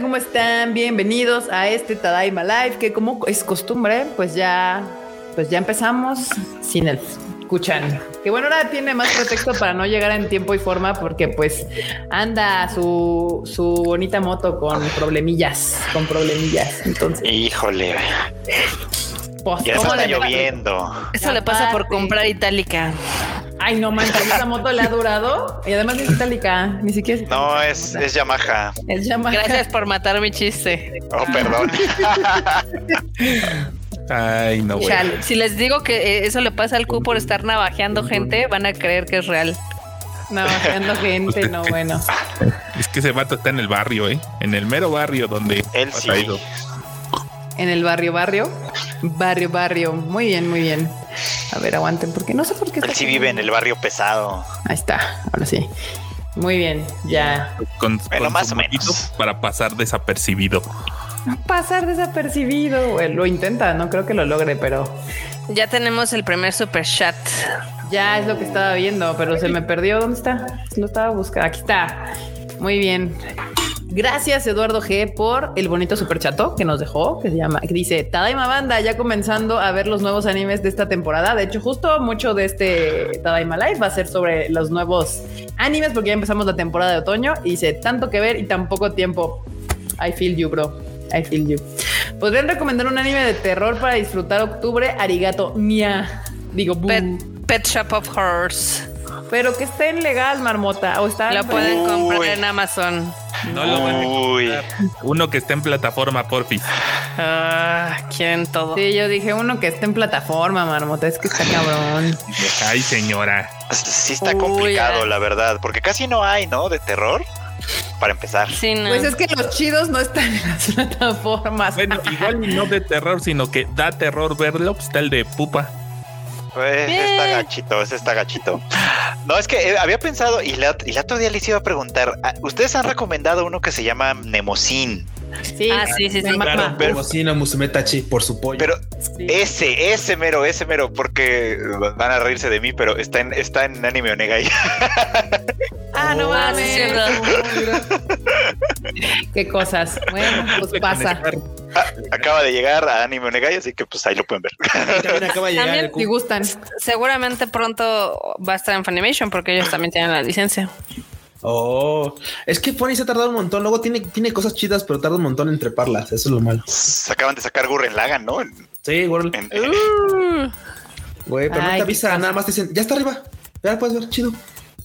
¿cómo están? Bienvenidos a este Tadaima Live, que como es costumbre, pues ya, pues ya empezamos sin el escuchan. Que bueno, ahora tiene más pretexto para no llegar en tiempo y forma porque pues anda su, su bonita moto con problemillas, con problemillas. Entonces, híjole. Pues, ya ¿cómo está le- lloviendo. Eso le pasa por comprar itálica. Ay, no manches, esa moto le ha durado y además es itálica, ni siquiera es No, es, es Yamaha. Es Yamaha. Gracias por matar mi chiste. Oh, perdón. Ay, no, güey. Chale. Si les digo que eh, eso le pasa al Q por estar navajeando gente, van a creer que es real. Navajeando gente, no, bueno. Es que ese vato está en el barrio, ¿eh? En el mero barrio donde Él ha sí. traído. En el barrio, barrio. Barrio, barrio. Muy bien, muy bien. A ver, aguanten, porque no sé por qué. Él sí vive en el barrio pesado. Ahí está, ahora sí. Muy bien, ya. Con, Bueno, con más su o menos. Para pasar desapercibido. Pasar desapercibido. Bueno, lo intenta, no creo que lo logre, pero Ya tenemos el primer super chat. ya es lo que estaba viendo, pero se me perdió. ¿Dónde está? Lo estaba buscando. Aquí está. Muy bien. Gracias Eduardo G por el bonito superchato que nos dejó, que se llama, que dice Tadaima Banda, ya comenzando a ver los nuevos animes de esta temporada. De hecho, justo mucho de este Tadaima Live va a ser sobre los nuevos animes, porque ya empezamos la temporada de otoño y dice tanto que ver y tan poco tiempo. I feel you, bro. I feel you. ¿Podrían recomendar un anime de terror para disfrutar octubre? Arigato, mia. Digo. Pet, Pet Shop of Horrors. Pero que estén legal, marmota. O está Lo pueden comprar en Amazon. No lo van a Uy. Uno que esté en plataforma, porfis. Ah, quieren todo. Sí, yo dije uno que esté en plataforma, marmota. Es que está cabrón. Ay, señora. Sí está complicado, la verdad, porque casi no hay, ¿no? De terror. Para empezar. Sí, no. Pues es que los chidos no están en las plataformas. Bueno, igual y no de terror, sino que da terror verlo. pues, Está el de pupa. Pues Bien. está gachito, ese está gachito. No, es que eh, había pensado, y, la, y el otro día les iba a preguntar, ah, ¿ustedes han recomendado uno que se llama Nemocin? Sí, Ah, sí, sí, sí. Claro, pero- como por su pollo. Pero Sí. ese, ese mero, ese mero, porque van a reírse de mí, pero está en, está en anime Onegai. Ah, no Ah, sí, mames. es cierto. Qué cosas. Bueno, pues pasa. Acaba de llegar a anime Onegai, así que pues ahí lo pueden ver. también acaba de llegar También el Si cu- gustan. Seguramente pronto va a estar en Funimation porque ellos también tienen la licencia. Oh, es que Pony se ha tardado un montón. Luego tiene, tiene cosas chidas, pero tarda un montón en treparlas. Eso es lo malo. Se acaban de sacar Gurren Lagan, ¿no? En- Sí, güey. en- Uh, Güey, pero no te avisa, nada más te dicen, ya está arriba. Ya puedes ver, chido.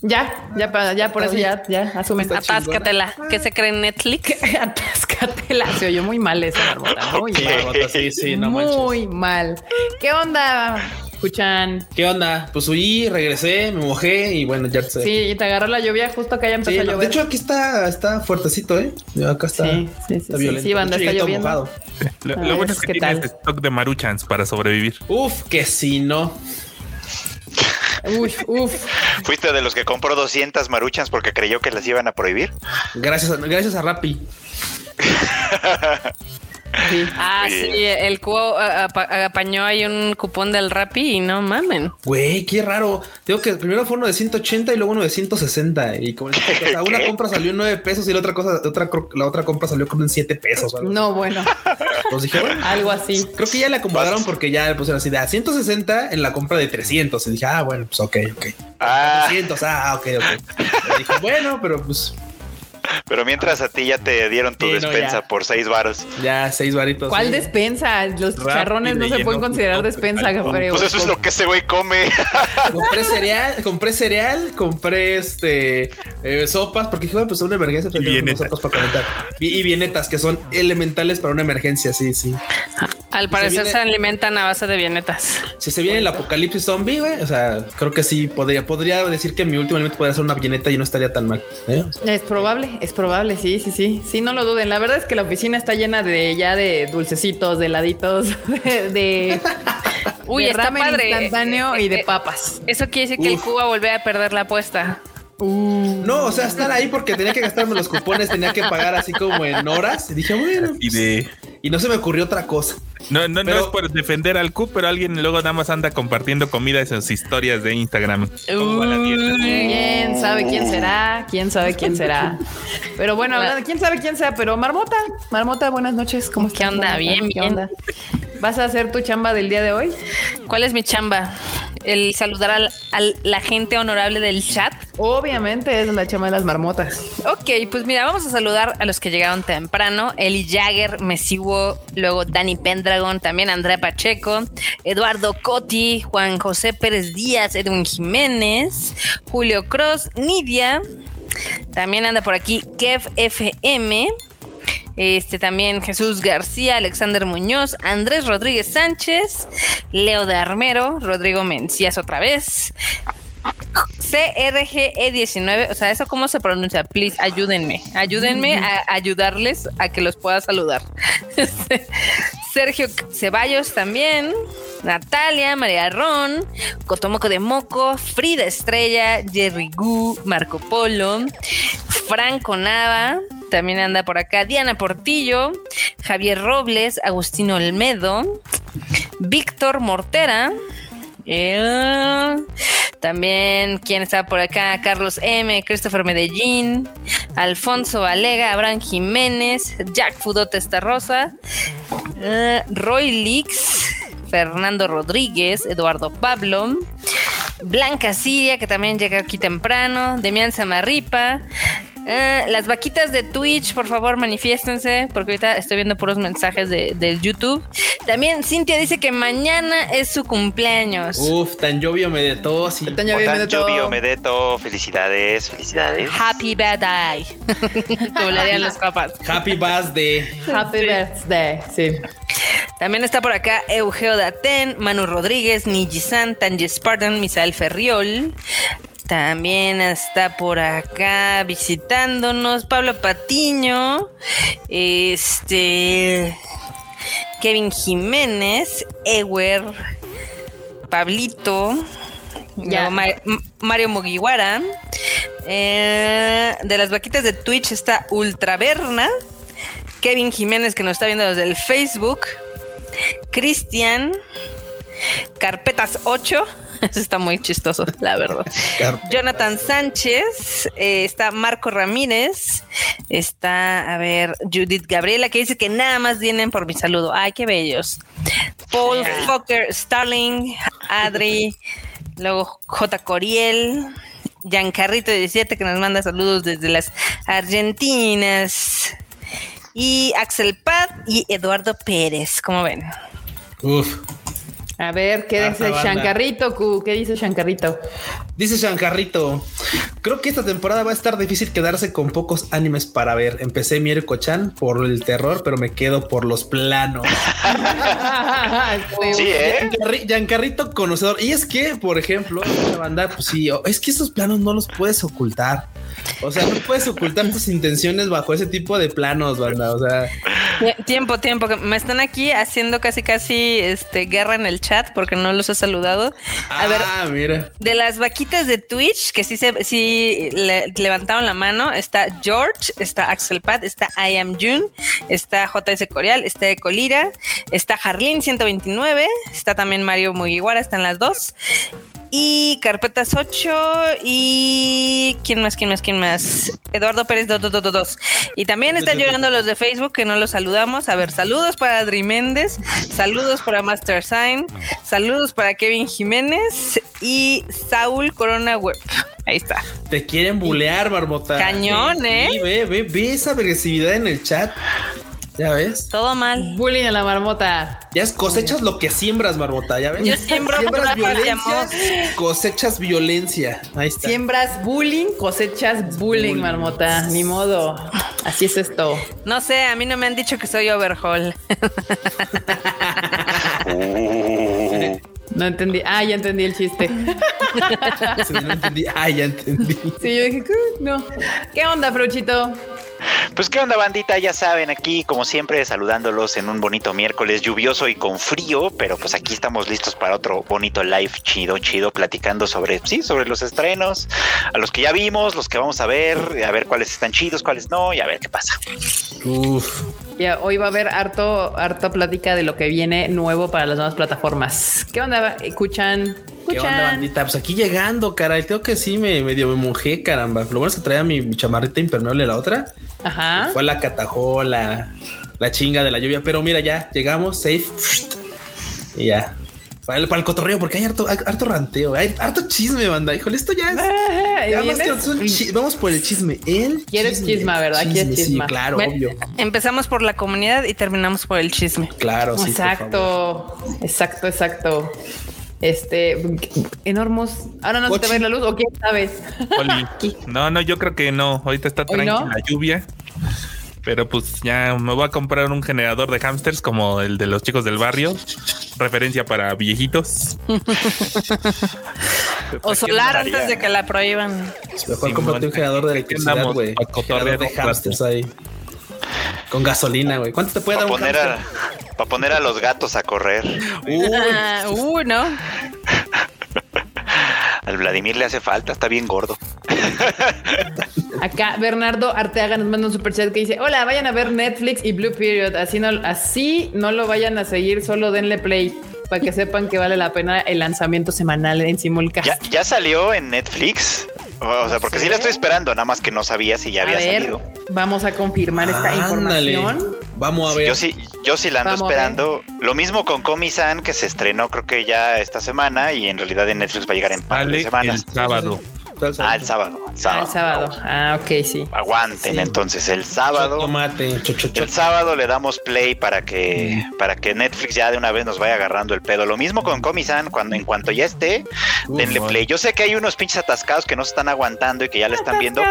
Ya, ya, ya por eso ya, ya, asumen. Atáscatela. ¿Qué se cree en Netflix? Atáscatela. Se oyó muy mal esa marmota. Muy Ok. mal. Barbota, Sí, sí, no muy manches. mal. ¿Qué onda? Escuchan. ¿Qué onda? Pues huí, regresé, me mojé y bueno, ya sé. Sí, y te agarró la lluvia justo que haya Sí, empezado a llover. de hecho aquí está, está fuertecito, ¿eh? Acá está, Sí, sí, sí, está sí, violento. sí, banda, De está lloviendo. Lo, lo bueno es que tienes tal. stock de maruchans para sobrevivir. Uf, que si no. Uf, uf. ¿Fuiste de los que compró 200 maruchans porque creyó que las iban a prohibir? Gracias gracias a Rappi. Sí. Ah, Oye. sí, el apa- apañó ahí un cupón del Rappi y no mamen. Güey, qué raro. Digo que primero fue uno de 180 y luego uno de 160. Y como una compra salió en 9 pesos y la otra cosa, otra, la otra compra salió como en 7 pesos. No, bueno, Entonces dije, bueno, algo así. creo que ya le acomodaron porque ya le pusieron así de a 160 en la compra de 300. Y dije, ah, bueno, pues ok, ok. Ah, 300, ah, ok, ok. Y dije, bueno, pero pues pero mientras a ti ya te dieron tu Sí, no, despensa por seis varos. ya seis varitos. ¿Cuál sí. despensa? Los chicharrones no se pueden considerar despensa, creo. Pues eso es lo que ese güey come. Compré cereal, compré cereal, compré este eh, sopas, porque dije, bueno, pues una emergencia Y sopas para calentar. Y, y vienetas que son elementales para una emergencia, sí, sí. Al parecer viene- se alimentan a base de vienetas. Si se viene el apocalipsis zombie, güey, o sea, creo que sí podría, podría decir que mi último alimento podría ser una vieneta y no estaría tan mal. ¿eh? Es probable, es probable, sí, sí, sí. Sí, no lo duden. La verdad es que la oficina está llena de ya de dulcecitos, de heladitos, de, de, Uy, de está ramen padre. instantáneo Eh, y de eh, papas. Eso quiere decir que el Uf. Q va a perder la apuesta. No, o sea, estar ahí porque tenía que gastarme los cupones, tenía que pagar así como en horas. Y dije, bueno, Y de. Y no se me ocurrió otra cosa. No, no, Pero- no es por defender al Q, pero alguien luego nada más anda compartiendo comida en sus historias de Instagram. ¿Cómo va la dieta? ¿Quién sabe quién será? ¿Quién sabe quién será? Pero bueno, quién sabe quién sea, pero Marmota, Marmota, buenas noches. ¿Cómo ¿Qué estás, onda? Marmota? Bien, ¿Qué bien. onda? ¿Vas a hacer tu chamba del día de hoy? ¿Cuál es mi chamba? El saludar al- a la gente honorable del chat. Obviamente es la chamba de las marmotas. Ok, pues mira, vamos a saludar a los que llegaron temprano. Eli Jagger, Mesiwo, luego Dani Pendragon, también Andrea Pacheco, Eduardo Cotti, Juan José Pérez Díaz, Edwin Jiménez, Julio Cross, Nidia. También anda por aquí Kev FM. Este también Jesús García, Alexander Muñoz, Andrés Rodríguez Sánchez, Leo de Armero, Rodrigo Mencías otra vez, CRGE19, E o sea, ¿eso cómo se pronuncia? Please, ayúdenme, ayúdenme a ayudarles a que los pueda saludar. Sergio Ceballos también, Natalia, María Ron, Cotomoco de Moco, Frida Estrella, Jerry Gu, Marco Polo, Franco Nava, también anda por acá, Diana Portillo, Javier Robles, Agustino Olmedo, Víctor Mortera, eh, también, ¿quién está por acá? Carlos M, Christopher Medellín, Alfonso Valega, Abraham Jiménez, Jack Fudote Rosa, eh, Roy Lix, Fernando Rodríguez, Eduardo Pablo, Blanca Siria, que también llega aquí temprano, Demian Samarripa. Eh, las vaquitas de Twitch, por favor, manifiéstense, porque ahorita estoy viendo puros mensajes de, del YouTube. También Cintia dice que mañana es su cumpleaños. Uf, tan llovio me de tos y Tan lluvia Otan, de todo. Lluvio, Medeto, felicidades, felicidades. Happy birthday. Como le harían los papás. happy birthday. Happy birthday. Sí. También está por acá Eugeo Daten, Manu Rodríguez, Niji-san, Tanji Spartan, Misael Ferriol. También está por acá visitándonos Pablo Patiño, este Kevin Jiménez, Ewer, Pablito, Ya. Ma- Mario Mugiwara. Eh, de las vaquitas de Twitch está Ultraverna. Kevin Jiménez que nos está viendo desde el Facebook. Cristian. Carpetas 8. Eso está muy chistoso, la verdad. Jonathan Sánchez, eh, está Marco Ramírez, está, a ver, Judith Gabriela, que dice que nada más vienen por mi saludo. Ay, qué bellos. Paul Fokker, Starling, Adri, luego J. Coriel, Giancarrito 17, que nos manda saludos desde las Argentinas. Y Axel Pad y Eduardo Pérez, como ven. Uf. A ver, ¿qué Harta dice. Shankarrito? Q? ¿Qué dice Shankarrito? Dice Shankarrito, creo que esta temporada va a estar difícil quedarse con pocos animes para ver. Empecé Miero-chan por el terror, pero me quedo por los planos. Sí, ¿eh? Giancarrito conocedor. Y es que, por ejemplo, la banda, pues sí, es que esos planos no los puedes ocultar. O sea, no puedes ocultar tus intenciones bajo ese tipo de planos, banda. O sea, Tie- Tiempo, tiempo, me están aquí haciendo casi casi este guerra en el chat porque no los he saludado. A ver, ah, mira. de las vaquitas de Twitch que sí se sí le- levantaron la mano, está George, está Axel Pat, está I am June, está JS Coreal, está Ecolira, está Harlin 129, está también Mario Mugiwara, están las dos. Y Carpetas 8 y ¿quién más? ¿Quién más? ¿Quién más? Eduardo Pérez 2222. Y también están llegando los de Facebook que no los saludamos. A ver, saludos para Adri Méndez, saludos para Master Sign, saludos para Kevin Jiménez y Saúl Corona Web. Ahí está. Te quieren bulear, Barbota. Cañón, ¿eh? Sí, ve, ve, ve esa agresividad en el chat. Ya ves. Todo mal. Bullying a la marmota. Ya es cosechas lo que siembras, Barbota. Ya ves. Yo siembro Siembras violencia, amor. cosechas violencia. Ahí está. Siembras bullying, cosechas bullying, Bullying. marmota. Ni modo. Así es esto. No sé, a mí no me han dicho que soy overhaul. No entendí. Ah, ya entendí el chiste. Sí, no entendí. Ah, ya entendí. Sí, yo dije, "¿Qué? no. ¿Qué onda, Fruchito? Pues qué onda bandita, ya saben, aquí como siempre saludándolos en un bonito miércoles lluvioso y con frío, pero pues aquí estamos listos para otro bonito live chido, chido, platicando sobre, sí, sobre los estrenos, a los que ya vimos, los que vamos a ver, a ver cuáles están chidos, cuáles no, y a ver qué pasa. Uf. Ya, hoy va a haber harto, harto plática de lo que viene nuevo para las nuevas plataformas. ¿Qué onda? ¿Escuchan? ¿Qué onda, bandita? Pues aquí llegando, caray. Tengo que sí, me medio me mojé, caramba. Lo bueno es que traía mi chamarrita impermeable la otra. Ajá. Fue la catajó, la, la chinga de la lluvia. Pero mira, ya llegamos, safe. Y ya. Para el, para el cotorreo, porque hay harto, harto ranteo, hay harto chisme, banda. Híjole, esto ya es. Ah, ¿y ya más vienes? que son chi- vamos por el chisme. El Quieres chisma, ¿verdad? Quieres Sí, chisma. claro, Bueno, obvio. Empezamos por la comunidad y terminamos por el chisme. Claro, sí. por favor. exacto, exacto, exacto. Este, enormos. Ahora no se te ir la luz, o quién sabes. Oli. No, no, yo creo que no. Ahorita está ¿Hoy tranquila no? la lluvia. Pero pues ya me voy a comprar un generador de hamsters como el de los chicos del barrio. Referencia para viejitos. O solar antes de que la prohíban. Mejor Simón. cómprate un generador de electricidad, güey. pa' cotorrear Generador un de hamsters ahí. Con gasolina, güey. ¿Cuánto te puede Para dar un poner, a, hamster? pa' poner a los gatos a correr. Uy, Ah, Uy, no. Al Vladimir le hace falta, está bien gordo. Acá Bernardo Arteaga nos manda un super chat que dice: Hola, vayan a ver Netflix y Blue Period. Así no, así no lo vayan a seguir, solo denle play para que sepan que vale la pena el lanzamiento semanal en simulcast. ¿Ya, ya salió en Netflix? O sea, porque sí la estoy esperando, nada más que no sabía si ya a había ver, salido. vamos a confirmar esta ándale. información. Vamos a ver. Yo sí, yo sí la ando Vamos esperando. Lo mismo con Komi-san, que se estrenó creo que ya esta semana y en realidad en Netflix va a llegar en par de semanas. el sábado. Ah, el sábado. el Ah, sábado. el sábado. Ah, ok, sí. Aguanten, Sí. entonces el sábado. Tomate. El sábado le damos play para que para que Netflix ya de una vez nos vaya agarrando el pedo. Lo mismo con Komi-san, cuando en cuanto ya esté, denle play. Yo sé que hay unos pinches atascados que no se están aguantando y que ya la están viendo.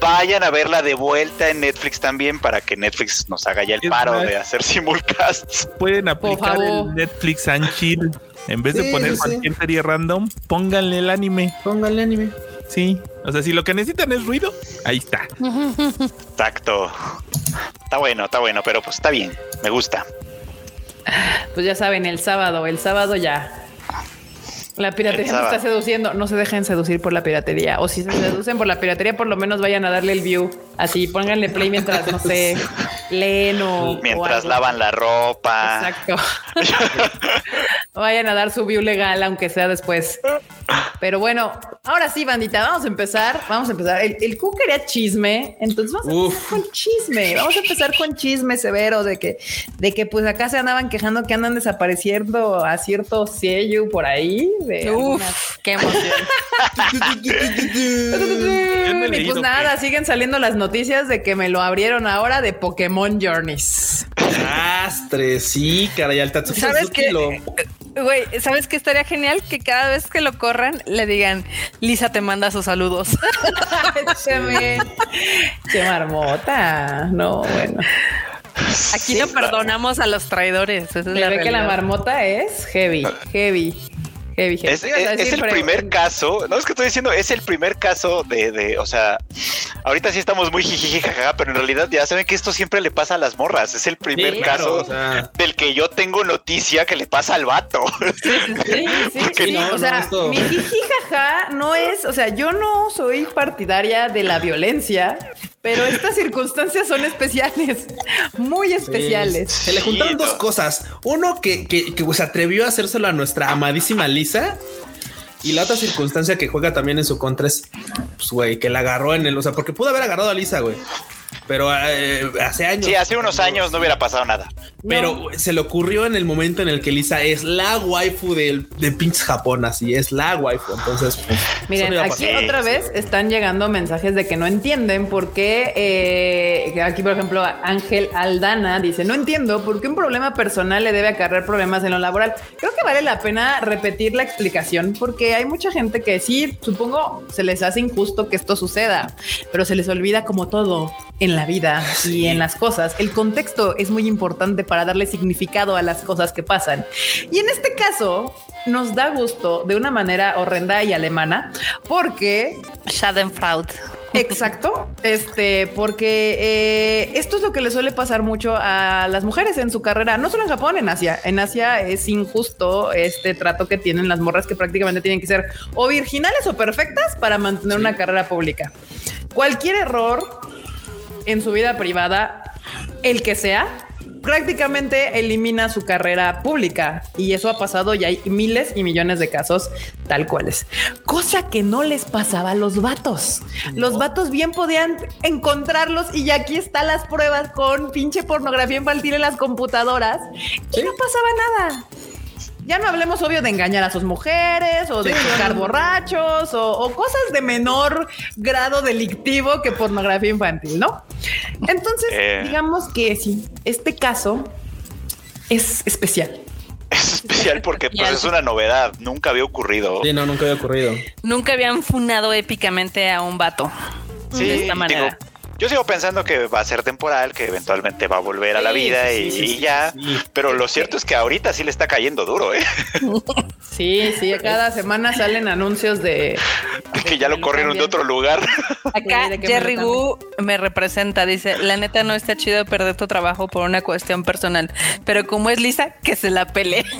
Vayan a verla de vuelta en Netflix también para que Netflix nos haga ya el paro de hacer simulcasts. Pueden aplicar el Netflix and chill. En vez de poner sí. cualquier serie random, pónganle el anime. Póngale anime. Sí. O sea, si lo que necesitan es ruido, ahí está. Exacto. Está bueno, está bueno, pero pues está bien. Me gusta. Pues ya saben, el sábado, el sábado ya. La piratería me sábado. está seduciendo. No se dejen seducir por la piratería. O si se seducen por la piratería, por lo menos vayan a darle el view. Así, pónganle play mientras, no sé, leen o. Mientras lavan la ropa. Exacto. Vayan a dar su view legal, aunque sea después. Pero bueno, ahora sí, bandita, vamos a empezar. Vamos a empezar. El, el Q quería chisme, entonces vamos a Uf. empezar con chisme. Vamos a empezar con chisme severo de que, de que pues acá se andaban quejando que andan desapareciendo a cierto sello por ahí. De Uf, qué emoción. No y pues nada, siguen saliendo las noticias de que me lo abrieron ahora de Pokémon Journeys. Astre, sí, caray, al Tatsuki ¿Sabes qué? lo- Güey, ¿sabes qué estaría genial? Que cada vez que lo corran le digan, Lisa te manda sus saludos. Qué marmota. No, bueno. Aquí no perdonamos a los traidores. Esa es la ve que la marmota es heavy, heavy. heavy. Es, el primer caso, no es que estoy diciendo, es el primer caso de, de, o sea, ahorita sí estamos muy jijiji jajaja, pero en realidad ya saben que esto siempre le pasa a las morras, es el primer Sí, caso Claro, o sea, del que yo tengo noticia que le pasa al vato. Sí, sí, sí. no, o no, sea, esto- mi jiji jaja no es, o sea, yo no soy partidaria de la violencia, pero estas circunstancias son especiales, muy especiales. Se le juntaron dos cosas. Uno que, que, que, se atrevió a hacérselo a nuestra amadísima Lisa. Y la otra circunstancia que juega también en su contra es, pues, güey, que la agarró en el, o sea, porque pudo haber agarrado a Lisa, güey. Pero eh, hace años. Sí, hace unos años no hubiera pasado nada. Pero se le ocurrió en el momento en el que Lisa es la waifu del, de pinches Japón, así es la waifu. Entonces, pues, Miren, no aquí pasar. otra vez están llegando mensajes de que no entienden por qué. eh, aquí, por ejemplo, Ángel Aldana dice: No entiendo por qué un problema personal le debe acarrear problemas en lo laboral. Creo que vale la pena repetir la explicación porque hay mucha gente que sí, supongo, se les hace injusto que esto suceda, pero se les olvida como todo en la vida y en las cosas. El contexto es muy importante para darle significado a las cosas que pasan. Y en este caso, nos da gusto de una manera horrenda y alemana porque Schadenfreude. Exacto, este, porque eh, esto es lo que le suele pasar mucho a las mujeres en su carrera, no solo en Japón, en Asia. En Asia es injusto este trato que tienen las morras que prácticamente tienen que ser o virginales o perfectas para mantener una carrera pública. Cualquier error en su vida privada, el que sea, prácticamente elimina su carrera pública y eso ha pasado y hay miles y millones de casos tal cuales. Cosa que no les pasaba a los vatos. Los vatos bien podían encontrarlos y ya aquí están las pruebas con pinche pornografía infantil en las computadoras y no pasaba nada. Ya no hablemos, obvio, de engañar a sus mujeres o de chocar borrachos o, o cosas de menor grado delictivo que pornografía infantil, ¿no? Entonces, Eh. digamos que sí, este caso es especial. Es especial porque pues es una novedad, nunca había ocurrido. Sí, no, nunca había ocurrido. Nunca habían funado épicamente a un vato. Sí, de esta digo, manera. Yo sigo pensando que va a ser temporal, que eventualmente va a volver a la vida sí, y, sí, sí, y ya. sí. Pero lo cierto es que ahorita sí le está cayendo duro, ¿eh? Sí, sí, cada semana salen anuncios de que ya lo corrieron de otro lugar. Acá Jerry Wu me representa, dice, la neta no está chido perder tu trabajo por una cuestión personal, pero como es Lisa, que se la pele.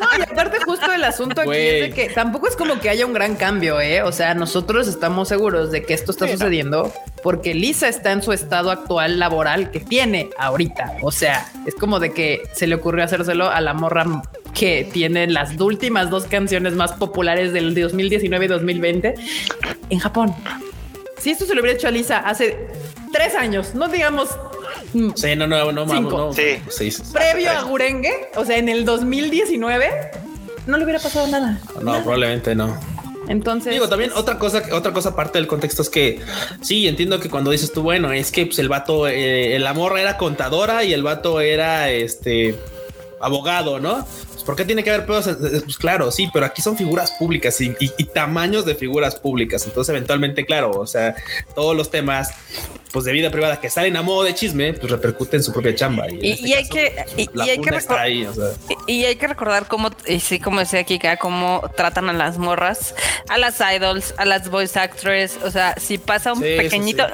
No, y aparte justo el asunto aquí es de que tampoco es como que haya un gran cambio, ¿eh? O sea, nosotros estamos seguros de que esto está sucediendo porque Lisa está en su estado actual laboral que tiene ahorita. O sea, es como de que se le ocurrió hacérselo a la morra que tiene las últimas dos canciones más populares del 2019 y 2020 en Japón. Si esto se lo hubiera hecho a Lisa hace tres años, no digamos mm, Sí, no, no, no, Cinco. vamos, no. Sí. Sí, sí. previo a Gurengue, o sea, en el 2019, no le hubiera pasado nada. No, probablemente no. Entonces, Digo, también es- otra cosa, otra cosa aparte del contexto es que sí, entiendo que cuando dices tú, bueno, es que pues, el vato, eh, la morra era contadora y el vato era este abogado, ¿no? ¿Por qué tiene que haber pedos? Eh, eh, Pues claro, sí, pero aquí son figuras públicas y, y- y tamaños de figuras públicas. Entonces, eventualmente, claro, o sea, todos los temas pues de vida privada que salen a modo de chisme, pues repercuten en su propia chamba. Y- este hay caso, que- y- y hay que funda está recor- ahí, o sea. Y, y hay que recordar cómo, y sí, como decía Kika, cómo tratan a las morras, a las idols, a las voice actors. O sea, si pasa un Sí, sí, pequeñito,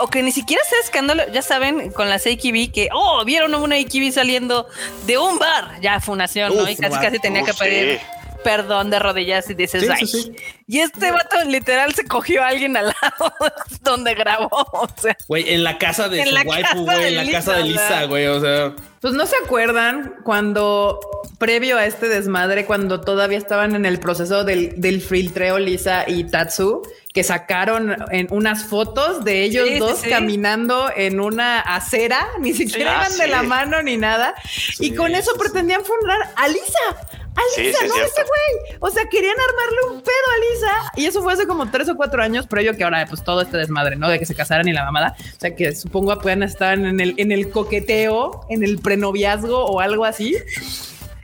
o que ni siquiera sea escándalo, ya saben, con las AKB que, oh, vieron una AKB saliendo de un bar, ya funación, ¿no? Uf, Y casi, casi tenía que pedir. Perdón de rodillas y dices, Sí, ay. sí. Y este vato literal se cogió a alguien al lado donde grabó. O sea, Güey, en la casa de En su la waifu, güey, en la Lisa, casa de Lisa, güey, o sea. pues no se acuerdan cuando previo a este desmadre, cuando todavía estaban en el proceso del, del filtreo Lisa y Tatsu, que sacaron en unas fotos de ellos Sí, dos sí. caminando en una acera, ni siquiera Ah, iban de la mano ni nada, y con eso sí, pretendían fundar a Lisa. A Sí, no ese güey. O sea, querían armarle un pedo a Lisa. Y eso fue hace como tres o cuatro años, previo que ahora, pues todo este desmadre, ¿no? De que se casaran y la mamada. O sea, que supongo puedan estar en el, en el coqueteo, en el prenoviazgo o algo así.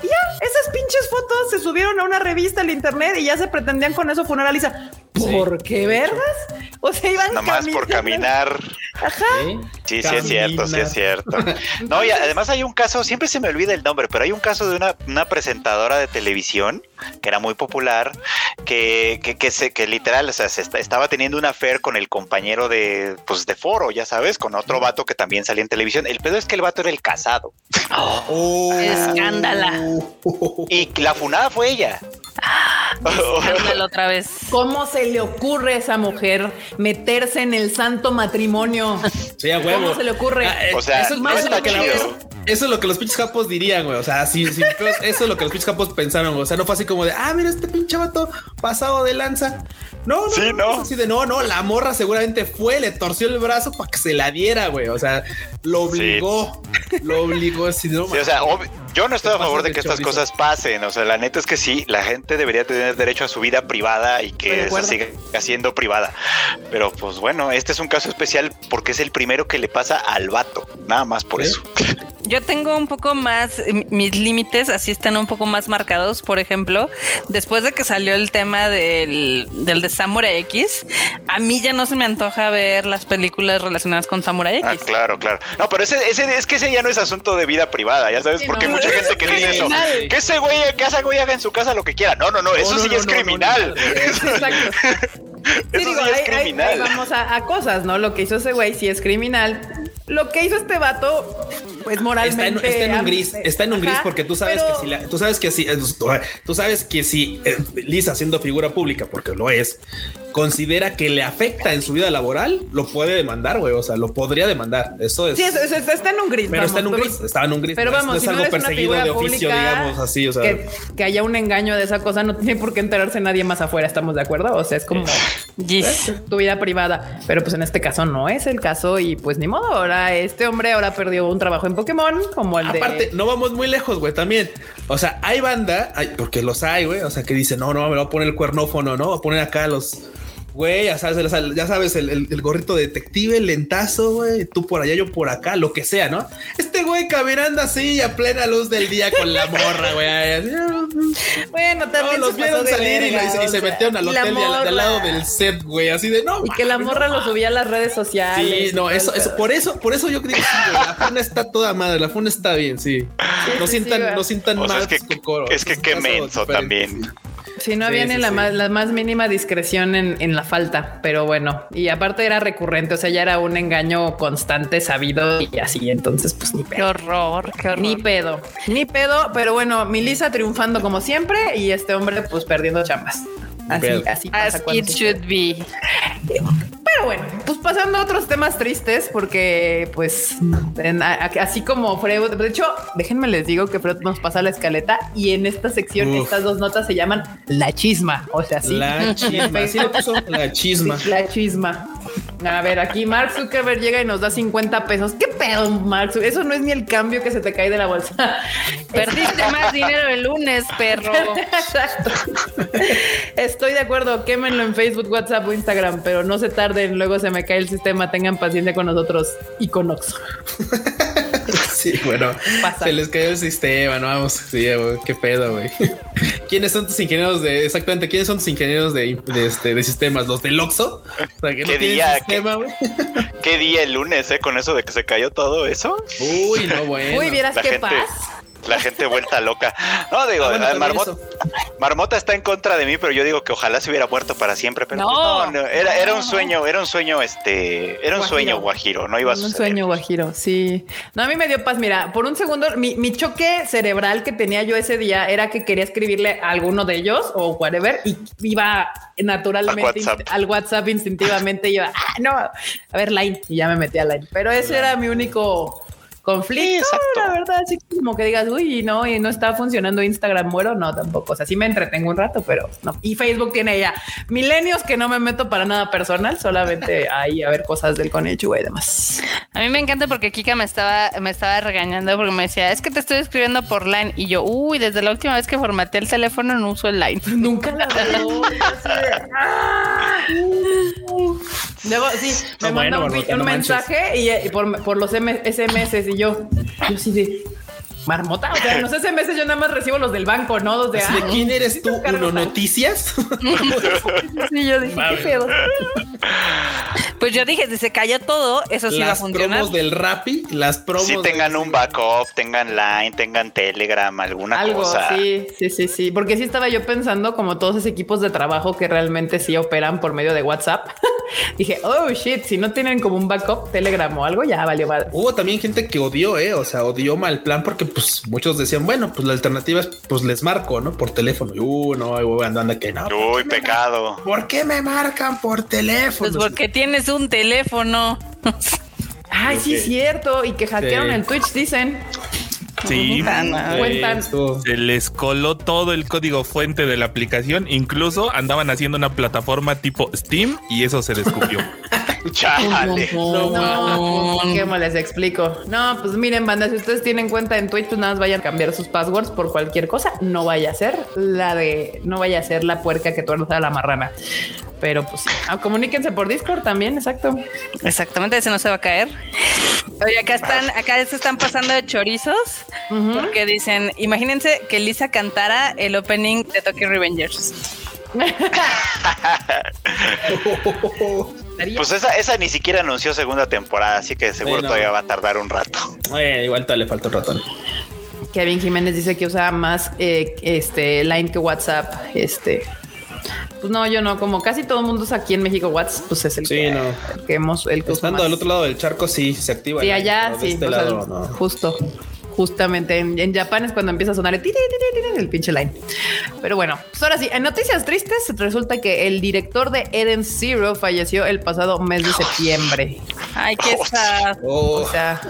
Y ya, esas pinches fotos se subieron a una revista al internet y ya se pretendían con eso funar a Lisa. ¿Por qué vergas? O sea, iban Nomás por caminar. Ajá. Sí, sí es cierto, sí es cierto. No, y además hay un caso, siempre se me olvida el nombre, pero hay un caso de una, una presentadora de televisión que era muy popular, que, que, que, se, que literal, o sea, se está- estaba teniendo una affair con el compañero de, pues, de foro, ya sabes, con otro vato que también salía en televisión. El pedo es que el vato era el casado. Oh. Escándala. Y la funada fue ella. Escándalo otra vez. ¿Cómo se le ocurre a esa mujer meterse en el santo matrimonio? Sí, a huevo. ¿Cómo se le ocurre? Ah, eh, O sea, eso, no es está lo que la- chido. Eso- es lo que los pinches japos dirían, güey. O sea, sí, sí, eso es lo que los pinches japos pensaron. güey. O sea, no fue así como de, ah, mira este pinche vato pasado de lanza. No, no, Sí, no, no. así de no, no, la morra seguramente fue, le torció el brazo para que se la diera, güey. O sea, lo obligó, lo obligó así de no, Sí, o sea, ob- yo no estoy a favor de que estas cosas pasen. O sea, la neta es que sí, la gente debería tener derecho a su vida privada y que esa siga siendo privada. Pero pues bueno, este es un caso especial porque es el primero que le pasa al vato. Nada más por eso. Yo tengo un poco más, eh, mis límites así están un poco más marcados. Por ejemplo, después de que salió el tema del, del de Samurai X, a mí ya no se me antoja ver las películas relacionadas con Samurai Ah, X. claro, claro. No, pero ese, ese es que ese ya no es asunto de vida privada, ya sabes, Sí, porque no. mucha gente que dice eso. Que ese güey, que ese güey haga en su casa lo que quiera. No, no, no, eso no, sí no, es no, no, criminal. Sí, Eso digo, sí es ahí- ahí- criminal. ahí vamos a, a cosas, ¿no? Lo que hizo ese güey sí es criminal. Lo que hizo este vato, pues moralmente. Está en, está en un gris, está en un gris Ajá, porque tú sabes pero- que si la- tú sabes que si eh, tú sabes que si eh, Lisa siendo figura pública, porque lo es, considera que le afecta en su vida laboral, lo puede demandar, güey. O sea, lo podría demandar. Eso es. Sí, es- es- es- está en un gris. pero está en un gris, estaba en un gris. Pero no es- vamos, no es si no algo perseguido de oficio, digamos así. O sea, que, que haya un engaño de esa cosa, no tiene por qué enterarse nadie más afuera, ¿estamos de acuerdo? O sea, es como Yes. tu vida privada, pero pues en este caso no es el caso y pues ni modo, ahora este hombre ahora perdió un trabajo en Pokémon como el de... Aparte, no vamos muy lejos, güey, también. O sea, hay banda, hay- porque los hay, güey. O sea, que dicen, no, no, me voy a poner el cuernófono, no, voy a poner acá los. Güey, ya sabes, el- ya sabes, el, el- el gorrito de detective, el lentazo, güey. Tú por allá, yo por acá, lo que sea, ¿no? Este güey caminando así a plena luz del día con la morra, güey. así, Bueno, No, también los se vieron salir y, verga, y se- y o se sea, metieron al y la hotel de al, lado del set, güey. Así de no. Y que la morra no lo subía a las redes sociales. Sí, y no, eso, eso, por eso, por eso yo creo que sí, güey, la funa está toda madre, la funa está bien, sí. no sí, sientan, no sientan O sea, mal. es que, es que qué menso también. Sí, no Sí, viene sí, la, sí. Más, la más mínima discreción en, en la falta, pero bueno, y aparte era recurrente, o sea, ya era un engaño constante, sabido y así, entonces pues ni Qué pedo. horror, qué horror. Ni pedo, ni pedo, pero bueno, Milisa triunfando como siempre y este hombre pues perdiendo chambas. Así, así pasa As cuando it sucede. should be. Pero bueno, pues pasando a otros temas tristes, porque pues en- a- a- así como Freud, de hecho, déjenme les digo que Freud nos pasa la escaleta y en esta sección Uf. estas dos notas se llaman la chisma, o sea, sí. La chisma, sí lo puso la chisma. Sí, La chisma. A ver, aquí Mark Zuckerberg llega y nos da 50 pesos. ¿Qué pedo, Mark? Zuckerberg? Eso no es ni el cambio que se te cae de la bolsa. Perdiste más dinero el lunes, perro. Exacto. Estoy de acuerdo. Quémenlo en Facebook, WhatsApp o Instagram, pero no se tarden. Luego se me cae el sistema. Tengan paciencia con nosotros y con Oxxo. Sí, bueno, Pasa. se les cayó el sistema, no vamos. Sí, güey, qué pedo, güey. ¿Quiénes son tus ingenieros de exactamente? ¿Quiénes son tus ingenieros de, de, este, de sistemas? ¿Los del Oxxo? O sea, que no ¿Qué día? sistema, güey. ¿Qué día el lunes, eh? Con eso de que se cayó todo eso. Uy, no, bueno. Uy, vieras La qué gente, paz. La gente vuelta loca. No, digo, Ah, bueno, Marmota, Marmota está en contra de mí, pero yo digo que ojalá se hubiera muerto para siempre. Pero No. pues, no, no, era, era un sueño, era un sueño, este, era un Guajiro. sueño guajiro, no iba a Un suceder. sueño guajiro, sí. No, a mí me dio paz. Mira, por un segundo, mi, mi choque cerebral que tenía yo ese día era que quería escribirle a alguno de ellos o whatever y iba naturalmente Al WhatsApp. inst- al WhatsApp instintivamente. Y iba, ah, no, a ver, Line. Y ya me metí a Line. Pero ese era mi único conflicto. Sí, exacto. la verdad, así como que digas, uy, no, y no está funcionando Instagram, muero. No, tampoco. O sea, sí me entretengo un rato, pero no. Y Facebook tiene ya milenios que no me meto para nada personal, solamente ahí a ver cosas del Konichiwa y demás. A mí me encanta porque Kika me estaba, me estaba regañando porque me decía, es que te estoy escribiendo por line. Y yo, uy, desde la última vez que formateé el teléfono no uso el line. Nunca la veo. Luego, sí, me No, manda bueno, un, mensaje y, y por, por los SMS y yo, yo sí de marmota. O sea, los SMS yo nada más recibo los del banco, no los de, Así de, ah, ¿Quién eres tú? ¿Uno noticias? Sí, yo dije, ¿qué pedo? Pues yo dije, si se cayó todo, eso sí va a las funcionar. promos del Rappi, las promos. Si tengan del- un backup, tengan Line, tengan Telegram, alguna Algo, cosa. sí, sí, sí, sí. Porque sí estaba yo pensando como todos esos equipos de trabajo que realmente sí operan por medio de WhatsApp. Dije, oh shit, si no tienen como un backup, Telegram o algo, ya valió mal. Hubo también gente que odió, eh, o sea, odió mal plan porque pues muchos decían, bueno, pues la alternativa es pues les marco, ¿no? Por teléfono. Y, uh, no, anda, anda que no. Uy, pecado. ¿Por qué me marcan por teléfono? Pues porque tienes un teléfono. Ay, sí, es cierto. Y que hackearon Sí. el Twitch, dicen. Sí. Cuentan. Estuvo- Se les coló todo el código fuente de la aplicación. Incluso andaban haciendo una plataforma tipo Steam y eso se descubrió. Chale. No, No, pues, ¿cómo les explico? No, pues miren, banda, si ustedes tienen cuenta en Twitch, pues nada más vayan a cambiar sus passwords por cualquier cosa. No vaya a ser la de, no vaya a ser la puerca que tuerza a la marrana. Pero pues sí. Ah, comuníquense por Discord también, exacto. Exactamente, ese no se va a caer. Oye, acá están, acá se están pasando de chorizos porque dicen, imagínense que Lisa cantara el opening de Tokyo Revengers. Pues esa, esa ni siquiera anunció segunda temporada, así que seguro Sí, no. todavía va a tardar un rato. Eh, igual todavía le falta un ratón. Kevin Jiménez dice que usa más eh, este Line que WhatsApp. Este, Pues no, yo no. Como casi todo el mundo es aquí en México, Watts, pues es el, Sí, que, no. el que hemos, el que Estando del otro lado del charco, sí se activa. Sí, allá sí. Este sea, no. Justo. Justamente en, en Japón es cuando empieza a sonar el, tiri, tiri, tiri, el pinche line. Pero bueno, pues ahora sí, en noticias tristes, resulta que el director de Eden Zero falleció el pasado mes de septiembre. Ay, qué sad. Oh, O sea,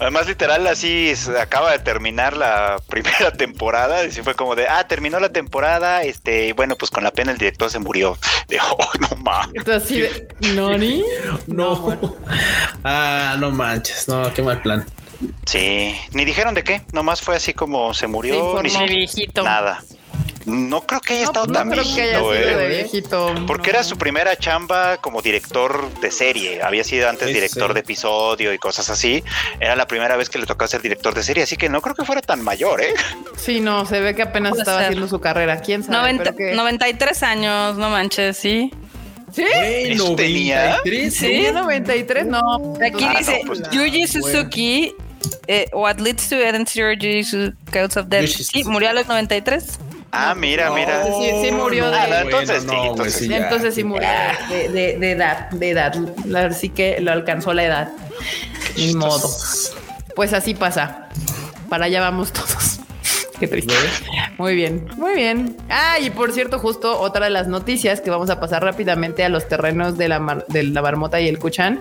Además, literal, así se acaba de terminar la primera temporada. Y sí fue como de, ah, terminó la temporada. Este, y bueno, pues con la pena el director se murió. De, oh, no mames. entonces así de, ¿Noni? no. ah, no manches. No, qué mal plan. Sí, ni dijeron de qué. Nomás fue así como se murió. informó. Ni viejito. nada. No creo que haya No, estado no tan creo que haya viejito, de eh. viejito. Porque no. era su primera chamba como director de serie. Había sido antes Sí, director sí. de episodio y cosas así. Era la primera vez que le tocaba ser director de serie, así que no creo que fuera tan mayor, ¿eh? Sí, no, se ve que apenas estaba ser. haciendo su carrera. ¿Quién sabe? 90 Pero que- 93 años, no manches, sí. ¿Sí? Güey, ¿Eso tenía? 93, Sí. ¿Sí? 93, no. Aquí Ah, no, dice pues, Yuji Suzuki. Eh, what leads to Eden Zero Yuji Su- Cause of Death. Sí, murió a los 93. Ah, mira, mira. Sí, sí murió de- no, entonces Bueno, sí, no, entonces güey, sí. ya. Entonces sí murió de, de- de edad, de edad. Así que lo alcanzó la edad. Ni modo. Pues así pasa. Para allá vamos todos. Qué triste. Muy bien, muy bien. Ah, y por cierto, justo otra de las noticias que vamos a pasar rápidamente a los terrenos de la, mar- de la marmota y el Kuchan.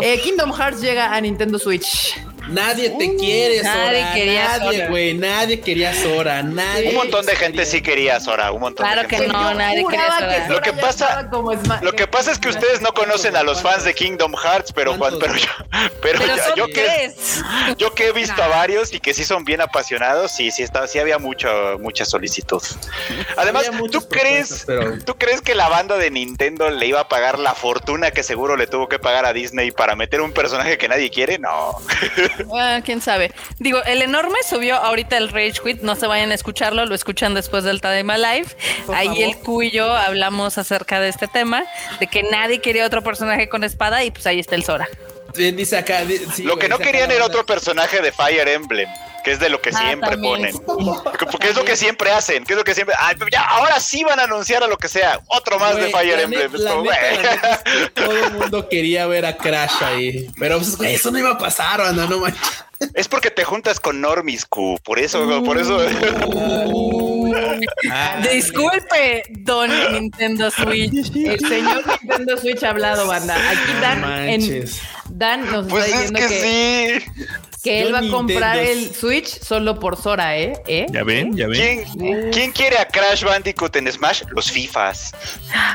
Eh, Kingdom Hearts llega a Nintendo Switch. Nadie te quiere, Sora. nadie quería nadie, Sora. güey. Nadie quería Sora. Nadie. Un montón de gente sí quería Sora, un montón Claro de que gente. no, Yo nadie quería Sora. que Lo que pasa- estaba Lo que pasa es que ustedes no conocen a los fans de Kingdom Hearts, pero Juan, pero yo, pero, Pero ya- yo que yo que he visto a varios y que sí son bien apasionados, sí, sí está, sí había mucho, mucha solicitud. Además, ¿tú crees, pero- ¿tú crees que la banda de Nintendo le iba a pagar la fortuna que seguro le tuvo que pagar a Disney para meter un personaje que nadie quiere? No. Ah, quién sabe. Digo, el enorme subió ahorita el Rage Quit. No se vayan a escucharlo, lo escuchan después del Tadema Live. Por Ahí favor. el Q y yo hablamos acerca de este tema, de que nadie quería otro personaje con espada y pues ahí está el Sora. Dice acá. di- sí, Lo güey, que no dice acá querían la era banda. otro personaje de Fire Emblem. Que es de lo que Ah, siempre también. ponen. Porque es lo que siempre hacen. Que es lo que siempre. Ay, ya, ahora sí van a anunciar a lo que sea. Otro más de Fire Emblem. neta, es que Todo el mundo quería ver a Crash ahí. Pero pues, güey, eso no iba a pasar, banda, no manches. Es porque te juntas con Normis, Q. Por eso, por eso. Ah, Disculpe, don Nintendo Switch. El señor Nintendo Switch ha hablado, banda. Aquí No Dan, en. Dan nos Pues está es diciendo que, que, sí. Que él va a comprar el Switch solo por Sora, ¿eh? ¿Eh? Ya ven, ya ven. ¿Quién, ¿Quién quiere a Crash Bandicoot en Smash? Los FIFAs.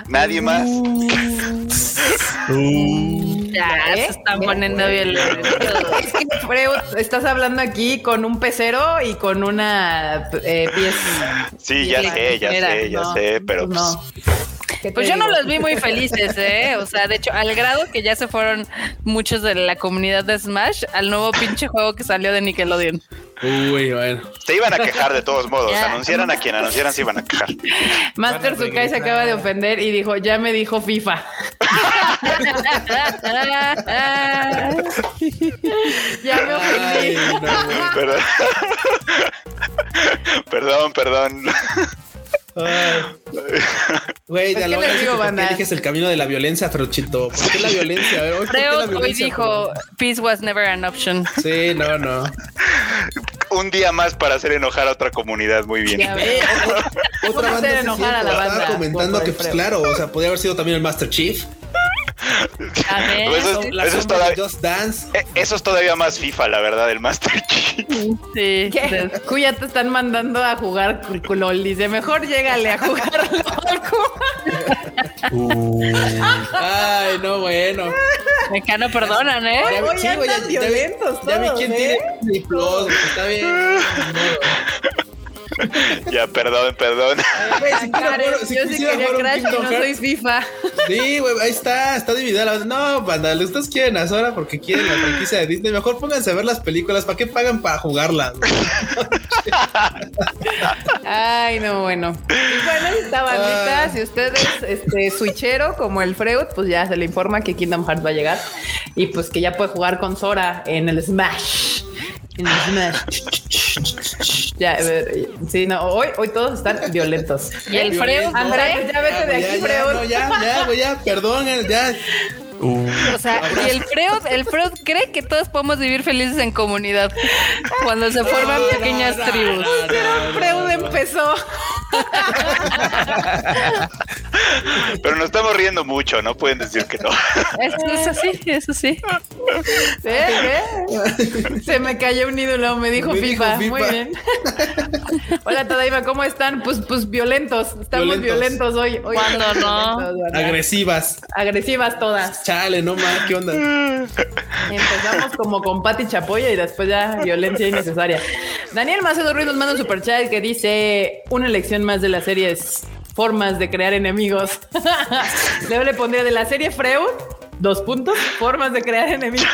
Nadie más. Ya, ¿Eh? se están ¿Eh? poniendo violentos. Es que, estás hablando aquí con un pecero y con una eh, pieza. Sí, ya sé, ya sé, ya sé, pero pues no. ¿Qué te Pues yo no los vi muy felices, ¿eh? O sea, de hecho, al grado que ya se fueron muchos de la comunidad de Smash al nuevo pinche juego que salió de Nickelodeon. Uy, bueno. se iban a quejar de todos modos. Ya. Anunciaran a quien anunciaran, se iban a quejar. Master Sukai se acaba de ofender y dijo, ya me dijo FIFA. Ya me Ay, ofendí. no, güey. Perdón. perdón. Güey, de ¿qué la les verdad digo, ¿por qué banda? eliges el camino de la violencia, Fruchito? ¿Por qué la violencia? A ver, hoy, ¿por qué la Freud hoy violencia, dijo, peace was never an option. Sí, no, no. Un día más para hacer enojar a otra comunidad. Muy bien. Ya Eh, otra banda hacer sí, enojar a la banda Estaba comentando que, pues claro, o sea, podría haber sido también el Master Chief. Ver, Pues eso es- La eso es sombra de toda- Just Dance. Eh, Eso es todavía más FIFA, la verdad, el Master Chief. sí. Te están mandando a jugar LOL. Dice, mejor llégale a jugar LOL. Ay, no, bueno. Mecano perdonan, ¿eh? Ya vi- Hoy sí, güey, andan ya, ya vi- violentos ya vi todos, quién ¿eh? tiene Plus, güey, Está bien. Ya, perdón, perdón. Si si yo sí quería jugar un Crash y no soy FIFA. Sí, güey, ahí está, está dividida la No, banda, ustedes quieren a Sora porque quieren la franquicia de Disney. Mejor pónganse a ver las películas. ¿Para qué pagan para jugarlas? Ay, no, bueno. Y bueno, esta bandita, Ah. si usted es este switchero como el Freud, pues ya se le informa que Kingdom Hearts va a llegar y pues que ya puede jugar con Sora en el Smash. En el Smash. Ya, eh, sí, no, hoy, hoy todos están violentos. Y el Freud, Andrés, pues ya vete de aquí, no, ya, ya, ya, perdón, eh, ya. Uh, O sea, y el Freud, el Freud cree que todos podemos vivir felices en comunidad cuando se forman No, pequeñas no, no, tribus. no, no, Pero no, Freud no. empezó. Pero nos estamos riendo mucho, no pueden decir que no. Eso, eso sí, eso sí. ¿Ve? ¿Ve? Se me cayó un ídolo, me dijo Me dijo FIFA. Muy bien. Hola, Tadaima, ¿cómo están? Pues, pues violentos. Estamos Violentos. violentos, hoy. hoy ¿Cuándo no? Agresivas. Agresivas todas. Chale, no más, ¿qué onda? Empezamos como con Pati Chapoya y después ya violencia innecesaria. Daniel Macedo Ruiz nos manda un superchat que dice una elección más de las series formas de crear enemigos. Luego le pondría de la serie Freud, dos puntos, formas de crear enemigos.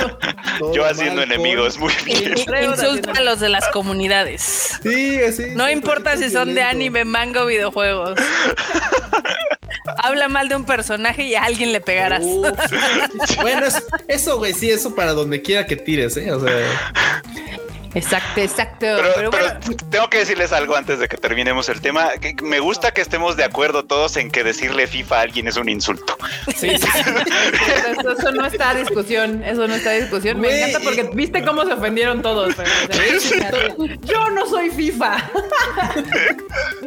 Yo haciendo mal, enemigos, muy bien. Freud Insulta a los de las comunidades. Sí, sí. No sí, importa si son de anime, manga o videojuegos. Habla mal de un personaje y a alguien le pegarás. Bueno, es- eso, güey, sí, eso para donde quiera que tires, ¿eh? O sea, Exacto, exacto. Pero, Pero, pero bueno, tengo que decirles algo antes de que terminemos el tema. que me gusta que estemos de acuerdo todos en que decirle FIFA a alguien es un insulto. sí, sí, eso, eso no está a discusión. Eso no está a discusión. Me encanta porque viste cómo se ofendieron todos. pero, yo no soy FIFA.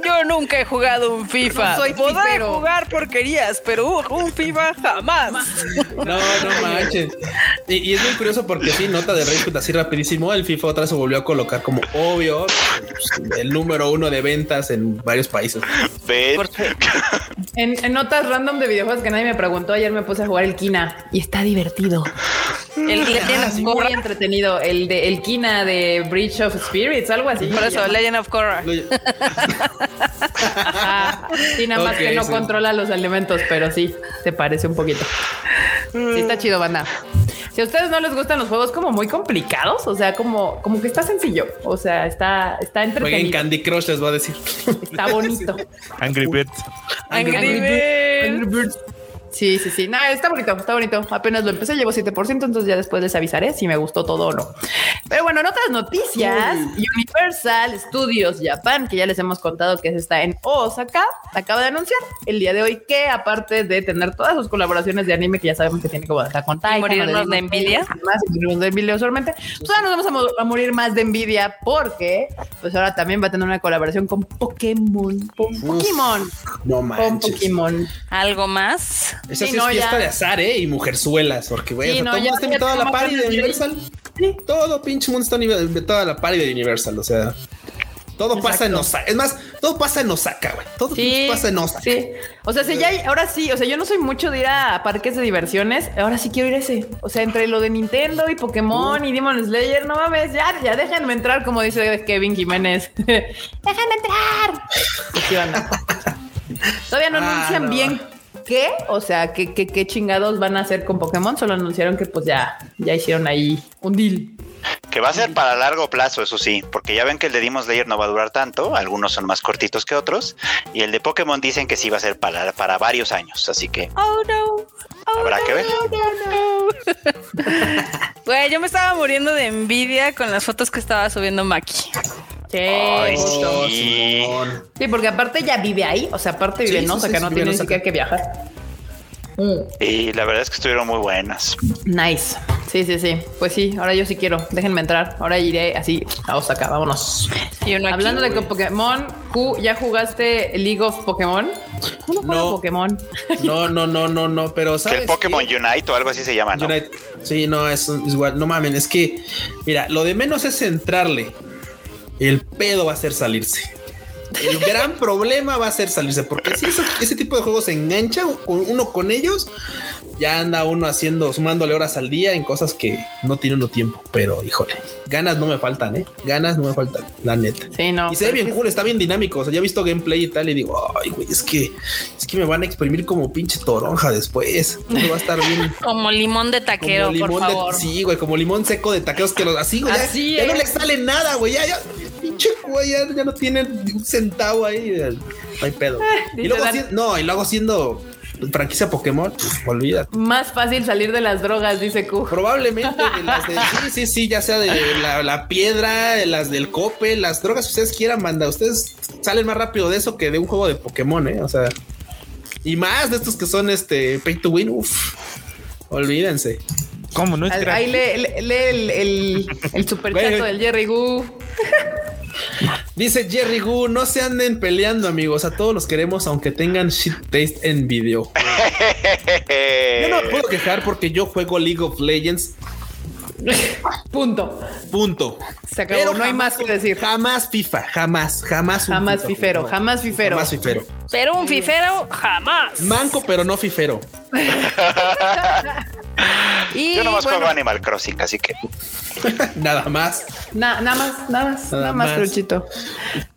Yo nunca he jugado un FIFA. No soy Podré fifero. jugar porquerías, pero un FIFA jamás. No, no manches. Y, y es muy curioso porque sí, nota de Rage Quit así rapidísimo. El FIFA otra vez se volvió a colocar como obvio pues, el número uno de ventas en varios países. En, en notas random de videojuegos que nadie me preguntó, ayer me puse a jugar el Kina y está divertido. el Legend of muy Korra, entretenido. El de el Kina de Breach of Spirits, algo así. por eso, Legend of Korra. Ajá. Sí, nada más que no sí. controla los elementos, pero sí, se parece un poquito. Sí, está chido, banda. Si a ustedes no les gustan los juegos como muy complicados, o sea, como, como que está sencillo, o sea, está, está Jueguen entretenido, Candy Crush, les voy a decir. está bonito. Angry Birds. Angry Angry Birds. Angry Birds. Sí, sí, sí. No, está bonito, está bonito. Apenas lo empecé, llevo 7%, entonces ya después les avisaré si me gustó todo o no. Pero bueno, en otras noticias, Universal Studios Japan, que ya les hemos contado que está en Osaka, acaba de anunciar el día de hoy que aparte de tener todas sus colaboraciones de anime, que ya sabemos que tiene como Attack on Titan, morirnos de Demon envidia. Y morirnos de envidia usualmente, pues ahora nos vamos a, mo- a morir más de envidia porque pues ahora también va a tener una colaboración con Pokémon, con Pokémon, No con. Pokémon. ¿Algo más? Esa Sí, sí, no, es fiesta ya. de azar, ¿eh? Y mujerzuelas, porque, güey, Sí, o sea, no, todo el ya- mundo está invitado a la party de Universal. Sí. Todo pinche mundo está invitado a la party de Universal, o sea. Todo pasa en Osaka. Es más, todo pasa en Osaka, güey. Todo pasa en Osaka. Sí. O sea, si ya hay, ahora sí, o sea, yo no soy mucho de ir a parques de diversiones, ahora sí quiero ir a ese. O sea, entre lo de Nintendo y Pokémon y Demon Slayer, no mames, ya, ya déjenme entrar, como dice Kevin Jiménez. déjenme entrar. Todavía no Ah, anuncian no. bien qué, o sea, qué, qué, qué chingados van a hacer con Pokémon, solo anunciaron que pues ya, ya hicieron ahí un deal. Que va a ser para largo plazo, eso sí, porque ya ven que el de Demon Slayer no va a durar tanto, algunos son más cortitos que otros, y el de Pokémon dicen que sí va a ser para, para varios años, así que Oh no. Oh, habrá no, que ver. no, no. Güey, yo me estaba muriendo de envidia con las fotos que estaba subiendo Maki. Sí, Ay, Sí. Sí, porque aparte ya vive ahí, o sea, aparte vive Sí, en sí, Osaka, sí, no sí, tiene ni siquiera que viajar. Mm, Y la verdad es que estuvieron muy buenas. Nice. Sí, sí, sí. Pues sí, ahora yo sí quiero. Déjenme entrar. Ahora iré así a Osaka. Vámonos. Y uno aquí. Hablando de Pokémon, Q, ¿ya jugaste League of Pokémon? No, no, juego No. Pokémon. No, no, no, no, no, pero Que ¿sabes el Pokémon qué? Unite o algo así se llama, ¿no? Unite. Sí, no, es, es igual. No mamen, es que, mira, lo de menos es entrarle. El pedo va a ser salirse. El gran problema va a ser salirse, porque si eso- ese tipo de juegos se engancha uno con ellos, ya anda uno haciendo, sumándole horas al día en cosas que no tiene uno tiempo. Pero híjole, ganas no me faltan, ¿eh? Ganas no me faltan, la neta. Sí, no. Y se ve bien cool, está bien dinámico. O sea, ya he visto gameplay y tal, y digo, ay, güey, es que es que me van a exprimir como pinche toronja después. Eso va a estar bien. Como limón de taquero, Como por limón de, sí, güey, como limón seco de taqueos que los así, güey. ya- Así ya, no le sale nada, güey. Ya, ya, pinche güey, ya, ya no tiene ni un centavo ahí. No hay pedo. y luego no, y luego haciendo franquicia Pokémon, pf, olvídate. Más fácil salir de las drogas, dice Q. Probablemente de las de, sí, sí, sí, ya sea de la, la piedra, de las del cope, las drogas que ustedes quieran, manda. Ustedes salen más rápido de eso que de un juego de Pokémon, eh. O sea, y más de estos que son este pay to win. Uf, olvídense. ¿Cómo no es Ahí gratis? lee, lee- lee el, el, el superchato del Jerry Gu. Dice Jerry Gu, no se anden peleando, amigos. A todos los queremos, aunque tengan shit taste en video. Yo no me puedo quejar porque yo juego League of Legends. Punto. Punto. Se acabó, no hay más que decir. Jamás FIFA, jamás, jamás. un Jamás FIFA, fifero, no. jamás fifero. Jamás fifero. Pero un fifero jamás. Manco, pero no fifero. Y Yo nomás bueno, juego Animal Crossing, así que Nada más. na- nada más, nada más, Nada nada más, más. Fruchito.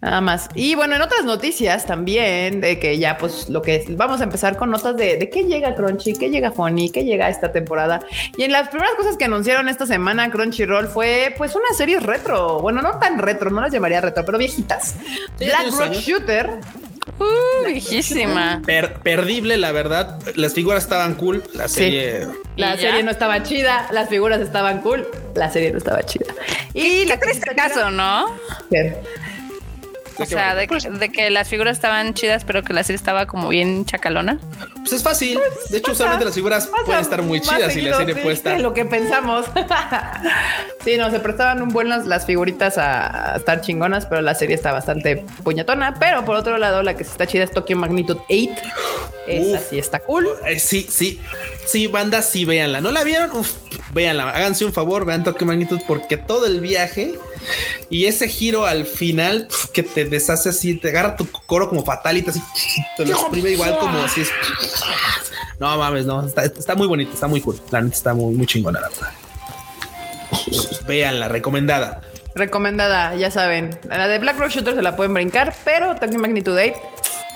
Nada más. Y bueno, en otras noticias también, de que ya pues lo que es, vamos a empezar con notas de, de qué llega Crunchy, qué llega Funny, qué llega esta temporada. Y en las primeras cosas que anunciaron esta semana Crunchyroll fue pues una serie retro. Bueno, no tan retro, no las llamaría retro, pero viejitas. Sí, Black Rock años. Shooter. Uh, viejísima. Per- perdible, la verdad. Las figuras estaban cool. La Sí. serie. La serie no estaba chida, las figuras estaban cool, la serie no estaba chida. Y la Qué triste caso, ¿no? ¿Qué? O sea, de, de que las figuras estaban chidas, pero que la serie estaba como bien chacalona. Pues es fácil. De hecho, usualmente las figuras pueden estar muy chidas y seguido, la serie sí, puede de estar. lo que pensamos. sí, no, se prestaban un buen las, las figuritas a, a estar chingonas, pero la serie está bastante puñetona. Pero por otro lado, la que sí está chida es Tokyo Magnitude 8. Esa Uf. sí está cool. Eh, sí, sí, sí, banda, sí, véanla. ¿No la vieron? Uf, véanla. Háganse un favor, vean Tokyo Magnitude, porque todo el viaje y ese giro al final que te deshace así, te agarra tu coro como fatality, así te lo exprime igual como así es. No mames, no, está, está muy bonito, está muy cool. La neta está muy, muy chingona, la verdad. Véanla, recomendada. Recomendada, ya saben. La de Black Rock Shooter se la pueden brincar, pero Tokyo Magnitude 8,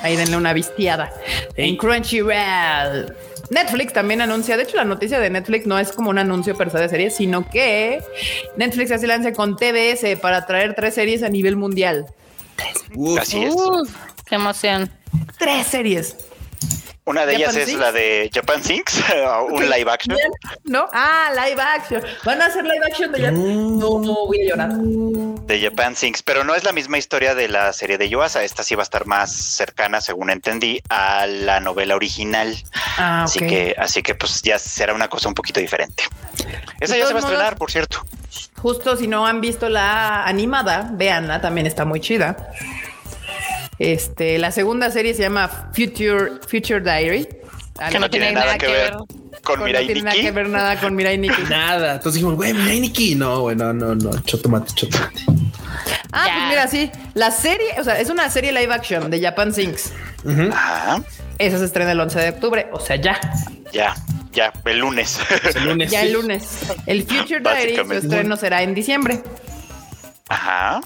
ahí denle una vistiada. En Ey. Crunchyroll. Netflix también anuncia, de hecho la noticia de Netflix no es como un anuncio per se de series, sino que Netflix hace lanza con TBS para traer tres series a nivel mundial. Uf, así es. Qué emoción. Tres series. Una de ellas ¿Japan es Sinks? la de Japan Sinks, un live action. ¿No? Ah, live action. Van a hacer live action de No, voy a llorar. de Japan Sinks, pero no es la misma historia de la serie de Yuasa. Esta sí va a estar más cercana, según entendí, a la novela original. Ah, Así ok. que, así que pues ya será una cosa un poquito diferente. Esa ya se va a estrenar, modos- por cierto. Justo si no han visto la animada, véanla, también está muy chida. Este, la segunda serie se llama Future, Future Diary. Que no tiene nada que ver con no Mirai tiene nada que Nikki. ver nada con Mirai Nikki. Nada. Entonces dijimos, güey, mira, Nikki. No, güey, no, no, no. Chotomate, chotomate. Ah, pues mira, sí. La serie, o sea, es una serie live action de Japan Sinks. Ajá. Esa se estrena el 11 de octubre, o sea, ya. Ya, ya, el lunes. El lunes. Ya sí. el lunes. El Future Diary, su estreno será en diciembre. Ajá.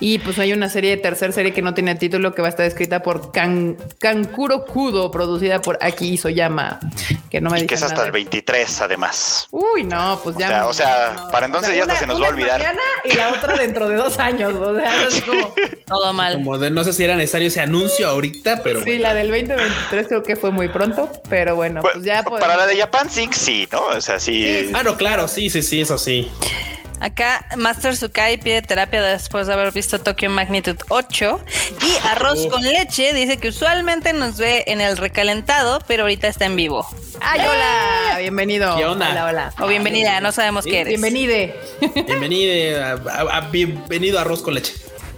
Y pues hay una serie, tercer serie que no tiene título, que va a estar escrita por Kan, Kankuro Kudo, producida por Aki Isoyama, que no me Y que es hasta nada. el 23, además. Uy, no, pues ya. O sea, o sea, no. para entonces ya hasta se nos va a una olvidar. mañana y la otra dentro de dos años. O sea, es como. Todo mal. Como de no sé si era necesario ese anuncio ahorita, pero Sí, bueno. la del 2023 creo que fue muy pronto, pero bueno, pues ya. Para podemos- la de Japan Sinks, sí, ¿no? O sea, sí. Ah, no, claro, sí, sí, sí, eso sí. Acá Master Sukai pide terapia después de haber visto Tokyo Magnitude 8 y arroz Uf. con leche dice que usualmente nos ve en el recalentado, pero ahorita está en vivo. ¡Ay, hola! Bienvenido. ¿Qué onda? Hola, hola. O bienvenida, no sabemos qué eres. Bienvenide. Bienvenido a, a- a- bienvenido a Arroz con Leche.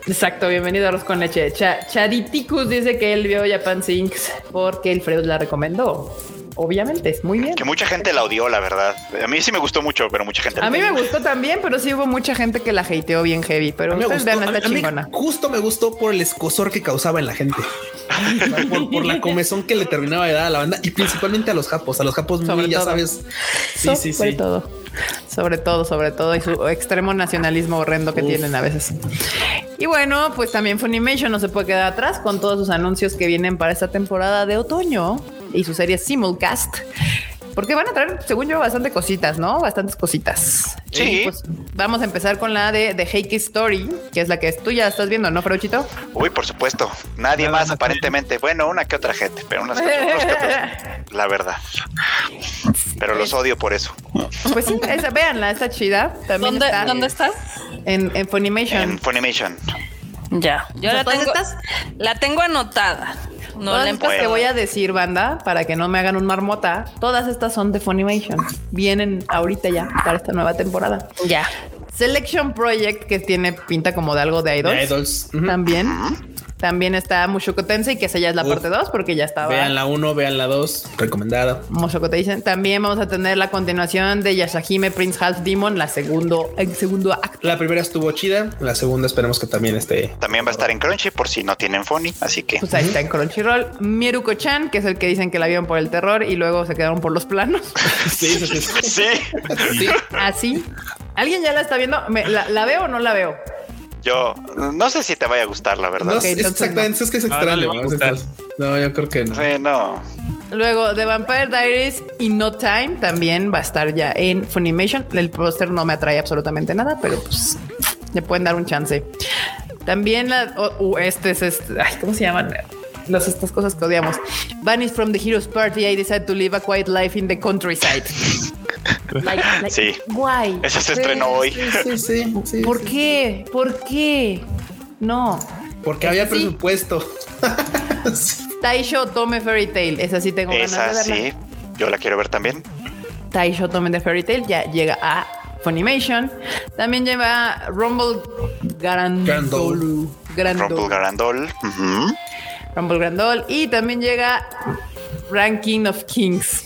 Exacto, bienvenido a Arroz con Leche. Cha- Chariticus dice que él vio Japan Sinks porque el Freud la recomendó. Obviamente, es muy bien. Que mucha gente la odió, la verdad. A mí sí me gustó mucho, pero mucha gente la A mí me gustó también, pero sí hubo mucha gente que la hateó bien heavy. Pero A mí ustedes gustó, vean, a mí- está a mí chingona. justo me gustó por el escosor que causaba en la gente. Por, por la comezón que le terminaba de dar a la banda y principalmente a los japos, a los japos muy, Sobre ya todo. sabes. Sí, sí, sobre sí. todo. Sobre todo, sobre todo, y su extremo nacionalismo horrendo que Uf. tienen a veces. Y bueno, pues también Funimation no se puede quedar atrás con todos sus anuncios que vienen para esta temporada de otoño y su serie Simulcast. Porque van a traer, según yo, bastante cositas, ¿no? Bastantes cositas. Sí. Y, pues, vamos a empezar con la de The Heike Story, que es la que tú ya estás viendo, ¿no, Ferochito? Uy, por supuesto. Nadie Nada más aparentemente. Bueno, una que otra gente, pero unas que que otros, la verdad. Pero los odio por eso. Pues sí, esa, véanla, está chida. También ¿Dónde, está ¿Dónde está? En, en Funimation. En Funimation. Ya, yo la tengo, la tengo anotada. No todas estas que voy a decir, banda, para que no me hagan un marmota, todas estas son de Funimation. Vienen ahorita ya para esta nueva temporada. Ya. Selection Project, que tiene pinta como de algo de idols. De Idols. También. También está Mushoku Tensei, que esa ya es la Uf. parte 2, porque ya estaba. Vean la 1, vean la 2, recomendada. Mushoku Tensei. También vamos a tener la continuación de Yashahime Prince Half Demon, la segundo, el segundo acto. La primera estuvo chida, la segunda esperemos que también esté. También va a estar en Crunchy por si no tienen Funny, así que Pues ahí está en Crunchyroll. Miruko-chan, que es el que dicen que la vieron por el terror y luego se quedaron por los planos. Sí, sí, sí. sí. Sí, así. ¿Alguien ya la está viendo? ¿Me- la, la veo o no la veo? Yo no sé si te vaya a gustar, la verdad. No, exactamente, es que es No, no extraño. le va a ¿no? gustar. No, yo creo que no. Sí, no. Luego, The Vampire Diaries y No Time también va a estar ya en Funimation. El póster no me atrae absolutamente nada, pero pues le pueden dar un chance. También la, oh, uh, este es este, ay, ¿cómo se llaman? Las estas cosas que odiamos. Vanished from the Heroes Party. I decided to live a quiet life in the countryside. Like- like, Sí. Why? Ese se estrenó hoy. Sí, sí, sí. ¿Por sí. qué? ¿Por qué? No. Porque había Sí. presupuesto. Taisho Tome Fairy Tail. Esa sí tengo Esa ganas de verla. sí. Yo la quiero ver también. Taisho Tome de Fairy Tail ya llega a Funimation. También lleva Rumble Garandolu. Grandol. Rumble Garandol. ujú. Rumble Grandol. Y también llega Ranking of Kings.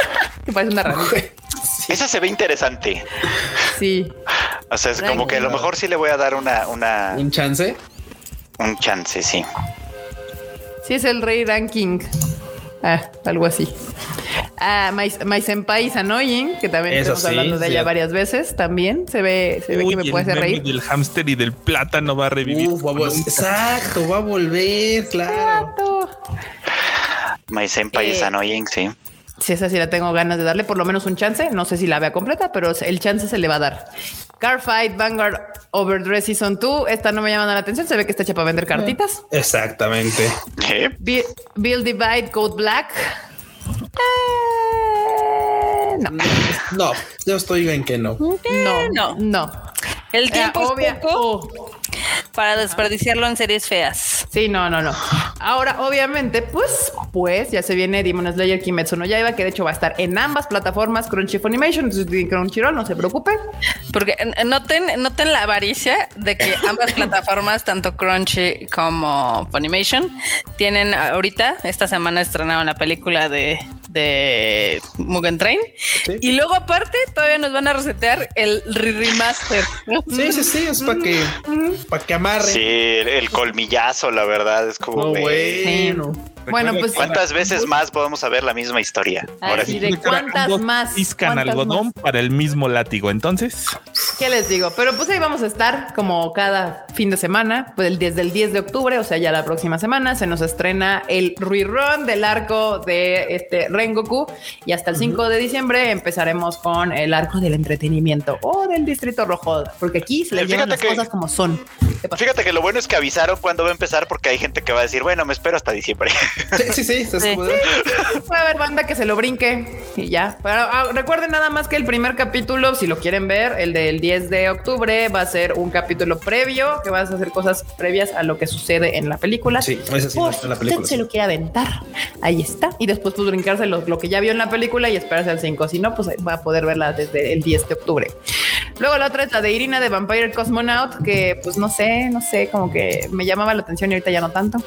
que parece una ranita. Esa se ve interesante. Sí. O sea, es como que a lo mejor sí le voy a dar una, una Un chance. un chance, sí. Sí, es el rey ranking. Ah, algo así. Ah, My, My Senpai is Annoying, que también Eso estamos sí, hablando de sí. ella varias veces. También se ve, se ve Uy, que me el puede hacer reír. del hámster y del plátano va a revivir. Uf, va a exacto, va a volver, claro. My Senpai is Eh, annoying, sí. Si esa sí la tengo ganas de darle por lo menos un chance. No sé si la vea completa, pero el chance se le va a dar. Carfight, Vanguard, Overdress Season 2. Esta no me llama la atención. Se ve que está hecha para vender cartitas. Exactamente. ¿Qué? Bi- Build Divide, Code Black. Eh, no, No, yo estoy en que no. no, no. no. El Eh, tiempo obvia- es poco oh, para desperdiciarlo en series feas. Sí, no, no, no. Ahora, obviamente, pues, pues ya se viene Demon Slayer Kimetsu no Yaiba, que de hecho va a estar en ambas plataformas, Crunchy en Crunchyroll, no se preocupen. Porque eh, noten, noten la avaricia de que ambas plataformas, tanto Crunchy como Funimation, tienen ahorita, esta semana estrenaron la película de, de Mugen Train. Sí. Y luego aparte todavía nos van a resetear el re- remaster. Sí, sí, sí, es para que, para que amarre. Sí, el colmillazo, la verdad, es como. No, güey. bueno. Bueno, pues ¿Cuántas veces más podemos saber la misma historia? Ahora Así sí. de cuántas más. Piscan cuántas algodón más. para el mismo látigo. Entonces, ¿Qué les digo? Pero pues ahí vamos a estar como cada fin de semana, pues el- desde el 10 de octubre, o sea, ya la próxima semana se nos estrena el rerun del arco de este Rengoku y hasta el 5 de diciembre empezaremos con el arco del entretenimiento o del Distrito Rojo, porque aquí se les Fíjate llevan las que- cosas como son. Fíjate que lo bueno es que avisaron cuándo va a empezar porque hay gente que va a decir, bueno, me espero hasta diciembre. Sí, sí, sí. como- Puede haber banda que se lo brinque y ya. Pero ah, recuerden nada más que el primer capítulo, si lo quieren ver, el del 10 de octubre, va a ser un capítulo previo, que vas a hacer cosas previas a lo que sucede en la película. Sí, no Por en la si película. usted se lo quiere aventar, ahí está. Y después pues brincarse lo, lo que ya vio en la película y esperarse al 5. Si no, pues va a poder verla desde el 10 de octubre. Luego la otra es la de Irina de Vampire Cosmonaut, que pues no sé, no sé, como que me llamaba la atención y ahorita ya no tanto.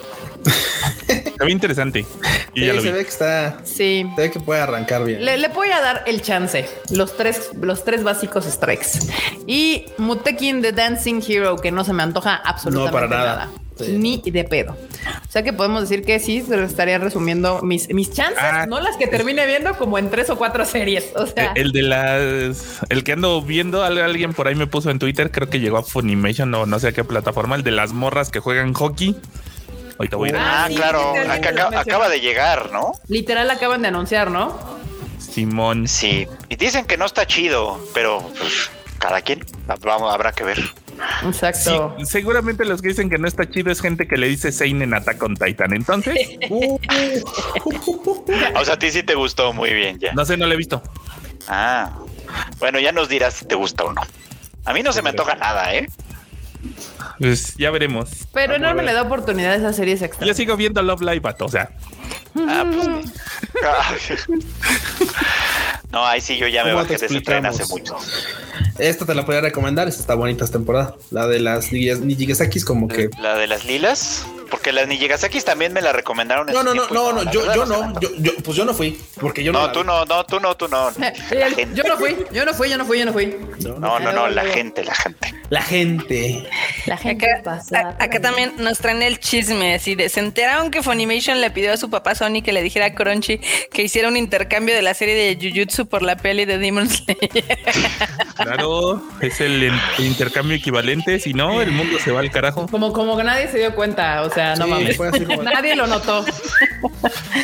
se ve interesante. Y Sí, ya lo se vi. ve que está. Sí. Se ve que puede arrancar bien. Le, le voy a dar el chance. Los tres, los tres básicos strikes. Y Mutekin The Dancing Hero, que no se me antoja absolutamente No, para nada. nada. Sí. Ni de pedo. O sea que podemos decir que sí, se lo estaría resumiendo mis, mis chances, Ah. no las que termine viendo como en tres o cuatro series. O sea, El de las, el que ando viendo, al- alguien por ahí me puso en Twitter, creo que llegó a Funimation o no sé a qué plataforma, el de las morras que juegan hockey. Ahorita voy a ir a Ah, sí, claro, acá- acaba, acaba de llegar, ¿no? literal acaban de anunciar, ¿no? Simón. Sí, y dicen que no está chido, pero pues, cada quien. Vamos, habrá que ver. Exacto. Sí, seguramente los que dicen que no está chido es gente que le dice Sein en Attack on Titan. Entonces, Uh, O sea, a ti sí te gustó muy bien ya. no sé, no lo he visto. Ah, bueno, ya nos dirás si te gusta o no. A mí no se me antoja nada, ¿eh? Pues ya veremos. Pero no me le da oportunidad a esas series extra. Yo sigo viendo Love Live, vato. O sea, Ah, pues, no, ahí sí yo ya me ¿Cómo bajé de ese tren hace mucho. esta te la podría recomendar. Esta está bonita esta temporada. La de las Nijigasakis, como que. La de las lilas, porque las Nijigasakis también me la recomendaron. en No, no, no, no, no. Yo, no. Yo, yo, pues yo no fui. Porque yo no. Tú vi. no, no, tú no, tú no. Yo no fui, yo no fui, yo no fui, yo no fui. No, No, no, no, la Luego. gente, la gente. La gente. La gente Acá, acá también nos traen el chisme así de se enteraron que Funimation le pidió a su papá Sony que le dijera a Crunchy que hiciera un intercambio de la serie de Jujutsu por la peli de Demon Slayer. claro, es el in- intercambio equivalente. Si no, el mundo se va al carajo. Como, como que nadie se dio cuenta, o sea, no Sí, mames. como- Nadie lo notó.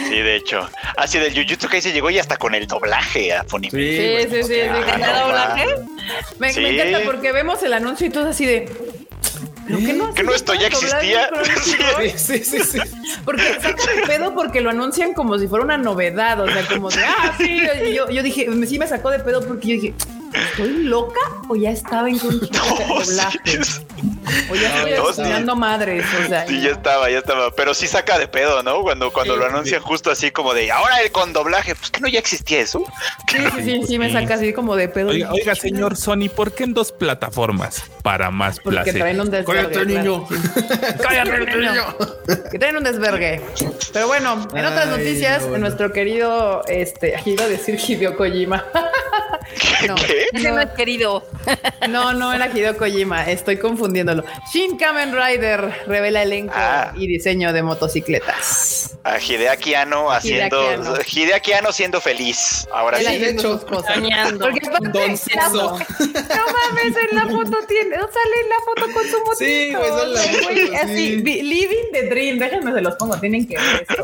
Sí, de hecho. Así del Jujutsu que se llegó y hasta con el doblaje a Funimation. Sí, Sí, sí, sí, sí. Ah, doblaje? Me, Sí. me encanta porque vemos el anuncio y todo así de. ¿Pero qué no, ¿Que no esto ya existía? Sí, sí, sí, sí. Porque saca de pedo porque lo anuncian como si fuera una novedad, o sea, como de, ah, sí, y yo, yo dije, me- sí me sacó de pedo porque yo dije, ¿estoy loca o ya estaba en No, sí? O ya estoy No, sí. madres, o sea. Sí, ya estaba, ya estaba. Pero sí saca de pedo, ¿no? Cuando, cuando Sí. lo anuncian justo así como de ahora el con doblaje. Pues que no ya existía eso. Sí, sí, sí, sí, me saca así como de pedo. Oiga, oiga, señor Sony, ¿por qué en dos plataformas? Para más Porque placer. traen un desvergue. Cállate, niño. claro. Cállate, niño. Que traen un desvergue. Pero bueno, en otras Ay, noticias, no, bueno. nuestro querido, este, iba a decir Hideo Kojima. No. ¿Qué? Ese no es querido. No, no era Hideo Kojima, estoy confundiéndolo. Shin Kamen Rider revela elenco Ah. y diseño de motocicletas. A Hideaki Anno haciendo. Hideaki Anno. Hideaki Anno siendo feliz. Ahora Él sí. de hecho, soñando. Porque aparte, Don la Sexo. foto- no mames, en la foto tiene, sale en la foto con su motito. Sí, güey, sale la foto, Güey, sí. así, vi- living the dream, déjenme se los pongo, tienen que ver esto.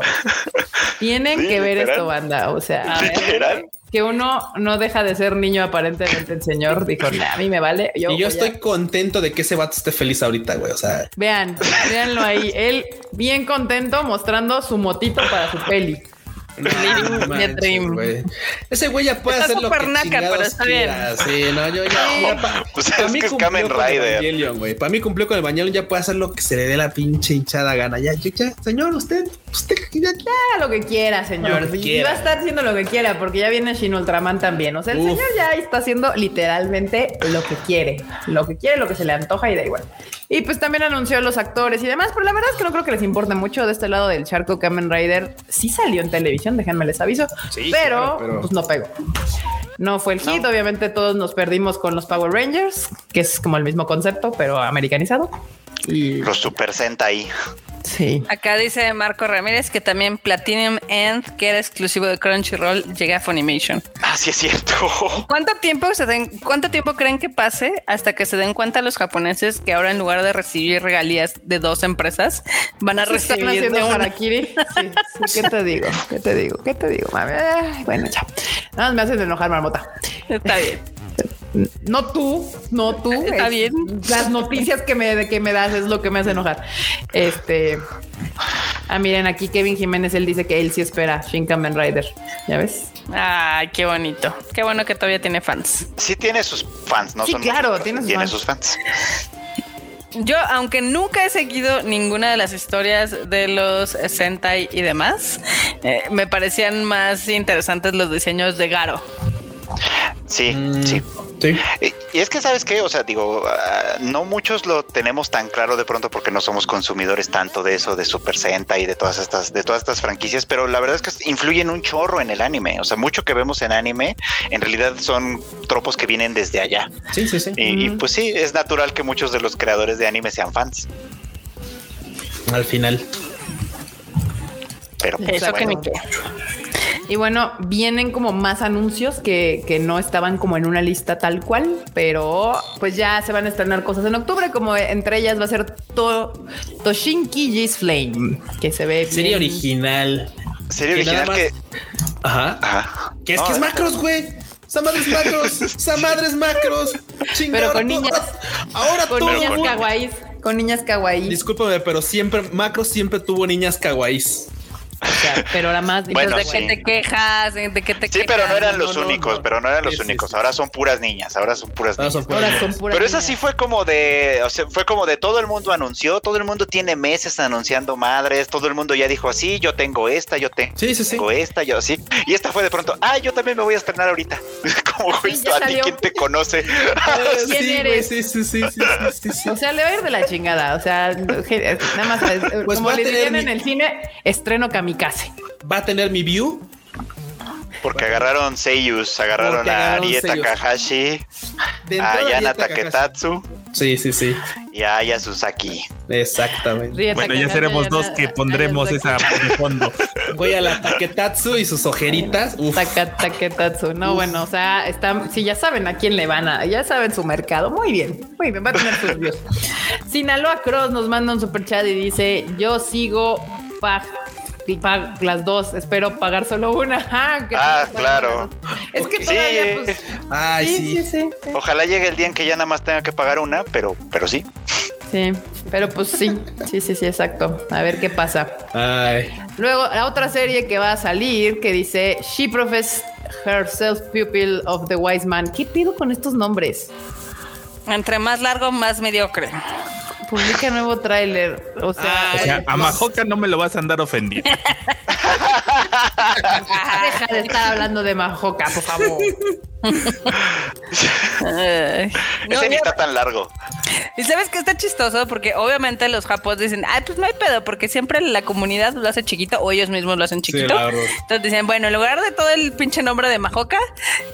Tienen Sí, que ver literal. esto, banda, o sea, a ver, Literal. Que uno no deja de ser niño aparentemente el señor dijo, "Nah, a mí me vale. Yo Y yo voy a-". estoy contento de que ese vato esté feliz ahorita, güey. O sea, Vean, véanlo ahí. Él bien contento mostrando su motito para su peli. Living the dream. Ese güey ya puede Está hacer lo que naca, pero está bien. Sí, no, yo ya. ya pa- Pues pa' es mí que es cumplió Kamen con Rider. Evangelion, güey. Para mí cumplió con el Evangelion, ya puede hacer lo que se le dé la pinche hinchada gana. Ya, ya, ya, señor, usted, usted, ya, ya. Haga lo que quiera, señor. Lo que Y quiera. va a estar haciendo lo que quiera, porque ya viene Shin Ultraman también. O sea, el Uf. señor ya está haciendo literalmente lo que quiere. Lo que quiere, lo que se le antoja y da igual. Y pues también anunció a los actores y demás, pero la verdad es que no creo que les importe mucho de este lado del charco Kamen Rider. Sí salió en televisión, déjenme les aviso, Sí, pero, claro, pero- pues no pegó. No fue el hit, obviamente todos nos perdimos con los Power Rangers, que es como el mismo concepto, pero americanizado. Y Los Super Sentai. Sí. Acá dice Marco Ramírez que también Platinum End, que era exclusivo de Crunchyroll, llega a Funimation. Ah, sí es cierto. ¿Cuánto tiempo se den, cuánto tiempo creen que pase hasta que se den cuenta los japoneses que ahora en lugar de recibir regalías de dos empresas, van a recibir de una? harakiri. Sí, sí, ¿Qué te digo? ¿Qué te digo? ¿Qué te digo, mami? Bueno, ya. Nada más me hacen enojar, marmota. Está bien. No tú, no tú. Está es- bien. Las noticias que me, que me das es lo que me hace enojar. Este. Ah, miren, aquí Kevin Jiménez, él dice que él sí espera Shin Kamen Rider. ¿Ya ves? Ay, qué bonito. Qué bueno que todavía tiene fans. Sí tiene sus fans, ¿no? Sí, Son claro, muchos, tiene pero sus tiene fans. sus fans. Yo, aunque nunca he seguido ninguna de las historias de los Sentai y demás, eh, me parecían más interesantes los diseños de Garo. Sí, Mm, sí. Sí. Y y es que, ¿sabes qué? O sea, digo, ah, no muchos lo tenemos tan claro de pronto porque no somos consumidores tanto de eso, de Super Sentai y de todas estas, de todas estas franquicias, pero la verdad es que influyen un chorro en el anime. O sea, mucho que vemos en anime, en realidad son tropos que vienen desde allá. Sí, sí, sí. Y, y, pues sí, es natural que muchos de los creadores de anime sean fans. Al final. Pero pues, Eso que ni qué. Y bueno, vienen como más anuncios que, que no estaban como en una lista tal cual, pero pues ya se van a estrenar cosas en octubre, como entre ellas va a ser to, Toshinki G's Flame, que se ve Serie bien. original. Serie Que original que. Ajá. Ajá. Que es No, que es Macros, güey. ¡Esa madres macros! ¡Esa madres macros! Chinga, Pero ahora con niñas. Ahora Con todo niñas kawaiis. Con niñas kawaiis. Discúlpame, pero siempre, Macro siempre tuvo niñas kawaiis. O sea, pero la más. Bueno, ¿De sí. qué te quejas? ¿De qué te Sí, quejas? pero no eran los no, únicos, no. pero no eran los Sí, sí, únicos. sí. Ahora son puras niñas, ahora son puras Ahora niñas. son puras niñas. Pero esa sí fue como de, o sea, fue como de todo el mundo anunció, todo el mundo tiene meses anunciando madres, todo el mundo ya dijo así, yo tengo esta, yo tengo Sí, sí, sí. esta, yo así. Y esta fue de pronto, ah, yo también me voy a estrenar ahorita. como Sí, ya a ti quién te conoce. ¿Quién Sí, eres? sí, sí, sí, sí, sí, sí, sí. O sea, le va a ir de la chingada. O sea, nada más. eh, Pues como le dirían mi- en el cine, estreno kamikaze. Va a tener mi view. Porque agarraron Seiyus, agarraron Porque a agarraron Arie Seiyus. Takahashi, De a Yana. Taketatsu Sí, sí, sí. y a Aya Susaki. Exactamente. Rieta Bueno, ya seremos dos que pondremos esa de fondo. Voy a la Taketatsu y sus ojeritas. Taka- Taketatsu. No, bueno, o sea, están, si ya saben a quién le van a, ya saben su mercado. Muy bien, muy bien, va a tener sus views. Sinaloa Cross nos manda un super chat y dice: Yo sigo pag, las dos, espero pagar solo una. Ah, Ah, claro. Es que Sí. todavía, pues. Ay, sí, sí. sí, sí, sí. Ojalá llegue el día en que ya nada más tenga que pagar una, pero, pero sí. Sí, pero pues sí, sí, sí, sí, exacto. A ver qué pasa. Ay. Luego, la otra serie que va a salir que dice She professed herself pupil of the wise man. ¿Qué pido con estos nombres? Entre más largo, más mediocre. Publica nuevo tráiler. O sea, O sea, a. Majoka no me lo vas a andar ofendiendo. deja de estar hablando de Majoka, por favor. No, Ese ni está tan largo. Y sabes que está chistoso porque obviamente los japos dicen, ay, pues no hay pedo, porque siempre la comunidad lo hace chiquito o ellos mismos lo hacen chiquito. Entonces dicen, bueno, en lugar de todo el pinche nombre de Majoka,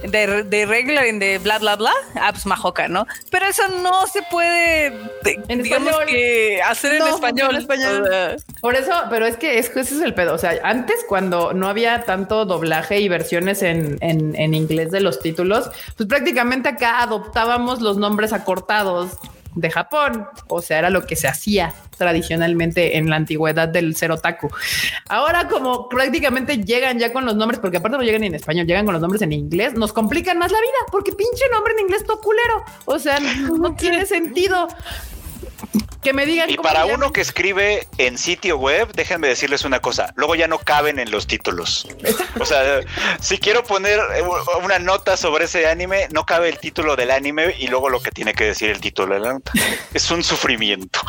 de, de regular y de bla, bla, bla, ah, pues Majoka, ¿no? Pero eso no se puede, de- En digamos español. que hacer en español. en Por eso, pero es que es que ese es el pedo. O sea, antes cuando no había tanto doblaje y versiones en, en, en inglés de los títulos, pues prácticamente acá adoptábamos los nombres acortados de Japón. O sea, era lo que se hacía tradicionalmente en la antigüedad del Otaku. Ahora como prácticamente llegan ya con los nombres, porque aparte no llegan en español, llegan con los nombres en inglés, nos complican más la vida, porque pinche nombre en inglés todo culero. O sea, no tiene sentido. Que me digan Y cómo para uno que escribe en sitio web, déjenme decirles una cosa, luego ya no caben en los títulos. O sea, si quiero poner una nota sobre ese anime, no cabe el título del anime y luego lo que tiene que decir el título de la nota. Es un sufrimiento.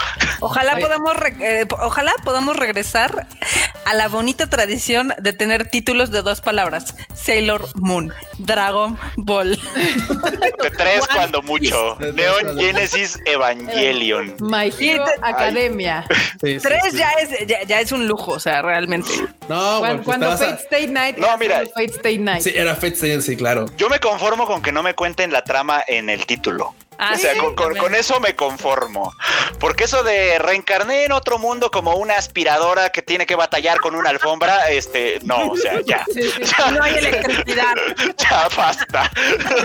Ojalá podamos, re- eh, ojalá podamos regresar a la bonita tradición de tener títulos de dos palabras: Sailor Moon, Dragon Ball. De tres cuando mucho. Neon Genesis Evangelion. My Academia. Sí, sí, Tres sí. ya es ya, ya es un lujo, o sea, realmente. No, Cuando, cuando a- Fate Stay Night. No, mira. Fate Stay Night. Sí, era Fate Stay Night, sí, claro. Yo me conformo con que no me cuenten la trama en el título. Ah, o sea, sí, con, con- también. con eso me conformo. Porque eso de reencarné en otro mundo como una aspiradora que tiene que batallar con una alfombra, este, no, o sea, ya. Sí, sí. Ya, No hay electricidad. ya basta.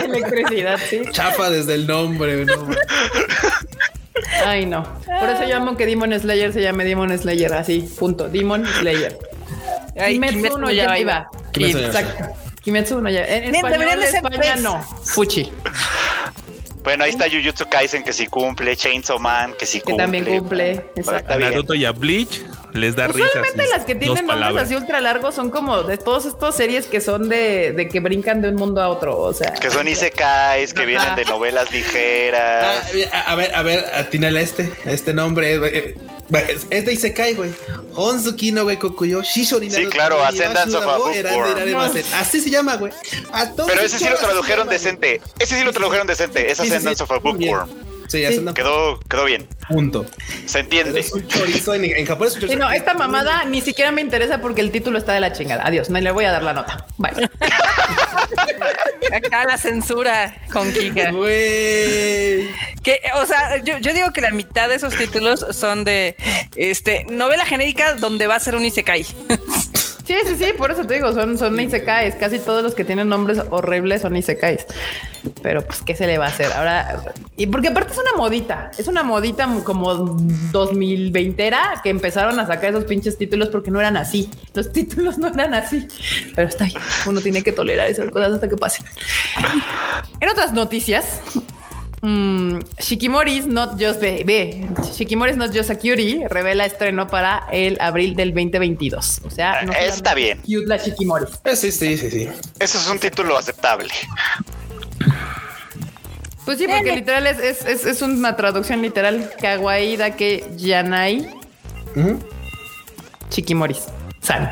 Electricidad, sí. Chafa desde el nombre, no. Ay, no. Por eso llamo que Demon Slayer se llame Demon Slayer. Así, punto. Demon Slayer. Ay, Kimetsu Kimetsu no Yaiba. Yaiba. Kimetsu no Yaiba. Exacto. Kimetsu no Yaiba. En Bien, español España no. Fuchi. Bueno, ahí está Jujutsu Kaisen que sí cumple, Chainsaw Man que sí Que cumple. también cumple. Exacto. Naruto y a Bleach les da risa. Usualmente las que tienen nombres así ultra largos son como de todas estas series que son de, de que brincan de un mundo a otro. O sea, Que son isekais, que vienen de novelas Ah, ligeras. a, a ver, a ver, atínale a este, a este nombre. eh, eh, Es de Isekai, güey. Honzuki no güey Kokuyo, Shishori Sí, claro, Ascendance of a Bookworm. Así se llama, güey. Pero ese sí lo tradujeron decente. Ese sí lo tradujeron decente. Es. Ascendance of a. Bookworm. Sí. Quedó, quedó bien. Punto. Se entiende. es un chorizo en, en japonés. es un Sí, chorizo. no, esta mamada ni siquiera me interesa porque el título está de la chingada. Adiós, no le voy a dar la nota. Bye. Acá la censura con Kika. Güey. Que, o sea, yo, yo digo que la mitad de esos títulos son de este novela genérica donde va a ser un Isekai. Sí, sí, sí, por eso te digo, son, son isekais. Casi todos los que tienen nombres horribles son isekais. Pero pues, ¿qué se le va a hacer? Ahora, y porque aparte es una modita, es una modita como 2020 era que empezaron a sacar esos pinches títulos porque no eran así. Los títulos no eran así. Pero está ahí. Uno tiene que tolerar esas cosas hasta que pasen. En otras noticias, Mm, Shikimori's Not Just Baby. Shikimori's Not Just a Cutie revela estreno para el abril del 2022. O sea, no Está bien. Cute la Shikimori. Eh, Sí, sí, sí, sí. Eso es un título aceptable. Pues sí, porque literal es, es, es, es una traducción literal. Kawaii da que Yanai Ujú. Shikimoris. San.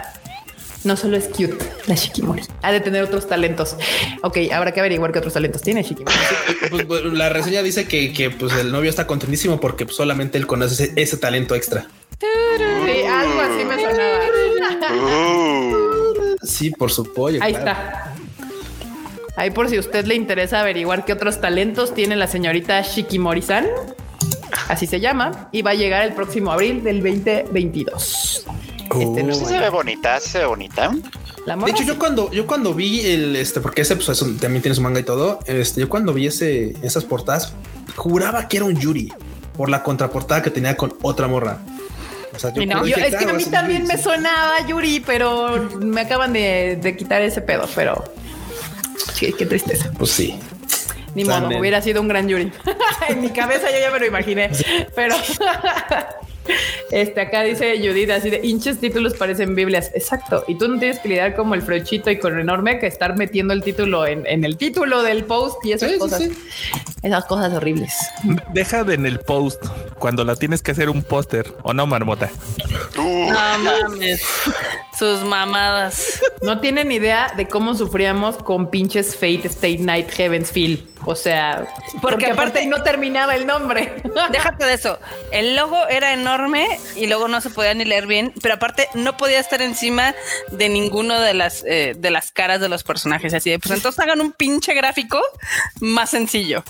No solo es cute la Shikimori. Ha de tener otros talentos. Ok, habrá que averiguar qué otros talentos tiene Shikimori. Pues, la reseña dice que, que, pues el novio está contentísimo porque pues, solamente él conoce ese, ese talento extra. Sí, algo así me sonaba. Uh, Sí, por su pollo. Ahí claro. está. Ahí por si a usted le interesa averiguar qué otros talentos tiene la señorita Shikimori-san. Así se llama. Y va a llegar el próximo abril del 2022. Este Oh. nuevo sí se año. ve bonita, sí se ve bonita. La De hecho, yo cuando, yo cuando vi el este, porque ese pues, también tiene su manga y todo, este, yo cuando vi ese, esas portadas, juraba que era un Yuri por la contraportada que tenía con otra morra. O sea, yo, no, dije, Yo- es que a mí es un también Yuri, me sí. sonaba Yuri, pero me acaban de, de quitar ese pedo, pero sí, qué tristeza. Pues sí. Ni modo, hubiera sido un gran Yuri. en mi cabeza yo ya me lo imaginé, pero este acá dice Judith así de hinches títulos parecen Biblias. Exacto. Y tú no tienes que lidiar como el frechito y con enorme que estar metiendo el título en, en el título del post y esas Sí, cosas. sí. Esas cosas horribles. Deja de en el post cuando la tienes que hacer un póster o no, marmota. No mames. Sus mamadas. No tienen idea de cómo sufríamos con pinches Fate State Night Heavens Feel. O sea, porque, aparte aparte- no terminaba el nombre. Déjate de eso. El logo era enorme y luego no se podía ni leer bien, pero aparte no podía estar encima de ninguno de las eh, de las caras de los personajes. Así de, pues entonces hagan un pinche gráfico más sencillo.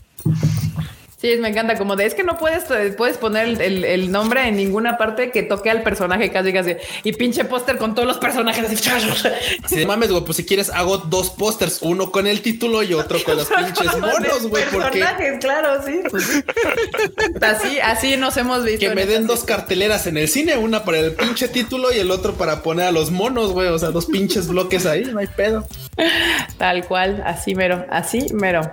Sí, me encanta como de es que no puedes, eh, puedes poner el, el- el nombre en ninguna parte que toque al personaje casi casi y pinche póster con todos los personajes así. Si de mames, güey, pues si quieres hago dos pósters, uno con el título y otro con los pinches monos, güey, porque Personajes, claro, sí. pues sí. así, así nos hemos visto. que me den dos carteleras en el cine, una para el pinche título y el otro para poner a los monos, güey, o sea, dos pinches bloques ahí, no hay pedo. Tal cual, así mero, así mero.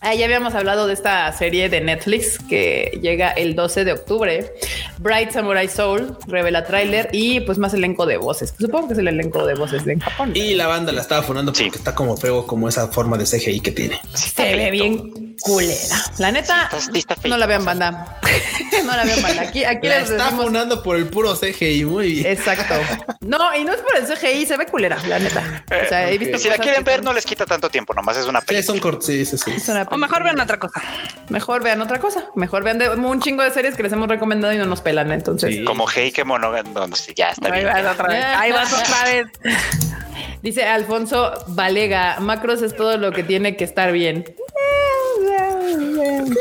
Ah, ya habíamos hablado de esta serie de Netflix que llega el 12 de octubre. Bright Samurai Soul revela tráiler y pues más elenco de voces. Supongo que es el elenco de voces de en Japón. Y la banda la estaba fonando porque Sí. está como feo como esa forma de CGI que tiene. sí se ve bien culera. La neta, Sí, está- sí está feito. no la vean banda. no la vean banda. Aquí, aquí La les está decimos- fonando por el puro CGI, muy bien. Exacto. No, y no es por el CGI, se ve culera, la neta. O sea, he visto Si la quieren ver, son- no les quita tanto tiempo, nomás es una Sí, película. son cortos, sí, sí, sí. es una O mejor vean otra cosa. Mejor vean otra cosa. Mejor vean de, un chingo de series que les hemos recomendado y no nos pelan. Entonces, Sí. Como Heike Monogan, no, no sé, ya está Ahí bien. vas otra vez. Ahí vas otra vez. dice Alfonso Valega: Macros es todo lo que tiene que estar bien.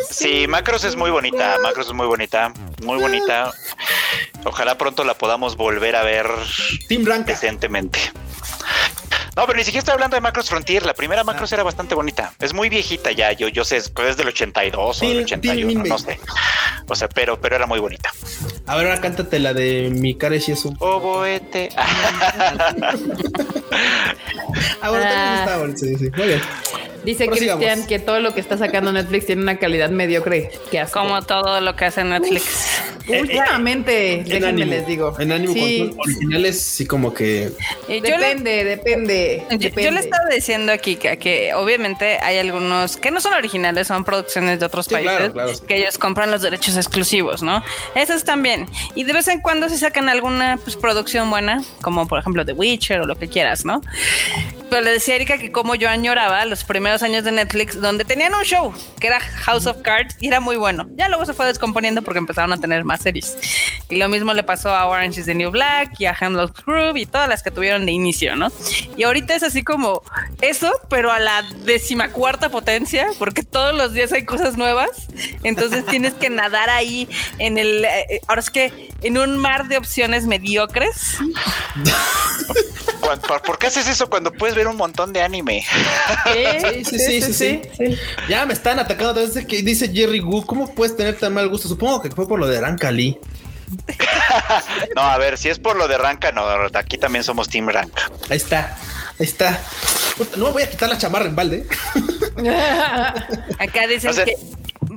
Sí, Macros es muy bonita, Macros es muy bonita, muy bonita. Ojalá pronto la podamos volver a ver Team Blanca. decentemente. No, pero ni siquiera estoy hablando de Macros Frontier. La primera Macros era bastante bonita. Es muy viejita ya. Yo, yo sé, es del 82 o Team- del 81, Team no sé. O sea, pero, pero era muy bonita. A ver, ahora cántate la de mi cara si es un. Oboete. Ah, bueno, también Ah. está bonito, sí, sí. Muy bien. Dice. Cristian que todo lo que está sacando Netflix tiene una calidad mediocre. Que asco. Como todo lo que hace Netflix. Últimamente, déjenme ánimo, les digo. En ánimo Sí, con originales, sí, como que. Le- depende, depende, Yo, depende. yo le estaba diciendo aquí que, que obviamente hay algunos que no son originales, son producciones de otros Sí, claro, países claro. que ellos compran los derechos exclusivos, ¿no? Esos también. Y de vez en cuando se sacan alguna pues, producción buena, como por ejemplo The Witcher o lo que quieras, ¿no? Pero le decía a Erika que como yo añoraba los primeros años de Netflix donde tenían un show que era House of Cards y era muy bueno. Ya luego se fue descomponiendo porque empezaron a tener más series. Y lo mismo le pasó a Orange is the New Black y a Hemlock Grove y todas las que tuvieron de inicio, ¿no? Y ahorita es así como eso, pero a la decimacuarta potencia, porque todos los días hay cosas nuevas. Entonces tienes que nadar ahí en el. eh, ahora es que en un mar de opciones mediocres. ¿Cuán- por- ¿Por qué haces eso cuando puedes ver un montón de anime? Sí, sí, sí, sí, sí. Ya me están atacando desde que dice Jerry Gu. ¿Cómo puedes tener tan mal gusto? Supongo que fue por lo de Arancali. No, a ver, si es por lo de Ranka, no, aquí también somos Team Ranka. Ahí está. Ahí está. No me voy a quitar la chamarra en balde. Acá dicen O sea- que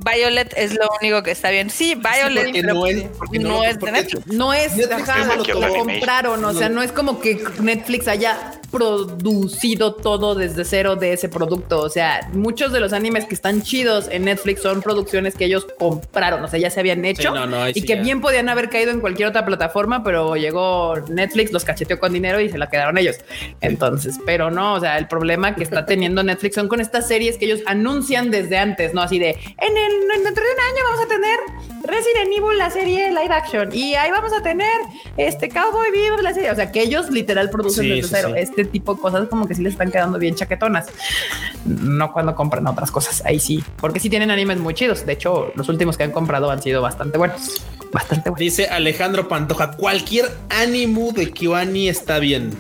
Violet es lo único que está bien. Sí, Violet porque pero no es- porque no es de Netflix. No es, Netflix ajá, lo lo compraron, o sea, no es como que Netflix haya producido todo desde cero de ese producto. O sea, muchos de los animes que están chidos en Netflix son producciones que ellos compraron, o sea, ya se habían hecho no, no, ahí y sí que ya. bien podían haber caído en cualquier otra plataforma, pero llegó Netflix, los cacheteó con dinero y se la quedaron ellos. Entonces, pero no, o sea, el problema que está teniendo Netflix son con estas series que ellos anuncian desde antes, no así de en el dentro de un año vamos a tener Resident Evil la serie live action y ahí vamos a tener este Cowboy Bebop la serie, o sea, que ellos literal producen Sí, desde sí, cero. sí. Este tipo de cosas como que sí les están quedando bien chaquetonas. No cuando compran otras cosas, ahí sí, porque sí tienen animes muy chidos. De hecho, los últimos que han comprado han sido bastante buenos, bastante buenos. Dice Alejandro Pantoja. Cualquier ánimo de Kiwani está bien.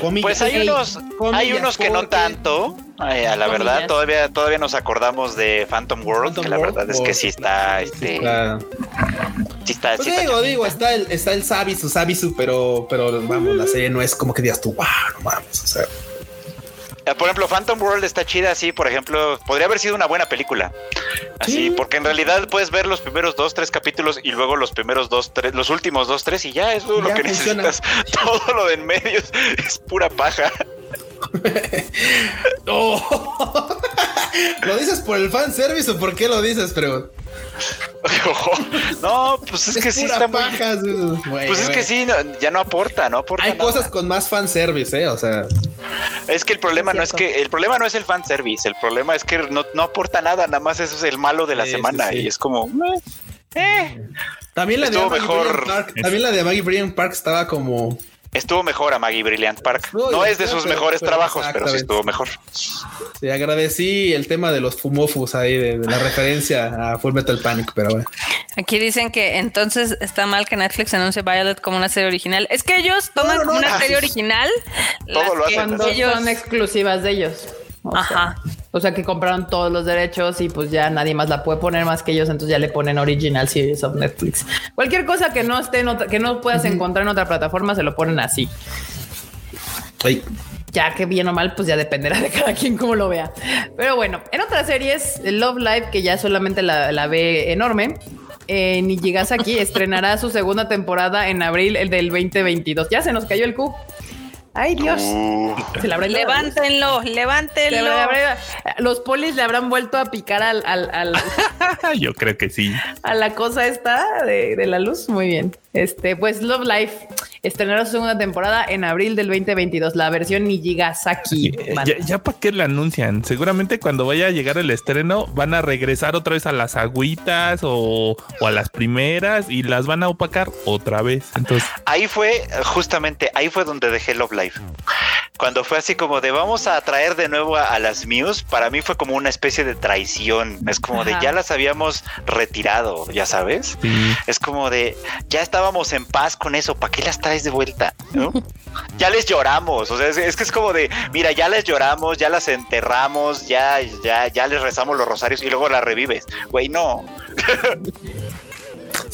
Comillas. Pues hay Ey, unos, comillas, hay unos que no tanto. Ay, a la Comillas. verdad, todavía, todavía nos acordamos de Phantom World, Phantom que la World, verdad es que sí está, sí este, está- sí está, Pues sí está digo, chafita. digo, está el, está el Sabisu, Sabisu, pero, pero vamos, la serie no es como que digas tú, wow, no mames, o sea, Eh, Por ejemplo, Phantom World está chida así, por ejemplo, podría haber sido una buena película. Así, Sí. porque en realidad puedes ver los primeros dos, tres capítulos y luego los primeros dos, tres, los últimos dos, tres y ya es todo lo que funciona. necesitas. Todo lo de en medio es, pura paja. Oh. ¿Lo dices por el fan service o por qué lo dices? Pero no, pues es, que sí está muy... paja, güey, Pues es que sí, no, ya no aporta, no aporta. Hay nada. cosas con más fan service, eh, o sea, Es que el problema Es no es que el problema no es el fan service, el problema es que no, no aporta nada, nada más eso es el malo de la Sí, semana sí. y es como eh, también la de Maggie mejor. Park, también la de Maggie Brilliant Park estaba como estuvo mejor a Maggie Brilliant Park. No, es de sus pero- mejores pero trabajos, pero sí estuvo mejor. Sí, agradecí el tema de los fumofus ahí, de, de la referencia a Full Metal Panic, pero bueno. Aquí dicen que entonces está mal que Netflix anuncie Violet como una serie original. Es que ellos toman No, no, como no. una serie original. Todo las lo que hacen Cuando ellos- son exclusivas de ellos. O sea, Ajá. o sea que compraron todos los derechos y pues ya nadie más la puede poner más que ellos, entonces ya le ponen Original Series of Netflix. Cualquier cosa que no esté en otra, que no puedas encontrar en otra plataforma, se lo ponen así. Ay, Ya que bien o mal, pues ya dependerá de cada quien cómo lo vea. Pero bueno, en otras series, Love Live, que ya solamente la, la ve enorme, eh, Nijigasaki estrenará su segunda temporada en abril el del 2022. Ya se nos cayó el Q. Ay, Dios. Uh, Se la. Levántenlo, Le levántenlo. habrá- los polis le habrán vuelto a picar al, al- al- Yo creo que sí. a la cosa esta de, de la luz. Muy bien. Este, pues Love Life estrenará su segunda temporada en abril del 2022, la versión Nijigasaki. Ya, ya para qué la anuncian. Seguramente cuando vaya a llegar el estreno van a regresar otra vez a las agüitas o, o a las primeras y las van a opacar otra vez. Entonces, ahí fue justamente ahí fue donde dejé Love Life. Cuando fue así como de vamos a traer de nuevo a, a las Muse, para mí fue como una especie de traición. Es como de ya las habíamos retirado, ya sabes. sí. Es como de ya estábamos en paz con eso, ¿para qué las traes de vuelta? ¿No? ya les lloramos, o sea, es, que es como de, mira, ya les lloramos, ya las enterramos, ya, ya, ya les rezamos los rosarios y luego las revives. Güey, no.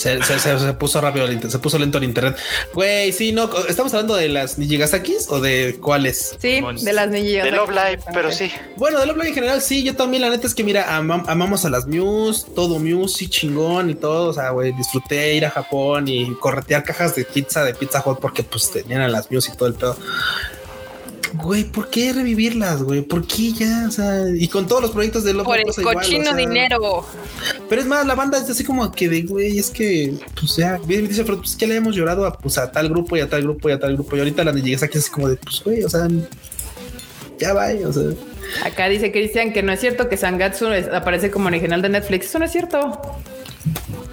se, se- se- se puso rápido, se puso lento el internet. Güey, sí, no, ¿estamos hablando de las Nijigasakis o de cuáles? Sí, de las Nijigasaki. De Love Live, pero sí. Bueno, de Love Live en general, sí, yo también, la neta es que mira, amam- amamos a las Muse, todo Muse, sí, chingón y todo, o sea, güey, disfruté ir a Japón y corretear cajas de pizza de Pizza Hut porque pues tenían a las Muse y todo el pedo. Güey, ¿por qué revivirlas, güey? ¿Por qué ya? O sea, y con todos los proyectos de Love Por el igual, cochino o sea, dinero. Pero es más, la banda es así como que de, güey, es que, pues ya, bien dice Fred, pues que le hemos llorado a, pues, a tal grupo y a tal grupo y a tal grupo. Y ahorita la llegas aquí es como de, pues, güey, o sea, ya va, o sea. Acá dice Cristian que no es cierto que Sangatsu aparece como original de Netflix. Eso no es cierto.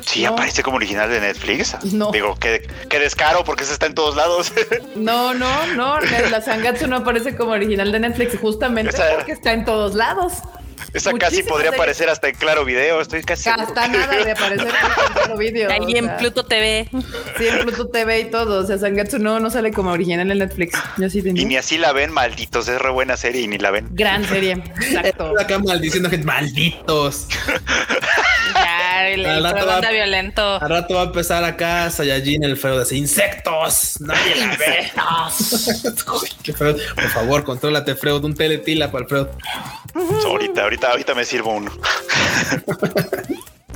Sí, No. aparece como original de Netflix. No. Digo, qué, qué descaro porque se está en todos lados. No, no, no. La Sangatsu no aparece como original de Netflix justamente Esa- porque está en todos lados. Esa casi podría series. aparecer hasta en claro video. Estoy casi seguro. Hasta nada de aparecer en el vídeo. Ahí en sea, Pluto TV. Sí, en Pluto TV y todo. O sea, Sangatsu no, no sale como original en Netflix. Yo sí Y ni así la ven, malditos. Es re buena serie y ni la ven. Gran serie. Exacto. Acá maldiciendo gente, malditos. El, Al el rato va- anda violento. Al rato va a empezar acá Sayajin el feo de decir, insectos. Nadie la ve. Qué feo. Por favor, contrólate, Freud. Un teletila para el Freud. Ahorita, ahorita, ahorita me sirvo uno.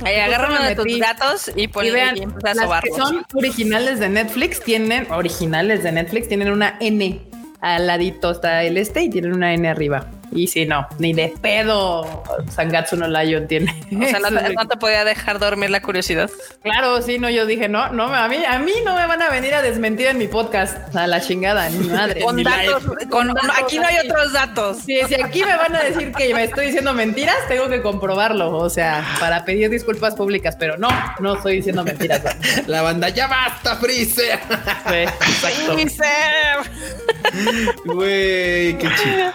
Ahí, agarra uno de tus gatos y Y ponle vean, y empieza a las que son originales de Netflix tienen, originales de Netflix, tienen una N al ladito está el este y tienen una N arriba. Y si no, ni de pedo Sangatsu no Lion tiene. O sea, no, te- de- no te podía dejar dormir la curiosidad. Claro, sí, no, yo dije, no, no, a mí, a mí no me van a venir a desmentir en mi podcast, a la chingada, ni madre. Con ni datos, con, datos aquí no hay así. otros datos. Sí, si aquí me van a decir que me estoy diciendo mentiras, tengo que comprobarlo, o sea, para pedir disculpas públicas, pero no, no estoy diciendo mentiras. La banda, ya basta, Freezer. Sí, exacto. Sí, Güey, qué chido.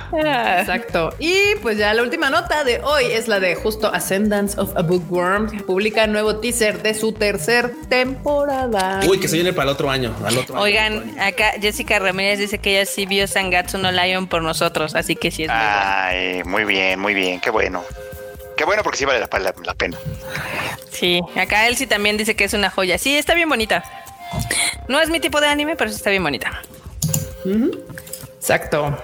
Seb. Y pues ya la última nota de hoy es la de justo Ascendance of a Bookworm. Publica nuevo teaser de su tercer temporada. Uy, que se viene para el otro año. Al otro año. Oigan, acá Jessica Ramírez dice que ella sí vio Sangatsu no Lion por nosotros, así que sí es muy. Ay, muy bien, muy bien. Qué bueno. Qué bueno porque sí vale la, la- la pena. Sí, acá Elsie también dice que es una joya. Sí, está bien bonita. No es mi tipo de anime, pero sí está bien bonita. Exacto.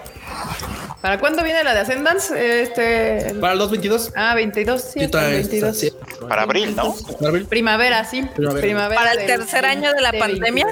¿Para cuándo viene la de Ascendance? Este. Para el 222. Ah, 22, sí, Sí, hasta el todavía 22. está, sí. Para abril, ¿no? Para abril. Primavera, sí. Primavera. Primavera. ¿Para el del tercer año de la 2022. pandemia?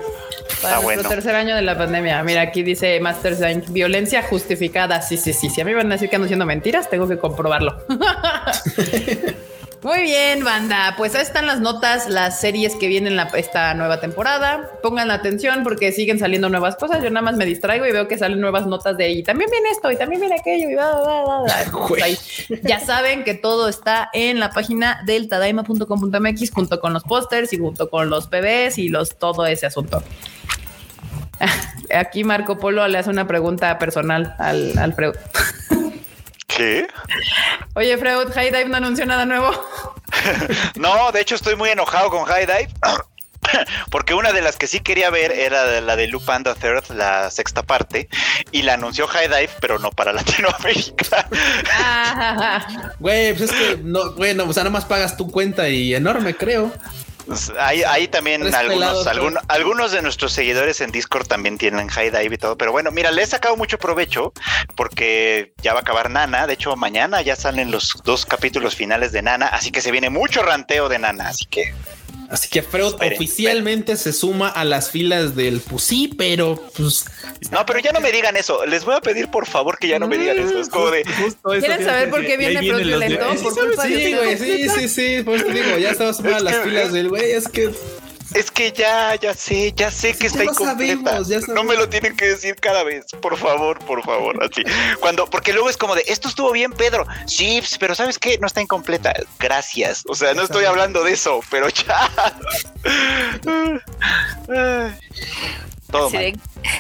Para Ah, nuestro bueno. tercer año de la pandemia. Mira, aquí dice Master Sign, violencia justificada. Sí, sí, sí. Si a mí van a decir que ando diciendo mentiras, tengo que comprobarlo. Muy bien, banda. Pues ahí están las notas, las series que vienen la, esta nueva temporada. Pongan atención porque siguen saliendo nuevas cosas. Yo nada más me distraigo y veo que salen nuevas notas de y también viene esto y también viene aquello y bla, bla, bla, bla. Entonces, ahí ya saben que todo está en la página del tadaima.com.mx junto con los pósters y junto con los PBs y los todo ese asunto. Aquí Marco Polo le hace una pregunta personal al, al. ¿Qué? Oye, Freud, High Dive no anunció nada nuevo. No, de hecho estoy muy enojado con High Dive. Porque una de las que sí quería ver era la de Loop and the Third, la sexta parte, y la anunció High Dive, pero no para Latinoamérica. Ah, Güey, pues es que no, bueno, o sea, nada más pagas tu cuenta y enorme, creo. Ahí, ahí también Tres algunos, algún- pues. algunos de nuestros seguidores en Discord también tienen High Dive y todo. Pero bueno, mira, le he sacado mucho provecho porque ya va a acabar Nana. De hecho, mañana ya salen los dos capítulos finales de Nana, así que se viene mucho ranteo de Nana. Así que Así que Freud Esperen, oficialmente se suma a las filas del pues sí, pero pues no, pero ya no me digan eso. Les voy a pedir por favor que ya no me digan eso. Es como de Justo eso ¿Quieren saber a por qué viene de- Violento? Sí, culpa de sí, güey, sí, sí, sí, por eso digo, ya estaba sumada a Es las que- filas del güey, es que Es que ya, ya sé, ya sé que está incompleta. sabemos, ya No me lo tienen que decir cada vez, por favor, por favor, así. Cuando, porque luego es como de, esto estuvo bien, Pedro. Sí, pero ¿sabes qué? No está incompleta. Gracias. O sea, no estoy hablando de eso, pero ya. Todo mal.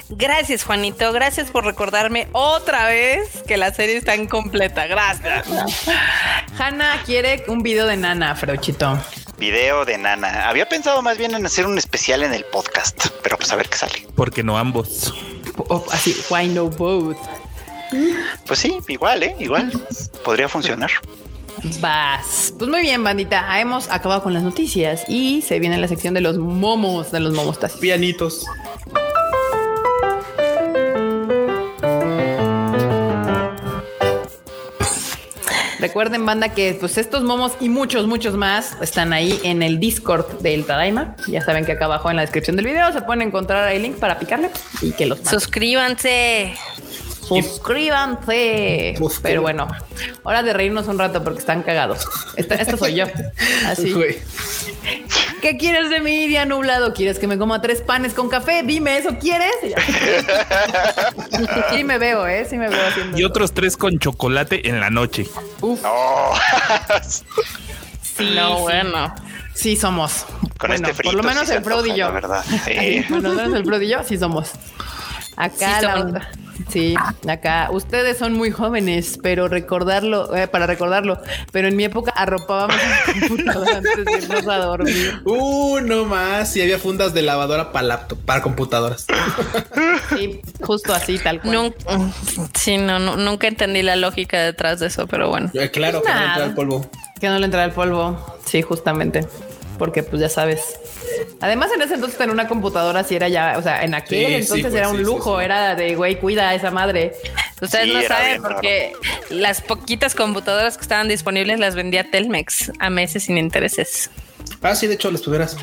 gracias, Juanito. Gracias por recordarme otra vez que la serie está incompleta. Gracias. Hanna quiere un video de Nana, Freuchito. Video de Nana. Había pensado más bien en hacer un especial en el podcast, pero pues a ver qué sale. Porque no ambos. Así, why no both? Pues sí, igual, ¿eh? Igual. Podría funcionar. Vas. Pues muy bien, bandita. Hemos acabado con las noticias y se viene la sección de los momos, de los momostas. pianitos. Recuerden, banda, que pues estos momos y muchos, muchos más están ahí en el Discord del Tadaima. Ya saben que acá abajo en la descripción del video se pueden encontrar ahí el link para picarle y que los manden. Suscríbanse. Suscríbanse. Suscríbanse. Pero bueno, hora de reírnos un rato porque están cagados. Esta, esto soy yo. Así. ¿Qué quieres de mí, día nublado? ¿Quieres que me coma tres panes con café? Dime, ¿eso quieres? Sí me veo, ¿eh? Sí me veo haciendo Y eso. otros tres con chocolate en la noche. Uf, No. sí, No, sí. bueno. Sí somos. Con Bueno, este frito. Por lo menos sí el Freud y antoja, yo. La verdad. Sí. Por lo menos el Freud y yo sí somos. Acá Sí la somos. Sí, acá ustedes son muy jóvenes, pero recordarlo, eh, para recordarlo, pero en mi época arropábamos el computador antes de irnos a dormir. Uh, no más. Y había fundas de lavadora para laptop, para computadoras. Sí, justo así, tal cual. Nunca, sí, no, no, nunca entendí la lógica detrás de eso, pero bueno. Eh, Claro, que no Nada. entra el polvo. Que no le entrara el polvo. Sí, justamente. Porque pues ya sabes. Además, en ese entonces tener una computadora sí era ya, o sea, en aquel Sí, sí, entonces pues, era un sí, lujo, sí. era de güey, cuida a esa madre. Ustedes Sí, no saben bien raro. porque las poquitas computadoras que estaban disponibles las vendía Telmex a meses sin intereses. Ah, sí, de hecho, las tuberas.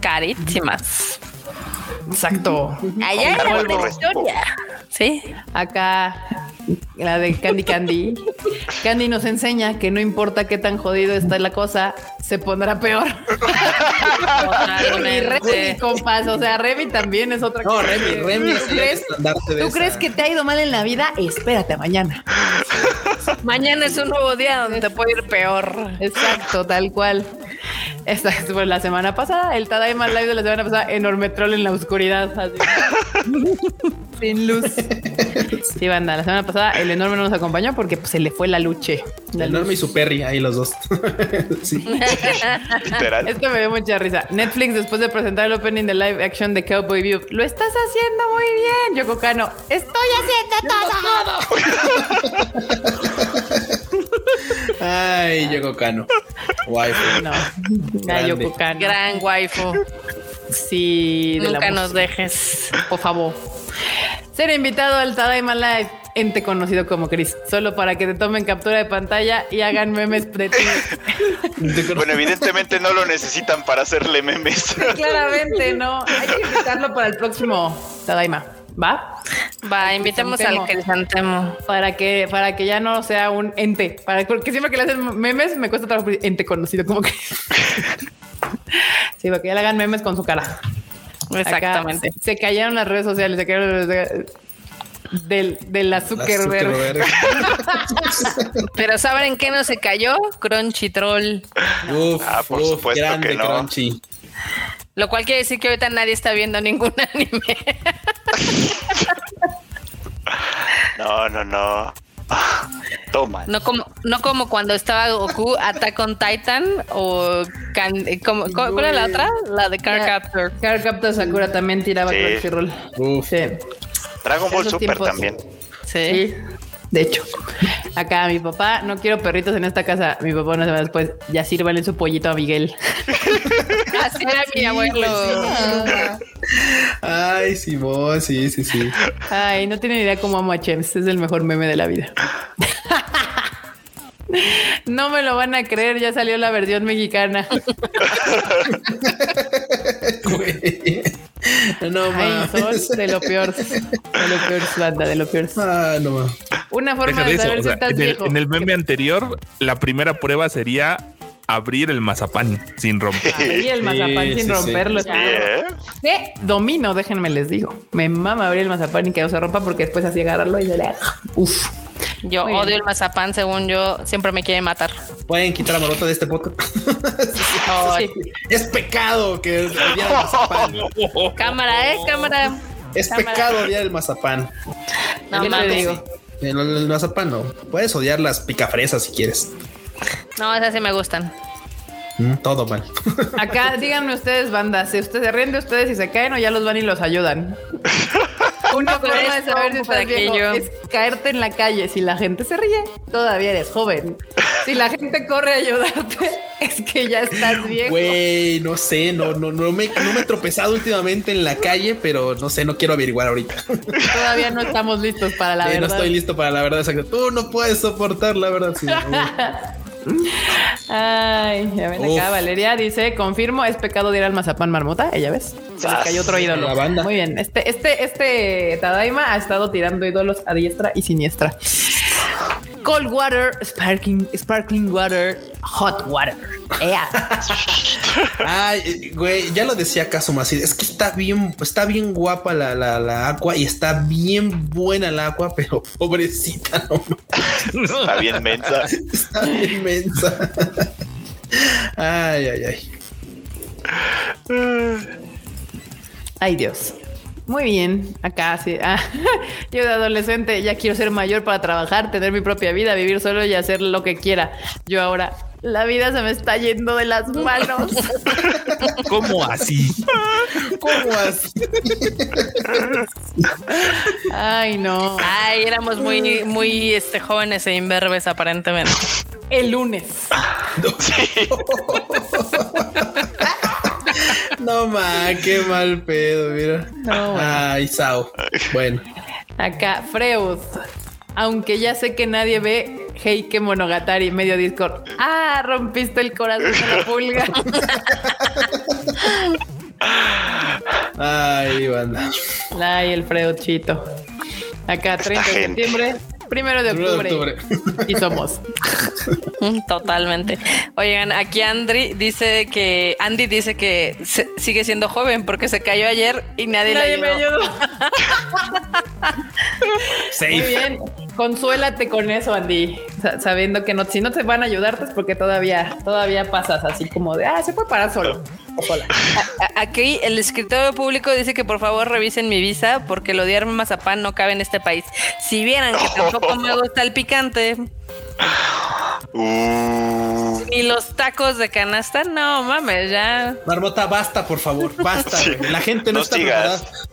Carísimas. Exacto. Allá era una historia. Sí. Acá la de Candy Candy. Candy nos enseña que no importa qué tan jodido está la cosa, se pondrá peor. Y Remy, compas, o sea, Remy también es otra No, cosa. Remy, Remy es ¿Tú crees, ¿tú crees que te ha ido mal en la vida? Espérate mañana. Mañana es un nuevo día donde te puede ir peor. Exacto, tal cual. Esta fue la semana pasada, el Tadaima Live de la semana pasada, enorme troll en la oscuridad. así. Sin luz. Sí, banda, la semana pasada el enorme no nos acompañó porque pues, se le fue la luche. La El luz. Norma y su Perry, ahí los dos. sí. Literal. Esto me dio mucha risa. Netflix, después de presentar el opening de live action de Cowboy View, lo estás haciendo muy bien, Yoko Kano. Estoy haciendo todo. Ay, Yoko Kano. Guay. No. Yoko Kano. Gran waifu. Sí, de Nunca nos dejes. por favor. Ser invitado al Tadaima Live, ente conocido como Chris, solo para que te tomen captura de pantalla y hagan memes de ti. Bueno, evidentemente no lo necesitan para hacerle memes. Claramente, no. Hay que invitarlo para el próximo Tadaima. ¿Va? Va, invitemos al Crisantemo. Para que, para que ya no sea un ente. Para, porque siempre que le hacen memes me cuesta trabajo ente conocido como Chris. sí, para que ya le hagan memes con su cara. Acá Exactamente. se cayeron las redes sociales, se cayeron las del, de la Zuckerberg. Zuckerberg. Pero ¿saben en qué no se cayó? Crunchyroll. Uf, Ah, por uf, supuesto grande que no. Crunchy. Lo cual quiere decir que ahorita nadie está viendo ningún anime. No, no, no. Toma. No como, no como cuando estaba Goku Attack on Titan o Can- como- ¿cuál cuál era la otra? La de Cardcaptor. Cardcaptor Sakura también tiraba Sí. Crunchyroll. Sí. Dragon Ball Esos Super tiempos. también. Sí. Sí. De hecho, acá mi papá, no quiero perritos en esta casa. Mi papá una semana después, ya sírvanle su pollito a Miguel. Así era mi abuelo. Ay, Simón, sí, sí, sí. Ay, no tienen idea cómo amo a Chems. Es el mejor meme de la vida. No me lo van a creer, ya salió la versión mexicana. Güey. No Ay, mames. son de lo peor. De lo peor, banda, de lo peor. Ah, no mames. Una forma Deja de de eso. saber o si sea, estás en, el, viejo. en el meme anterior, la primera prueba sería abrir el mazapán sin romper. Abrí el mazapán sí, sin sí. romperlo. Sí, ¿eh? ¿Qué? Domino, déjenme les digo. Me mama abrir el mazapán y que no se rompa porque después así agarrarlo y se le... Uf. Yo Muy bien. odio el mazapán, según yo, siempre me quiere matar. Pueden quitar la marota de este podcast. Sí. es pecado que odiar el mazapán. Cámara, eh, cámara. Es pecado odiar el mazapán. No ¿Qué te mames. digo? El, el mazapán no. Puedes odiar las picafresas si quieres. No, esas sí me gustan. Mm, todo mal. Acá díganme ustedes, banda, si ustedes se ríen de ustedes y se caen o ya los van y los ayudan. Una forma de saber si estás viejo aquello. es caerte en la calle. Si la gente se ríe, todavía eres joven. Si la gente corre a ayudarte, es que ya estás viejo. Güey, no sé, no, no, no me, no me he tropezado últimamente en la calle, pero no sé, no quiero averiguar ahorita. Todavía no estamos listos para la Eh, no verdad. estoy listo para la verdad. Tú no puedes soportar la verdad. sí. Ay, ya ven acá, Uf. Valeria dice, confirmo, es pecado de ir al mazapán marmota, ella ves. Se les cayó otro ídolo. La banda. Muy bien. Este, este, este Tadaima ha estado tirando ídolos a diestra y siniestra. Cold water, sparkling, sparkling water, hot water. Ea. Ay, güey, ya lo decía Kazuma, así, es que está bien, está bien guapa la, la, la agua y está bien buena el agua, pero pobrecita, no Está bien mensa. está bien inmensa. Ay, ay, ay. Ay, Dios. Muy bien, acá sí. Ah, yo de adolescente ya quiero ser mayor para trabajar, tener mi propia vida, vivir solo y hacer lo que quiera. Yo ahora, la vida se me está yendo de las manos. ¿Cómo así? ¿Cómo así? Ay, no. Ay, éramos muy, muy este, jóvenes e imberbes aparentemente. El lunes. No, ma, qué mal pedo, mira. No, bueno. Ay, Sao. Bueno. Acá, Freud. Aunque ya sé que nadie ve Heike Monogatari, medio Discord. Ah, rompiste el corazón de la pulga. Ay, banda. Ay, el Freud chito. Acá, 30 de septiembre, primero de Primero de octubre. Y somos. Mm, Totalmente. Oigan, aquí Andy dice que Andy dice que se- sigue siendo joven porque se cayó ayer y nadie, Nadie le me ayudó. ayudó. Muy Safe. bien. Consuélate con eso, Andy. Sa- Sabiendo que no, si no te van a ayudarte es porque todavía, todavía pasas así como de, ah, se puede parar solo. O sola. A- Aquí el escritorio público dice que por favor revisen mi visa porque el odiarme mazapán no cabe en este país. Si vieran que tampoco me gusta el picante Uh, ni los tacos de canasta, no mames, ya. Marmota, basta, por favor, basta. Sí. La gente no, No está.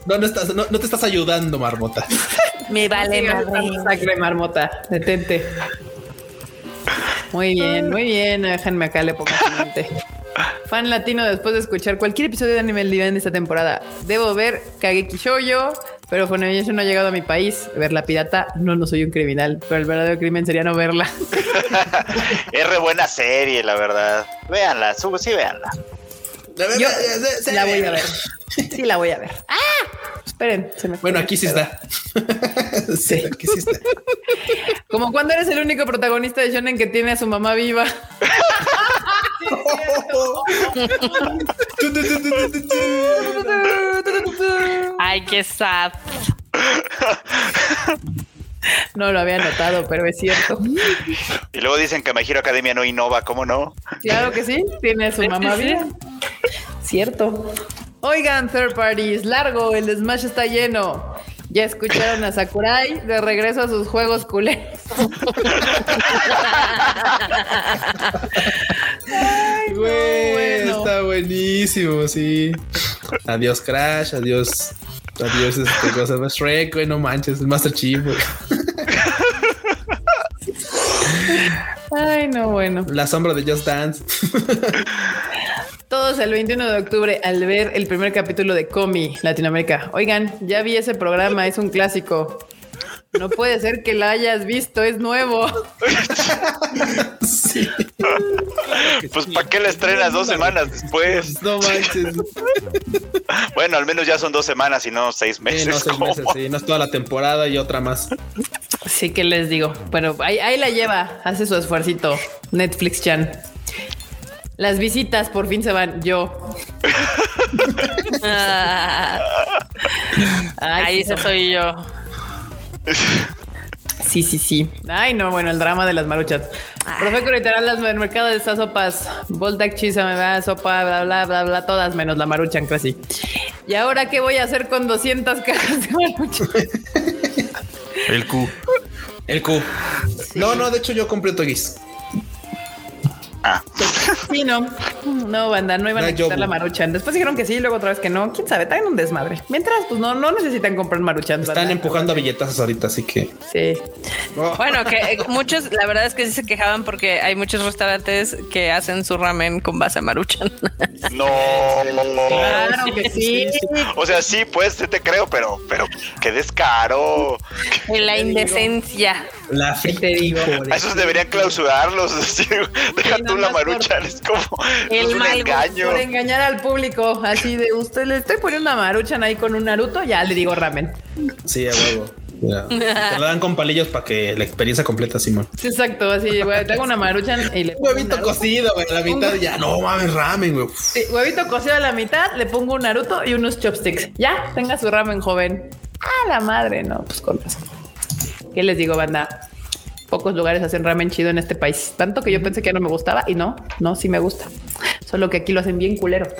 No, no, estás, no, no te estás ayudando, Marmota. Me vale madre. sangre, marmota. Detente. Muy bien, muy bien. Déjenme acá le pongo su mente. Fan latino después de escuchar cualquier episodio de Anime Live en esta temporada. Debo ver Kageki Shoujo, pero Funimation no ha llegado a mi país. Ver la pirata, no, no soy un criminal, pero el verdadero crimen sería no verla. es re buena serie, la verdad. Véanla, subo, sí, véanla. Yo la voy a ver. Sí, la voy a ver. ¡Ah! Esperen, se me. Bueno, aquí sí está. sí, aquí sí está. Como cuando eres el único protagonista de Shonen que tiene a su mamá viva. Ay, qué sad. No lo había notado, pero es cierto. Y luego dicen que My Hero Academia no innova, ¿cómo no? Claro que sí, tiene a su mamá viva. Cierto. Oigan, third parties, largo, el Smash está lleno. Ya escucharon a Sakurai de regreso a sus juegos culeros. Ay, Güey, bueno. está buenísimo, sí. Adiós Crash, adiós. Adiós este cosa más Shrek, güey, no manches, Master Chief, güey. Ay, no, bueno. La sombra de Just Dance. Todos el 21 de octubre al ver el primer capítulo de Comi Latinoamérica. Oigan, ya vi ese programa, es un clásico. No puede ser que la hayas visto, es nuevo. sí. Pues ¿para qué la estrenas dos semanas después? No manches. Bueno, al menos ya son dos semanas y no seis Sí, meses. no, seis ¿cómo? meses, sí. No es toda la temporada y otra más. Sí que les digo. Bueno, ahí, ahí la lleva, hace su esfuercito. Netflix Chan. Las visitas por fin se van. Yo. Ah, ahí sí, soy yo. Sí, sí, sí. Ay, no, bueno, el drama de las maruchas. Profeco literal, las del mercado de estas sopas. Voltac, chisa, me va, sopa, bla, bla, bla, bla, todas menos la maruchan casi. ¿Y ahora qué voy a hacer con 200 cajas de maruchan? El Q. El Q. No, no, de hecho yo compré Togis. Ah, Sí, no. No, banda, no iban a yo- quitar la maruchan. Después dijeron que sí, luego otra vez que no. ¿Quién sabe? Traen un desmadre. Mientras, pues no, no necesitan comprar maruchan. Están banda. empujando a billetazos ahorita, así que. Sí. Bueno, que eh, muchos, la verdad es que sí se quejaban porque hay muchos restaurantes que hacen su ramen con base a maruchan. no. Claro que sí. O sea, sí, pues, sí te creo, pero, pero qué descaro. En la indecencia. La ¿Qué te digo? A esos deberían clausurarlos. así, Sí, la por- maruchan, es como El es un mal engaño. Por engañar al público, así de usted le estoy poniendo una maruchan ahí con un Naruto, ya le digo ramen. Sí, a huevo. Ya. Te lo dan con palillos para que la experiencia completa, Simón. Sí, exacto, así, güey, te hago una maruchan y le pongo huevito cocido, güey. a La mitad ya. No mames, ramen, güey. Sí, huevito cocido a la mitad, le pongo un Naruto y unos chopsticks. Ya, tenga su ramen joven. A la madre, no, pues con razón. ¿Qué les digo, banda? Pocos lugares hacen ramen chido en este país. Tanto que yo pensé que ya no me gustaba y no, no, sí me gusta. Solo que aquí lo hacen bien culero.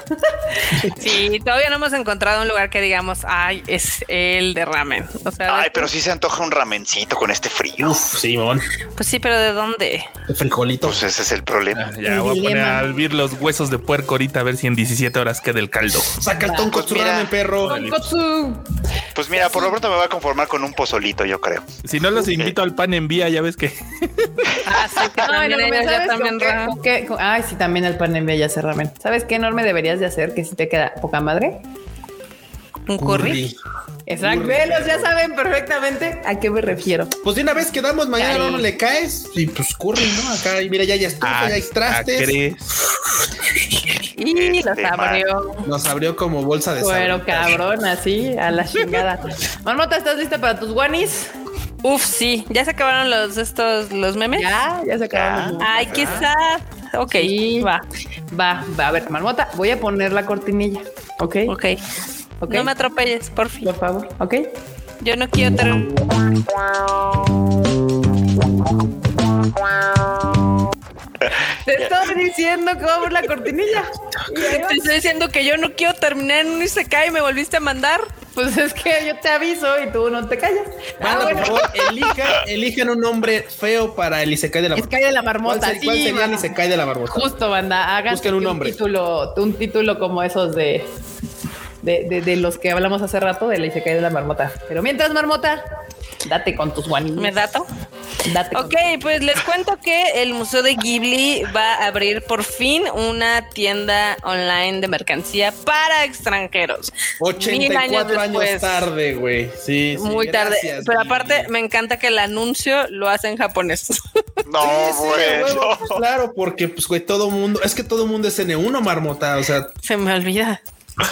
Sí, todavía no hemos encontrado un lugar que digamos, ay, es el de ramen. O sea, Ay, de- pero sí se antoja un ramencito con este frío. Uf, Simón. pues sí, pero ¿de dónde? El frijolito. Pues ese es el problema. Ya El voy a poner a hervir los huesos de puerco ahorita a ver si en 17 horas queda el caldo. Saca el tonco Pues mira. ramen, perro. Tonkotsu. Pues mira, por lo pronto me voy a conformar con un pozolito, yo creo. Si no los invito al pan en vía, ya ves que Ah, sí, que Ay, también no, ellos ¿sabes ya con también qué- ramen. con qué- con- Ay, sí, también el pan en ya hace ramen. ¿Sabes qué enorme deberías de hacer? Que si te queda poca madre. un curry. Exacto. Velos, ya saben perfectamente a qué me refiero. Pues de una vez quedamos, mañana no le caes y pues curry, ¿no? Acá, y mira, ya ya estufa, Ah, ya hay trastes. crees. Y Este, los abrió. Nos abrió como bolsa de Pero cabrón, así, a la chingada. Marmota, ¿estás lista para tus guanis? Uf, sí, ya se acabaron los estos los memes. Ya, ya se acabaron. Ay, qué sad. Ok, Sí. va. Va, va, a ver, Marmota, voy a poner la cortinilla. ¿Ok? Ok. Ok. No me atropelles, por fin. Por favor, ¿ok? Yo no quiero Te estoy diciendo que vamos la cortinilla. Te estoy diciendo que yo no quiero terminar en un Isekai y me volviste a mandar. Pues es que yo te aviso y tú no te callas. Ah, Manda, bueno. por favor, elija, elijan un nombre feo para el Isekai de la hay de la ¿Cuál, marmota. cuál sí, sería el. Isekai de la marmota? Justo, banda. Hagan Busquen un nombre. título, un título como esos de, de, de, de los que hablamos hace rato de la Isekai de la marmota. Pero mientras, marmota, date con tus guanillos. ¿Me dato? Date con Ok, pues les cuento que el Museo de Ghibli va a abrir por fin una tienda online de mercancía para extranjeros. Mil 84 años, después. tarde, güey. Sí, sí, Muy tarde. Pero Ghibli. aparte, me encanta que el anuncio lo hace en japonés. No, Sí, sí, bueno. huevo, pues, claro, porque pues güey, todo mundo, es que todo mundo es N1, marmota, o sea, Se me olvida.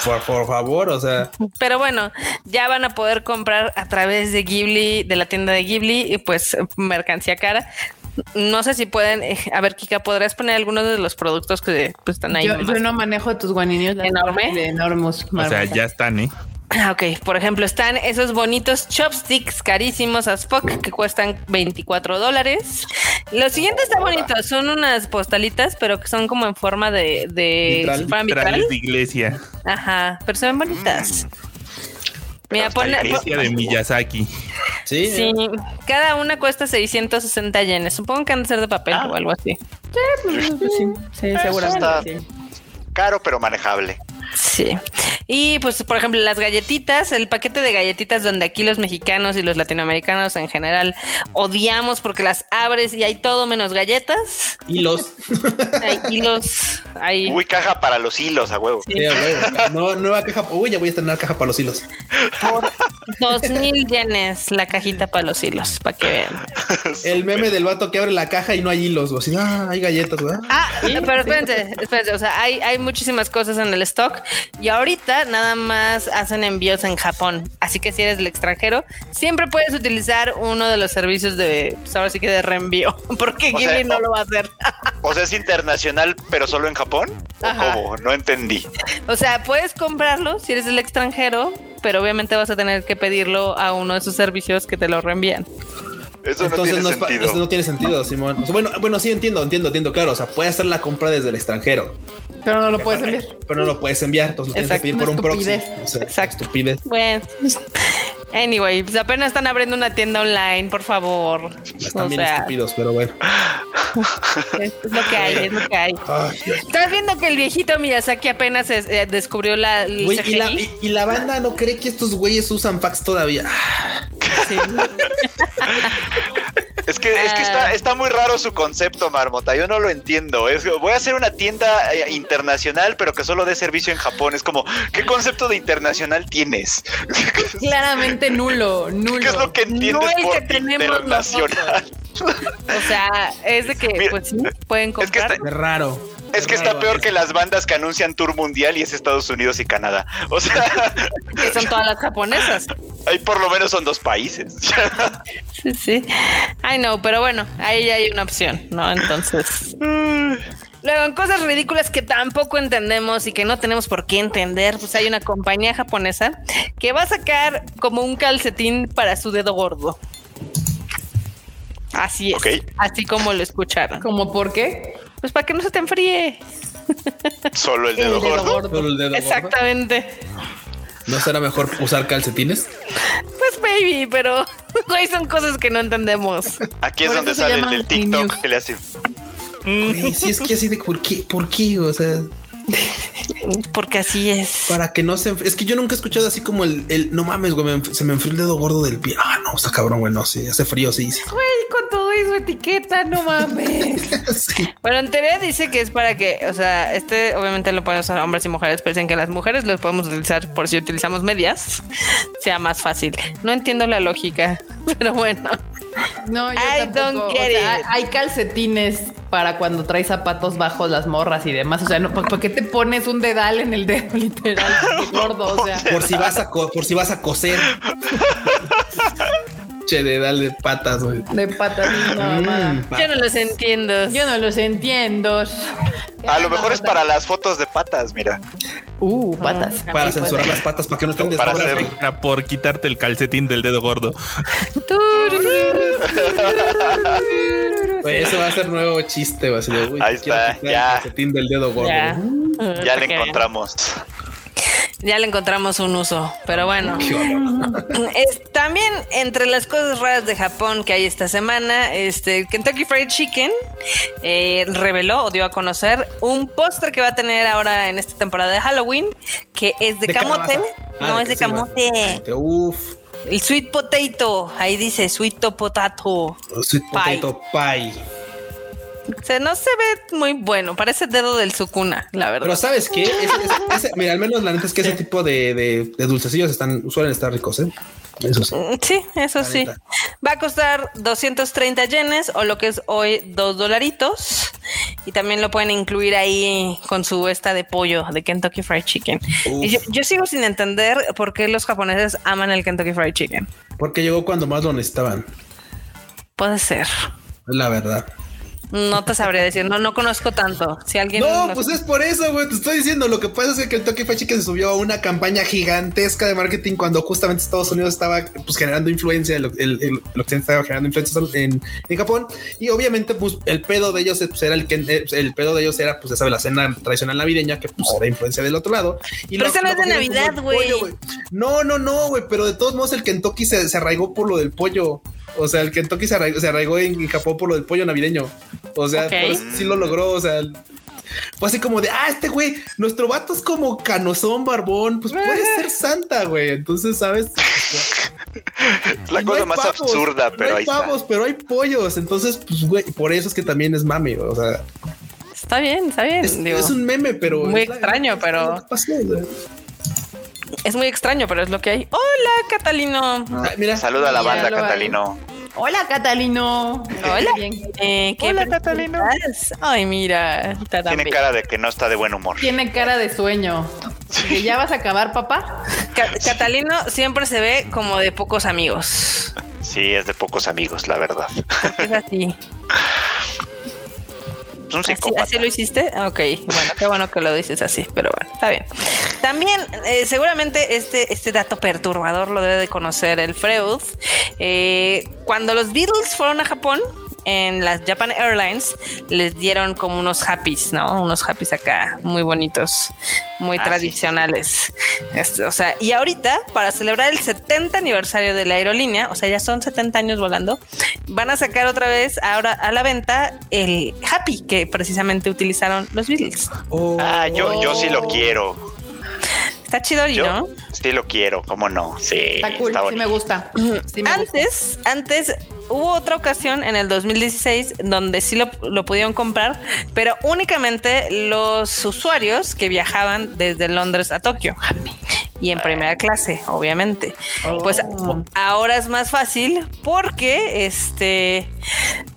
Por, por favor, o sea, Pero bueno, ya van a poder comprar a través de Ghibli, de la tienda de Ghibli, y pues mercancía cara. No sé si pueden, eh, a ver, Kika, ¿podrías poner algunos de los productos que pues, están ahí? Yo, yo no manejo tus guanillos. la ¿Enorme? De enormes. O sea, ya están, ¿eh? Ah, Ok, por ejemplo, están esos bonitos chopsticks carísimos as fuck que cuestan 24 dólares. Los siguientes están bonitos, son unas postalitas, pero que son como en forma de, de Vitral. si de iglesia. Ajá, pero se ven bonitas. Mira, Pero pone, está Iglesia de Miyazaki. sí, Sí, cada una cuesta 660 yenes. Supongo que han de ser de papel Ah. o algo así. Pues sí, sí, seguramente. está- sí. Caro, pero manejable. Sí. Y pues, por ejemplo, las galletitas, el paquete de galletitas donde aquí los mexicanos y los latinoamericanos en general odiamos porque las abres y hay todo menos galletas. hilos. Hay hilos, hay... Uy, caja para los hilos, a huevo. Sí, no, nueva caja, uy, ya voy a estrenar caja para los hilos. por dos mil yenes la cajita para los hilos, para que vean. El meme del vato que abre la caja y no hay hilos, güey, así, ah, hay galletas, güey. Ah, pero espérense, espérense, o sea, hay, hay muchísimas cosas en el stock y ahorita nada más hacen envíos en Japón. Así que si eres del extranjero, siempre puedes utilizar uno de los servicios de, pues ahora sí que de reenvío, porque O sea, no lo va a hacer. O sea, es internacional, pero solo en Japón. ¿O cómo? No entendí. O sea, puedes comprarlo si eres del extranjero, pero obviamente vas a tener que pedirlo a uno de sus servicios que te lo reenvían. Eso no Entonces tiene no, es pa- sentido. eso no tiene sentido, Simón. O sea, bueno, bueno, sí entiendo, entiendo, entiendo, claro. O sea, puedes hacer la compra desde el extranjero, Pero no lo puedes enviar. pero no lo puedes enviar, entonces lo tienes que pedir por un proxy. estupidez. O sea, Exacto. estupidez. Bueno. Anyway, pues apenas están abriendo una tienda online, por favor. Están o bien sea, estúpidos, pero bueno. es, es lo que hay, es lo que hay. Ay. ¿Estás viendo que el viejito Miyazaki apenas es- eh, descubrió la el Güey, y, la, CGI? y- y la banda no cree que estos güeyes usan fax todavía. Sí. Es que, es que Ah. está, está muy raro su concepto, Marmota. Yo no lo entiendo. Es, voy a hacer una tienda eh, internacional, pero que solo dé servicio en Japón. Es como, ¿qué concepto de internacional tienes? Claramente nulo, nulo. ¿Qué es lo que entiendes No el por que tenemos internacional? O sea, es de que, Mira, pues sí, pueden es que comprar. está- Es raro. Es que está peor que las bandas que anuncian tour mundial y es Estados Unidos y Canadá. O sea, que son todas las japonesas. ahí por lo menos son dos países. Sí, sí. Ay, no, pero bueno, ahí ya hay una opción, ¿no? Entonces. Luego, en cosas ridículas que tampoco entendemos y que no tenemos por qué entender, pues hay una compañía japonesa que va a sacar como un calcetín para su dedo gordo. Así es. Así como lo escucharon. ¿Cómo por qué? Pues para que no se te enfríe. Solo el dedo El dedo gordo. gordo. Solo el dedo gordo. Exactamente. ¿No será mejor usar calcetines? Pues baby, pero güey, son cosas que no entendemos. Aquí es Por donde sale el TikTok que le hace. Güey, sí, es que así de por qué, por qué, o sea, Porque así es. para que no se. Es que yo nunca he escuchado así como el, el no mames, güey, se me enfrió el dedo gordo del pie. Ah, no, está cabrón, güey, no, sí, hace frío, sí. sí. Güey, con todo eso etiqueta, no mames. Sí. Bueno, en teoría dice que es para que, o sea, este obviamente lo pueden usar hombres y mujeres, pero dicen que las mujeres los podemos utilizar por si utilizamos medias, sea más fácil. No entiendo la lógica, pero bueno. No, yo I tampoco. don't O get sea, it. hay calcetines para cuando traes zapatos bajos las morras y demás. O sea, no, ¿por, por qué te pones un dedal en el dedo literal gordo? O sea, Por si vas a por si vas a coser. che, de darle patas, güey. de patas. No, mamá. Mm, Yo no los entiendo. Yo no los entiendo. A lo mejor es para las fotos de patas, mira. Uh, patas. para censurar puede. las patas para que no estén Para hacer- Por quitarte el calcetín del dedo gordo. Güey, Eso va a ser nuevo chiste, va a ser, Ahí está, ya. El calcetín del dedo gordo. Ya. Ya le encontramos. Ya le encontramos un uso, pero bueno. Es, también entre las cosas raras de Japón que hay esta semana, este Kentucky Fried Chicken eh, reveló o dio a conocer un póster que va a tener ahora en esta temporada de Halloween, que es de, De camote. Ah, no, de es de camote. va. Uf, El sweet potato. Ahí dice sweet potato. sweet potato pie. Sea, no se ve muy bueno. Parece dedo del Sukuna, la verdad. Pero ¿sabes qué? Ese- ese- ese- mira, al menos la neta es que ese tipo de, de, de dulcecillos están, suelen estar ricos, ¿eh? Eso sí. Mm, Sí, eso sí. Va a costar 230 yenes o lo que es hoy dos dolaritos. Y también lo pueden incluir ahí con su esta de pollo de Kentucky Fried Chicken. Y yo, yo sigo sin entender por qué los japoneses aman el Kentucky Fried Chicken. Porque llegó cuando más lo necesitaban, Puede ser. la verdad. No te sabría decir. No, no conozco tanto. Si alguien. No, pues es por eso, güey. Te estoy diciendo. Lo que pasa es que Kentucky Fried Chicken se subió a una campaña gigantesca de marketing cuando justamente Estados Unidos estaba pues, generando influencia, el, el, el- el occidente estaba generando influencia en, en Japón. Y obviamente, pues el pedo de ellos pues, era el que eh, el pedo de ellos era, pues ya sabes, la cena tradicional navideña, que pues era influencia del otro lado. Y Pero esa no es de Navidad, güey. No, no, no, güey. Pero de todos modos, el Kentucky se, se arraigó por lo del pollo. O sea, el Kentucky se arraigó, se arraigó en, Japón por lo del pollo navideño. O sea, Ok. por eso sí lo logró. O sea, fue así como de, ah, este güey, nuestro vato es como canosón, barbón, pues puede ser santa, güey. Entonces, ¿sabes? Es la Y no cosa más pavos, absurda, no pero hay ahí está. pavos, pero hay pollos. Entonces, pues, güey, por eso es que también es mami. O sea, Está bien, está bien. es, digo. es un meme, pero. Muy la- extraño, es pero- pasó. Es muy extraño, pero es lo que hay. Hola, Catalino. Ah, mira, Saluda a la banda. Catalino. Hola, Catalino. Hola. Bien. Eh, ¿qué Hola? Catalino. Ay, mira. Tiene cara de que no está de buen humor. Tiene cara de sueño. ¿Que ¿Ya vas a acabar, papá? Ca- Catalino siempre se ve como de pocos amigos. Sí, es de pocos amigos, la verdad. Es así. Un ¿Así, psicópata. así lo hiciste? Ok, bueno, qué bueno que lo dices así, pero bueno, está bien. También, eh, seguramente este, este dato perturbador lo debe de conocer el Freud. Eh, cuando los Beatles fueron a Japón, en las Japan Airlines, les dieron como unos happies, ¿no? Unos happies acá, muy bonitos, muy Ah, sí. tradicionales. Este, o sea, y ahorita, para celebrar el 70 aniversario de la aerolínea, o sea, ya son 70 años volando, van a sacar otra vez ahora a la venta el Happy que precisamente utilizaron los Beatles. Oh, Ah, yo, yo sí lo quiero. Está chido, Yo ¿no? sí lo quiero, ¿cómo no? Sí, Está cool, está sí me gusta. Sí me gusta. Antes, antes hubo otra ocasión en el 2016 donde sí lo, lo pudieron comprar, pero únicamente los usuarios que viajaban desde Londres a Tokio. Y en primera clase, obviamente. Pues Oh. ahora es más fácil porque este,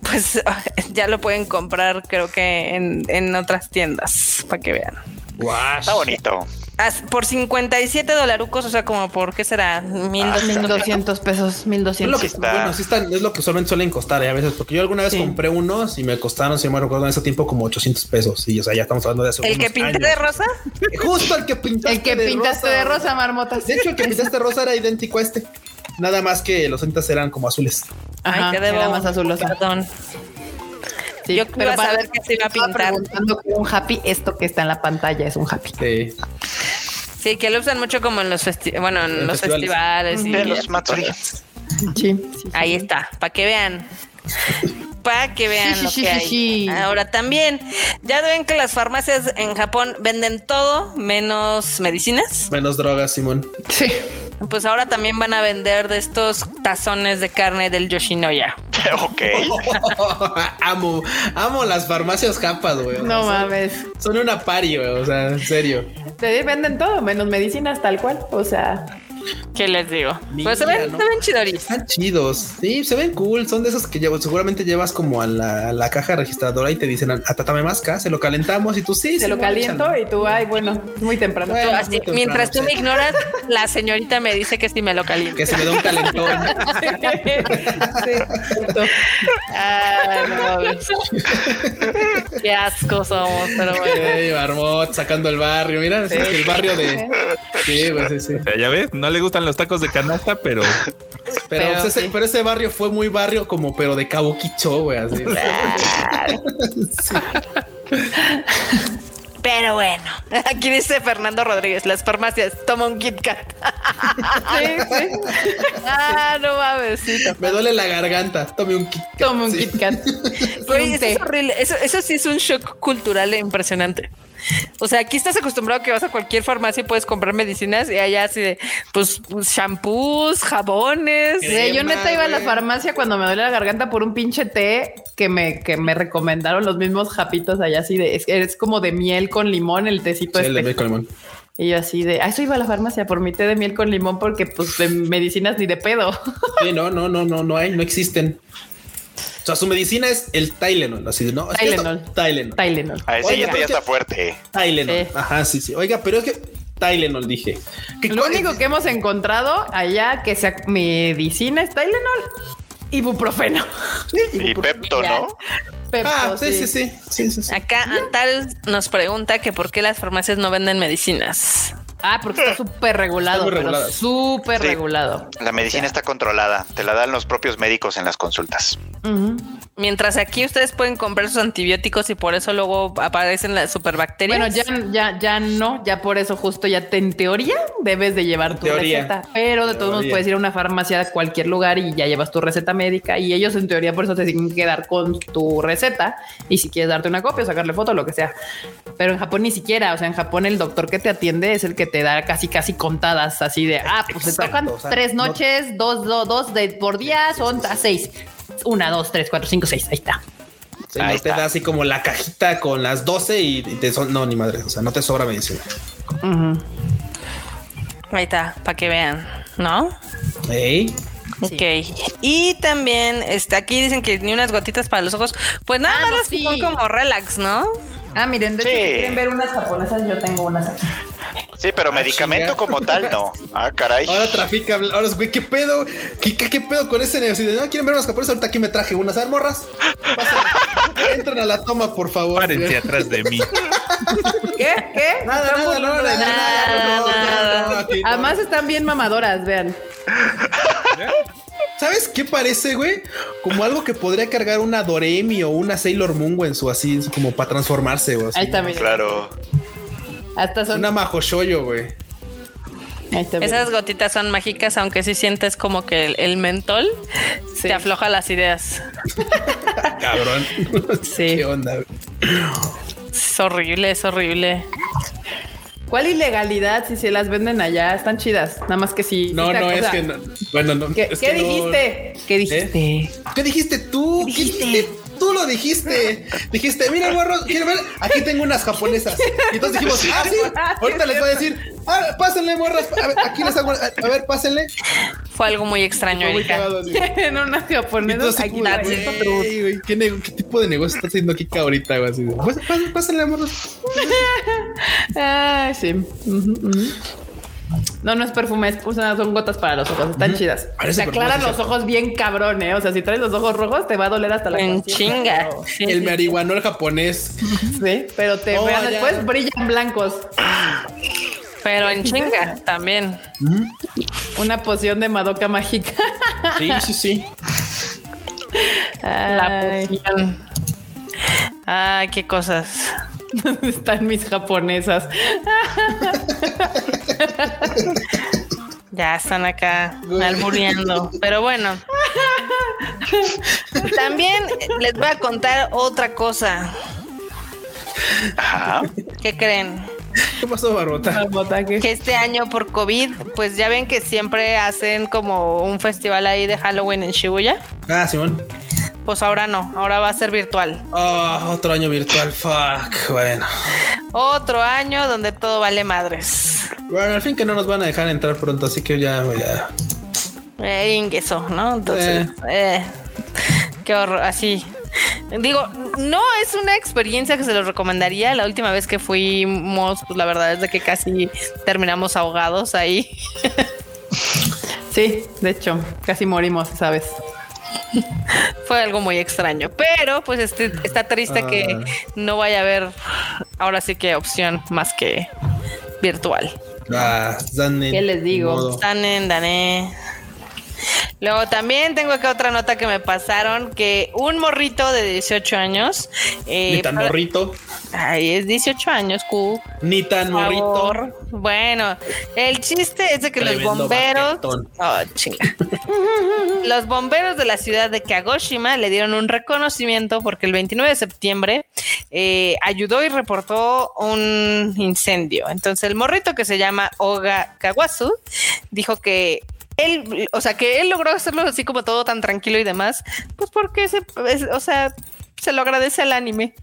pues ya lo pueden comprar, creo que en, en otras tiendas, para que vean. Está bonito. Por 57 dolarucos, o sea, como por qué será, 1200 1200 pesos, Es lo 1200. que, está. bueno, sí están, es lo que usualmente suelen costar eh, a veces, porque yo alguna vez Sí. compré unos y me costaron, si no me recuerdo, en ese tiempo como 800 pesos. Y o sea, ya estamos hablando de hace El que pinté años. de rosa. Justo el que pintaste. El que pintaste de rosa, marmotas. De hecho, el que pintaste rosa era idéntico a este. Nada más que los cintas eran como azules. Ajá, Ay, te debo era más azulosa. Perdón. Sí, Yo iba a para- saber que se iba pintar. preguntando que un happy, esto que está en la pantalla es un happy. Sí. Sí, que lo usan mucho como en los festi- bueno, en los festivales. festivales. y- los Matsuri. Sí, Ahí está, para que vean. Para que vean Sí, sí, lo sí, que sí, hay. sí. Ahora también, ya ven que las farmacias en Japón venden todo menos medicinas. Menos drogas, Simón. sí. Pues ahora también van a vender de estos tazones de carne del Yoshinoya. ok. amo, amo las farmacias japas, güey. O No sea, mames. Son una pari, güey. O sea, en serio. Te venden todo, menos medicinas tal cual. O sea, ¿Qué les digo? Mira, pues se ven, ¿no? se ven chidoris. Están chidos. Sí, se ven cool. Son de esos que llevo- seguramente llevas como a la, a la caja registradora y te dicen, atátame más acá, se lo calentamos y tú sí. te lo caliento échalo". y tú, ay, bueno, es muy temprano. Bueno, Así, muy temprano, mientras tú me ignoras, la señorita me dice que si me lo caliento. Que se me da un calentón. Sí. Ah, no. Qué asco somos, pero bueno. Marmot sacando el barrio. Mira, es el barrio de. Sí, güey, sí, sí. O sea, ya ves, no le gustan los tacos de canasta, pero Pero, Pero pues, ese, sí. pero ese barrio fue muy barrio como, pero de Cabo Quicho, güey, así. Sí. Pero bueno, aquí dice Fernando Rodríguez, las farmacias, toma un Kit Kat. Sí, sí. Ah, no mames, sí. Me duele la garganta. Tome un Kit Kat, Toma un sí. Kit Kat. Güey, Un eso té. es horrible. Eso, eso sí es un shock cultural impresionante. O sea, aquí estás acostumbrado que vas a cualquier farmacia y puedes comprar medicinas y allá así de, pues, pues, shampoos, jabones. Sí, yo neta iba a la farmacia cuando me duele la garganta por un pinche té que me, que me recomendaron los mismos japitos allá así de, es, es como de miel con limón, el tecito Sí, el de este. miel con limón. Y yo así de, a eso iba a la farmacia por mi té de miel con limón porque pues de medicinas ni de pedo. Sí, no, no, no, no, no hay, no existen. O sea, su medicina es el Tylenol, así de, no, es que esto- Tylenol. Tylenol. Tylenol. A ese ya está fuerte. Tylenol. Sí. Ajá, sí, sí. Oiga, pero es que Tylenol dije. ¿Qué Lo único que hemos encontrado allá que sea medicina es Tylenol, ibuprofeno. Y Pepto. ¿no? Pepto, Ah, sí, sí, sí. sí, sí, sí. Acá Antal nos pregunta que por qué las farmacias no venden medicinas. Ah, porque está súper regulado, Está pero súper Sí. regulado. La medicina está controlada. Te la dan los propios médicos en las consultas. Ujú. Mientras aquí ustedes pueden comprar sus antibióticos y por eso luego aparecen las superbacterias. Bueno, ya, ya, ya no, ya por eso justo ya te, en teoría debes de llevar tu Teoría. receta, pero de todos modos puedes ir a una farmacia a cualquier lugar y ya llevas tu receta médica y ellos en teoría por eso te tienen que dar con tu receta y si quieres darte una copia o sacarle foto, lo que sea. Pero en Japón ni siquiera, o sea, en Japón el doctor que te atiende es el que te da casi casi contadas así de, ah, pues se Exacto, tocan o sea, tres no- noches, dos, dos, dos de por día, son a seis. Una, dos, tres, cuatro, cinco, seis. Ahí está. Sí, Ahí no te está. da así como la cajita con las 12 y, te son. No, ni madre. O sea, no te sobra medicina. Ahí está, para que vean, ¿no? Ey. Ok. Y también este, aquí dicen que ni unas gotitas para los ojos. Pues nada Ah, más no, las que sí. son como relax, ¿no? Ah, miren, de hecho, si quieren ver unas japonesas, yo tengo unas aquí. Sí, pero Ah, medicamento como tal, no. Ah, caray. Ahora trafica. Ahora, güey, ¿qué pedo? ¿Qué, qué, qué pedo con ese negocio? No, quieren ver unas japonesas. Ahorita aquí me traje unas. A ver, morras. Pásenle. Entren a la toma, por favor. párense atrás de mí. ¿Qué? ¿Qué? Nada, nada, no, nada, nada. Además están bien mamadoras, vean. ¿Sabes qué parece, güey? Como algo que podría cargar una Doremi o una Sailor Moon, güey, en su así, como para transformarse, güey. Ahí está, miren. Claro. Hasta son. Una Mahoshoyo, güey. Esas gotitas son mágicas, aunque sí sientes como que el, el mentol Sí. te afloja las ideas. Cabrón. Sí. ¿Qué onda, güey? Es horrible, es horrible. ¿Cuál ilegalidad si se las venden allá? Están chidas. Nada más que si. No, no, o es que no. Bueno, no. ¿Qué, es qué que no- dijiste? ¿Qué dijiste? ¿Qué dijiste tú? ¿Qué dijiste? Tú lo dijiste. Dijiste, mira, morros, ¿quieren ver? Aquí tengo unas japonesas. Y entonces dijimos, ah, sí. Ahorita les voy a decir, ah, pásenle, morras. A ver, aquí les hago. A ver, pásenle. Fue algo muy extraño, Erika. en unas japonesas. Aquí ¿qué, ¿qué tipo de negocio está haciendo aquí ahorita, güey? Así de, "Pás- pás- Pásenle, morros. Ay, sí. Ujú, ujú. No, no es perfume, es, o sea, son gotas para los ojos. Están chidas. Parece Te aclaran los ojos bien cabrón, ¿eh? O sea, si traes los ojos rojos, te va a doler hasta la En chinga. pero- Sí, El sí. marihuanol japonés. Sí, pero te vean ya. después brillan blancos. Pero en chinga también. Una poción de Madoka mágica. Sí, sí, sí. La poción. Ay, qué cosas. ¿Dónde están mis japonesas? Ya están acá albureando. Pero bueno. También les voy a contar otra cosa. Ajá. ¿Qué creen? ¿Qué pasó, Barbota? Que este año por COVID, pues ya ven que siempre hacen como un festival ahí de Halloween en Shibuya. Ah, Simón. Pues ahora no, ahora va a ser virtual. Ah, otro año virtual. Fuck. Bueno. Otro año donde todo vale madres. Bueno, al fin que no nos van a dejar entrar pronto, así que ya, ya. Eh, ingreso, ¿no? Entonces, eh, qué horror, así. Digo, no es una experiencia que se los recomendaría. La última vez que fuimos, pues la verdad es de que casi terminamos ahogados ahí. Sí, de hecho, casi morimos, ¿sabes? Fue algo muy extraño. Pero, pues, este, está triste que no vaya a haber ahora sí que opción más que virtual. Ah, ¿Qué les digo? modo. Danen, dané. Luego también tengo acá otra nota que me pasaron que un morrito de 18 años. eh, Ni tan para- morrito. Ay, es 18 años, Q. Ni tan morrito. Bueno, el chiste es de que los bomberos. Oh, chinga. los bomberos de la ciudad de Kagoshima le dieron un reconocimiento porque el 29 de septiembre eh, ayudó y reportó un incendio. Entonces, el morrito que se llama Oga Kawasu dijo que. Él, o sea, que él logró hacerlo así como todo tan tranquilo y demás, pues porque se, es- o sea, se lo agradece al anime.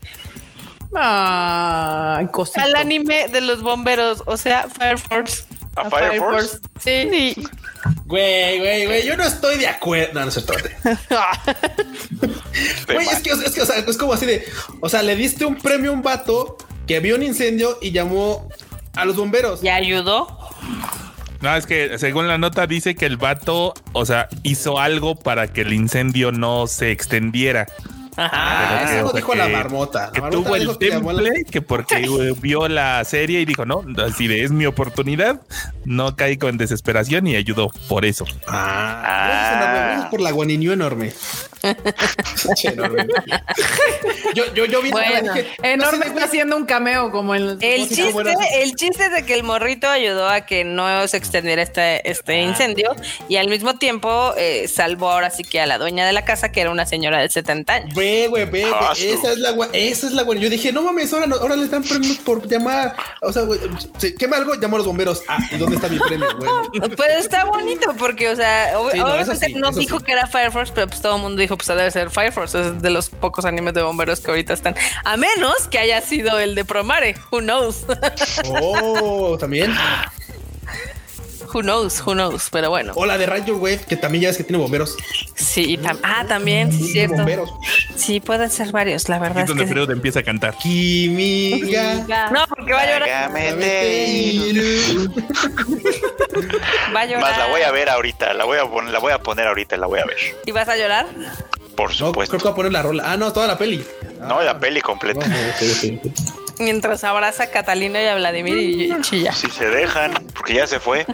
Ay, cosito. Al anime de los bomberos, o sea, Fire Force. ¿A Fire Force? Sí. Güey, güey, güey, yo no estoy de acuerdo. No, no es cierto. Güey, es que, es que, o sea, es como así de, o sea, le diste un premio a un vato que vio un incendio y llamó a los bomberos. ¿Y ayudó? No, es que según la nota dice que el vato, o sea, hizo algo para que el incendio no se extendiera. Ah, que, eso lo dijo la que- marmota. Que La marmota tuvo el que temple, que porque eh, vio la serie y dijo, no, así de es mi oportunidad, no caigo en desesperación y ayudó por eso. Ah, Ah. gracias, enorme, gracias por la guaninió enorme. Enorme. yo, yo, yo vi Bueno, dije, Enorme no sé, está haciendo un cameo como El Sí, chiste, el chiste es de que el morrito ayudó a que no se extendiera este, este incendio y al mismo tiempo eh, salvó ahora sí que a la dueña de la casa, que era una señora de 70 años. Ve, güey, ve, güey. Ah, Esa es la esa es la buena. Yo dije, no mames, ahora, no- ahora le están premios por llamar. O sea, güey, quema algo, llamo a los bomberos. Ah, ¿y dónde está mi premio? Bueno. Pues está bonito porque, o sea, Sí, no, obviamente sí, no dijo sí. que era Fire Force, pero pues todo el mundo dijo, pues debe ser Fire Force, es de los pocos animes de bomberos que ahorita están. A menos que haya sido el de Promare, who knows, Oh, también. who knows, who knows, pero bueno. O la de Ranger Wave, que también ya ves que tiene bomberos. Sí, tam- ah, también, sí, cierto. bomberos. Sí, pueden ser varios, la verdad es es donde que... Freud empieza a cantar. Química. No, porque va a llorar, va a llorar. Más la voy a ver ahorita, la voy a, pon- la voy a poner ahorita, la voy a ver. ¿Y vas a llorar? Por No, supuesto. creo que voy a poner la rola. Ah, no, toda la peli. No, la peli No, completa. Mientras abraza a Catalina y a Vladimir y chilla. Si se dejan, porque ya se fue.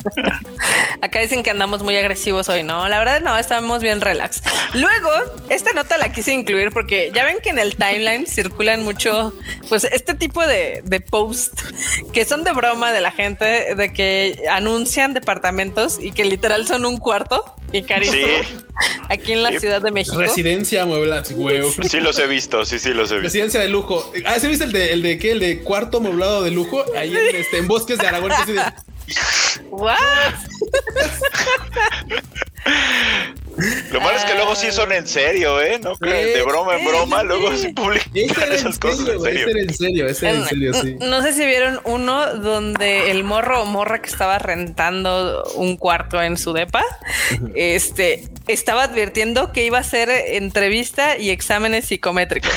Acá dicen que andamos muy agresivos hoy, ¿no? La verdad no, estamos bien relax. Luego, esta nota la quise incluir porque ya ven que en el timeline circulan mucho, pues este tipo de, de post que son de broma de la gente, de que anuncian departamentos y que literal son un cuarto y carísimo. Sí. Aquí en la. Ciudad de México. Residencia mueblada, güey. Sí los he visto, sí, sí los he visto. Residencia de lujo. Ah, ¿sí viste el de, el de qué? El de cuarto mueblado de lujo. Ahí en, este, en bosques de Aragón. que así de- What? Lo malo es que luego sí son en serio, ¿eh? No creen, de broma en broma, luego sí publican en esas cosas en güey, serio. ese era en serio, ese era en serio, sí. No sé si vieron uno donde el morro o morra que estaba rentando un cuarto en su depa, este, estaba advirtiendo que iba a hacer entrevista y exámenes psicométricos.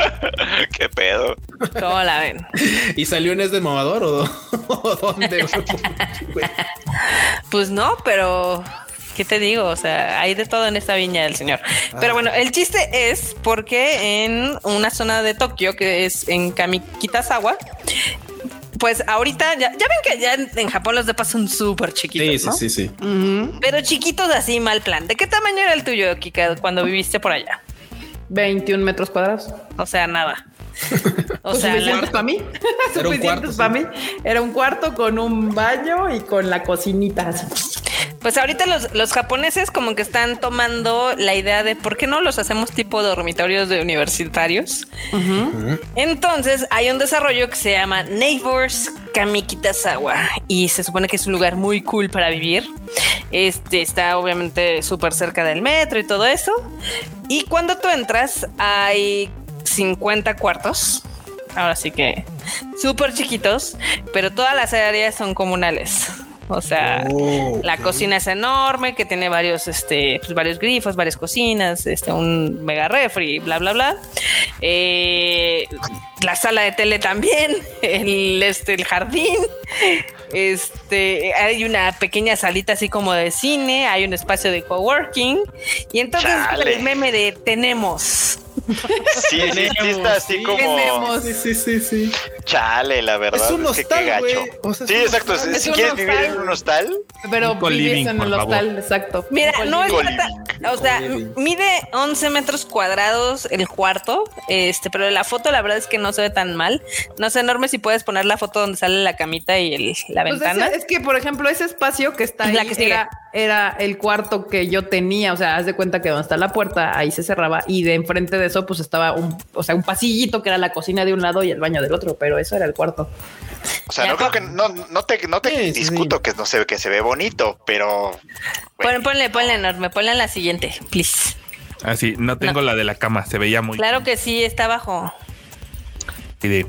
Qué pedo. ¿Cómo la ven? ¿Y salió en Es de Mamador o, o dónde? Pues no, pero ¿qué te digo? O sea, hay de todo en esta viña del señor. Pero bueno, el chiste es porque en una zona de Tokio, que es en Kamikitazawa, pues ahorita ya, ya ven que ya en, en Japón los depas son súper chiquitos, Sí, sí, ¿no? sí, sí. Pero chiquitos así, mal plan. ¿De qué tamaño era el tuyo, Kika, cuando viviste por allá? 21 metros cuadrados. O sea, nada. O sea, suficientes para mí. Era un Suficientes cuarto, para mí. Era un cuarto con un baño y con la cocinita. así. pues ahorita los, los japoneses como que están tomando la idea de por qué no los hacemos tipo dormitorios de universitarios. Entonces hay un desarrollo que se llama Neighbors Kamikitazawa y se supone que es un lugar muy cool para vivir. Este está obviamente súper cerca del metro y todo eso. Y cuando tú entras hay 50 cuartos. Ahora sí que súper chiquitos, pero todas las áreas son comunales. O sea, Oh, la cocina es enorme, que tiene varios, este, pues varios grifos, varias cocinas, este, un mega refri, bla, bla, bla. Eh, la sala de tele también, el, este, el jardín. Este, hay una pequeña salita así como de cine, hay un espacio de coworking. Y entonces Chale. el meme de tenemos. Sí, sí, sí está así como Tenemos. Sí, sí, sí, sí. chale, la verdad. Es un que qué hostal, güey. gacho. O sea, es sí, exacto. Si, Es si un quieres vivir en un hostal, Pero vives en el favor. hostal, exacto. Mira, no es o sea, mide 11 metros cuadrados el cuarto, este, pero la foto la verdad es que no se ve tan mal. No sé, enorme si puedes poner la foto donde sale la camita y el- la Pues ventana. ese- es que, por ejemplo, ese espacio que está Es ahí la que era, era el cuarto que yo tenía. O sea, haz de cuenta que donde está la puerta, ahí se cerraba y de enfrente de eso, pues estaba un, o sea, un pasillito que era la cocina de un lado y el baño del otro, pero eso era el cuarto. o sea, Ya. no creo que no, no te, no te Sí, sí, discuto que no se ve que se ve bonito, pero Pon- ponle, ponle enorme, ponle la siguiente, please. Así, no tengo la de la cama, se veía muy Claro que sí, está abajo. y de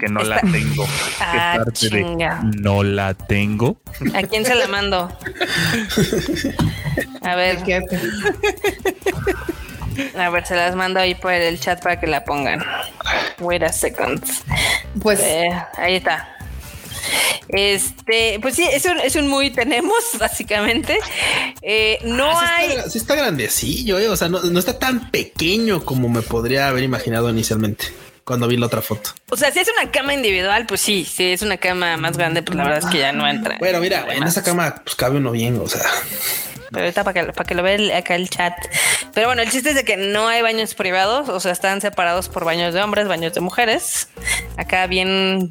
que no la tengo. Ah, ¿Qué parte de chinga. no la tengo? ¿A quién se la mando? A ver, a ver, se las mando ahí por el chat para que la pongan. Wait a second. Pues Eh, ahí está. Este, pues sí, es un, es un muy tenemos, básicamente. Eh, no Ah, sí hay. está, sí está grandecillo, eh. O sea, no, no está tan pequeño como me podría haber imaginado inicialmente cuando vi la otra foto. O sea, si es una cama individual, pues sí, si es una cama más grande, pues la verdad es que ya no entra. Bueno, mira, en esa cama pues cabe uno bien, o sea. Pero ahorita para que, para que lo vea el- acá el chat. Pero bueno, el chiste es de que no hay baños privados, o sea, están separados por baños de hombres, baños de mujeres. Acá bien.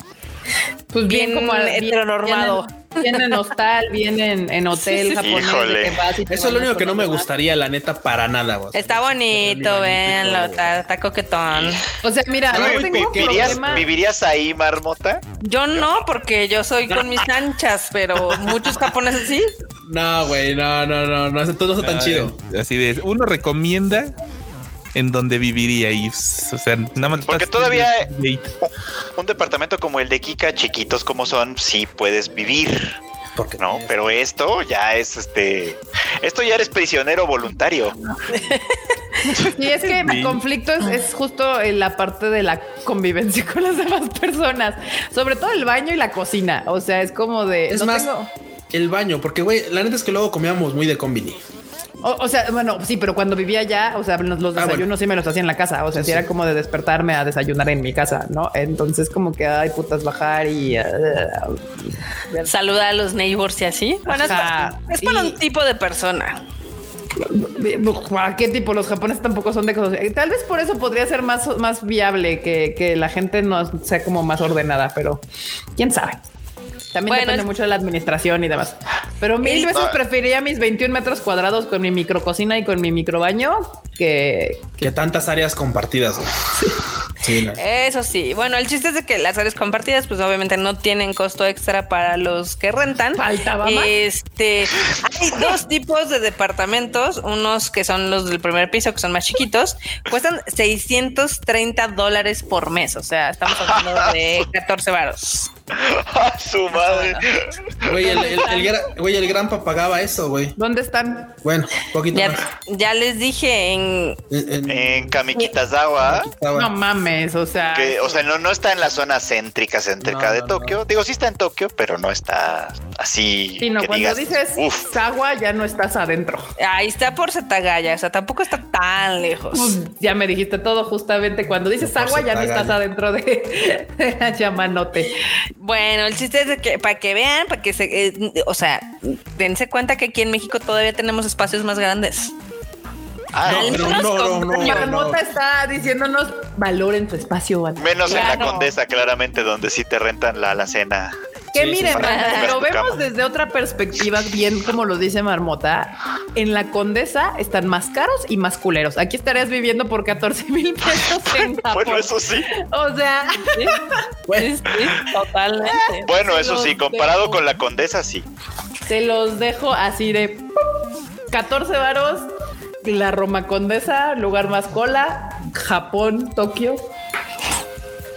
Pues bien, Bien como al- heteronormado. Bien, bien en hostal, bien en, en hotel Sí, sí, japonés. Híjole. de que vas y te Eso es lo único que no me gustaría, la neta, para nada. Está bonito, véanlo, está, está coquetón. O sea, mira, no Ay, tengo ¿vivirías, problema. ¿vivirías ahí, Marmota? Yo no, porque yo soy con mis anchas, pero muchos japoneses sí. No, güey, no, no, no, no, esto no está tan Ay, chido. Así de, uno recomienda en donde viviría y, o sea, nada más. Porque todavía-. Un departamento como el de Kika, chiquitos como son, sí puedes vivir, Porque ¿no? Pero esto ya es este. Esto ya eres prisionero voluntario. Y es que mi Sí. conflicto es, es justo en la parte de la convivencia con las demás personas, sobre todo el baño y la cocina. O sea, es como de. Es no más, tengo- el baño, porque, güey, la neta es que luego comíamos muy de combini. O, o sea, bueno, sí, pero cuando vivía allá, o sea, los, los Ah, desayunos bueno. sí me los hacía en la casa. O sea, Sí, era como de despertarme a desayunar en mi casa, ¿no? Entonces, como que hay putas bajar y. uh, Saluda a los neighbors y así. Bueno, es, Ajá. para, es para Y- un tipo de persona. ¿A qué tipo? Los japoneses tampoco son de cosas. Tal vez por eso podría ser más, más viable que, que la gente no sea como más ordenada, pero quién sabe. También Bueno, depende es- mucho de la administración y demás. Pero mil Y- veces preferiría mis 21 metros cuadrados con mi micro cocina y con mi micro baño que, Que tantas áreas compartidas. Sí, no. Eso sí. Bueno, el chiste es de que las áreas compartidas, pues obviamente no tienen costo extra para los que rentan. Faltaba más. Este, hay dos tipos de departamentos, unos que son los del primer piso, que son más chiquitos, cuestan 630 dólares por mes. O sea, estamos hablando de 14 varos. ¡A su madre! Güey, el, el, el gra- güey, el Granpa pagaba eso, güey. ¿Dónde están? Bueno, poquito Ya, más. ya les dije en En- en- estaba- No mames, o sea. que, o sea, no, no está en la zona céntrica, céntrica No, de no, Tokio. Digo, sí está en Tokio, pero no está así. Sí, no, que cuando digas, dices "Uf". agua ya no estás adentro. Ahí está por Zetagaya, o sea, tampoco está tan lejos. Pues, ya me dijiste todo justamente. Cuando dices agua ya no estás adentro de, de la llamanote. Bueno, el chiste es de que para que vean, para que se, eh, o sea, dense cuenta que aquí en México todavía tenemos espacios más grandes. Ah, Al no, menos no, no, con no. Marmota está diciéndonos valoren tu espacio. menos en la. Condesa, claramente, donde sí te rentan la alacena. Que Sí, sí, miren, pongas lo vemos desde otra perspectiva, bien como lo dice Marmota, en la Condesa están más caros y más culeros. Aquí estarías viviendo por 14 mil pesos en Japón. Bueno, eso sí. O sea, Bueno, Sí, sí, totalmente. Bueno, eso sí, comparado dejo. con la Condesa, sí. se los dejo así de 14 varos. La Roma Condesa, lugar más cola, Japón, Tokio.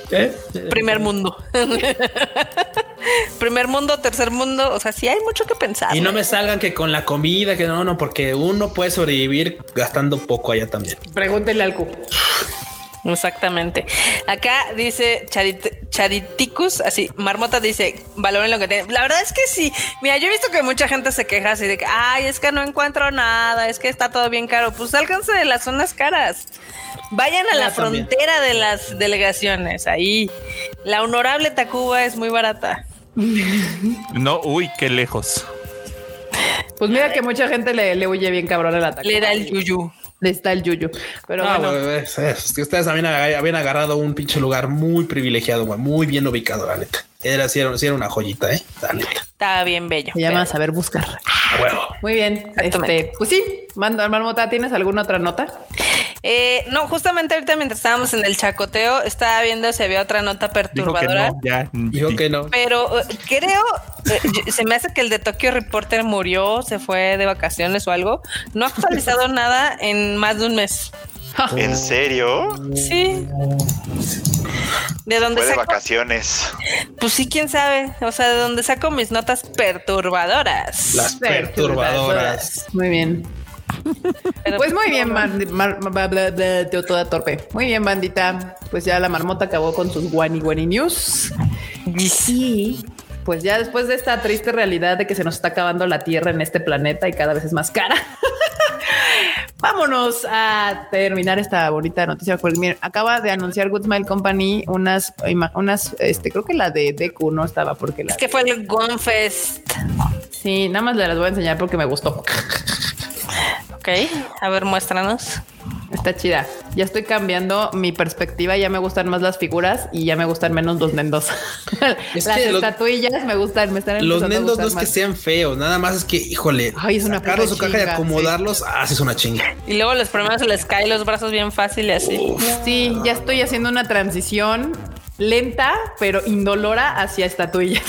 ¿qué? Primer mundo. Primer mundo, tercer mundo. O sea, sí hay mucho que pensar. Y no me salgan que con la comida, que no, no, porque uno puede sobrevivir gastando poco allá también. Pregúntenle al Q. Exactamente. Acá dice Charit- Chariticus, así, Marmota dice, valoren lo que tienen. La verdad es que sí. Mira, yo he visto que mucha gente se queja así de que, ay, es que no encuentro nada, es que está todo bien caro. Pues sálganse de las zonas caras. Vayan a la también. frontera de las delegaciones. Ahí. La honorable Tacuba es muy barata. No, uy, qué lejos. Pues mira que mucha gente le, le huye bien cabrón al ataque. Le da el yuyu. Le está el yuyu. Pero Ah, bueno, es, es que ustedes habían, habían agarrado un pinche lugar muy privilegiado, güey, muy bien ubicado, la neta. Era, sí era, sí era una joyita, eh, la neta. Estaba bien bello. se llama pero- saber buscar. A huevo. Muy bien. Este, pues sí, manda Marmota, ¿tienes alguna otra nota? Eh, no, justamente ahorita mientras estábamos en el chacoteo, estaba viendo si había otra nota Dijo que perturbadora. no, ya. Dijo que no. Pero eh, creo, eh, se me hace que el de Tokyo Reporter murió, se fue de vacaciones o algo. No ha actualizado nada en más de un mes. ¿En serio? Sí. De dónde Fue de saco, vacaciones. pues sí, quién sabe. O sea, de dónde saco mis notas perturbadoras. Las perturbadoras. Muy bien. Pero- Pues muy bien, teo toda torpe. Muy bien, bandita. Pues ya la marmota acabó con sus Wani Wani News. Y pues ya después de esta triste realidad de que se nos está acabando la tierra en este planeta y cada vez es más cara. Vámonos a terminar esta bonita noticia. Acaba de anunciar Good Smile Company unas, este, creo que la de Deku no estaba porque la Es que fue el Gonfest. sí, nada más le las voy a enseñar porque me gustó. Ok, a ver, muéstranos. Está chida. Ya estoy cambiando mi perspectiva. Ya me gustan más las figuras y ya me gustan menos los nendos. Es las los- estatuillas me gustan, me están Los nendos no es que sean feos, nada más es que, híjole, Ay, es una sacarlos su caja y acomodarlos, ah, sí es una chinga. Y luego los primeros se les caen los brazos bien fácil y así. Sí, ya estoy haciendo una transición lenta, pero indolora hacia estatuillas.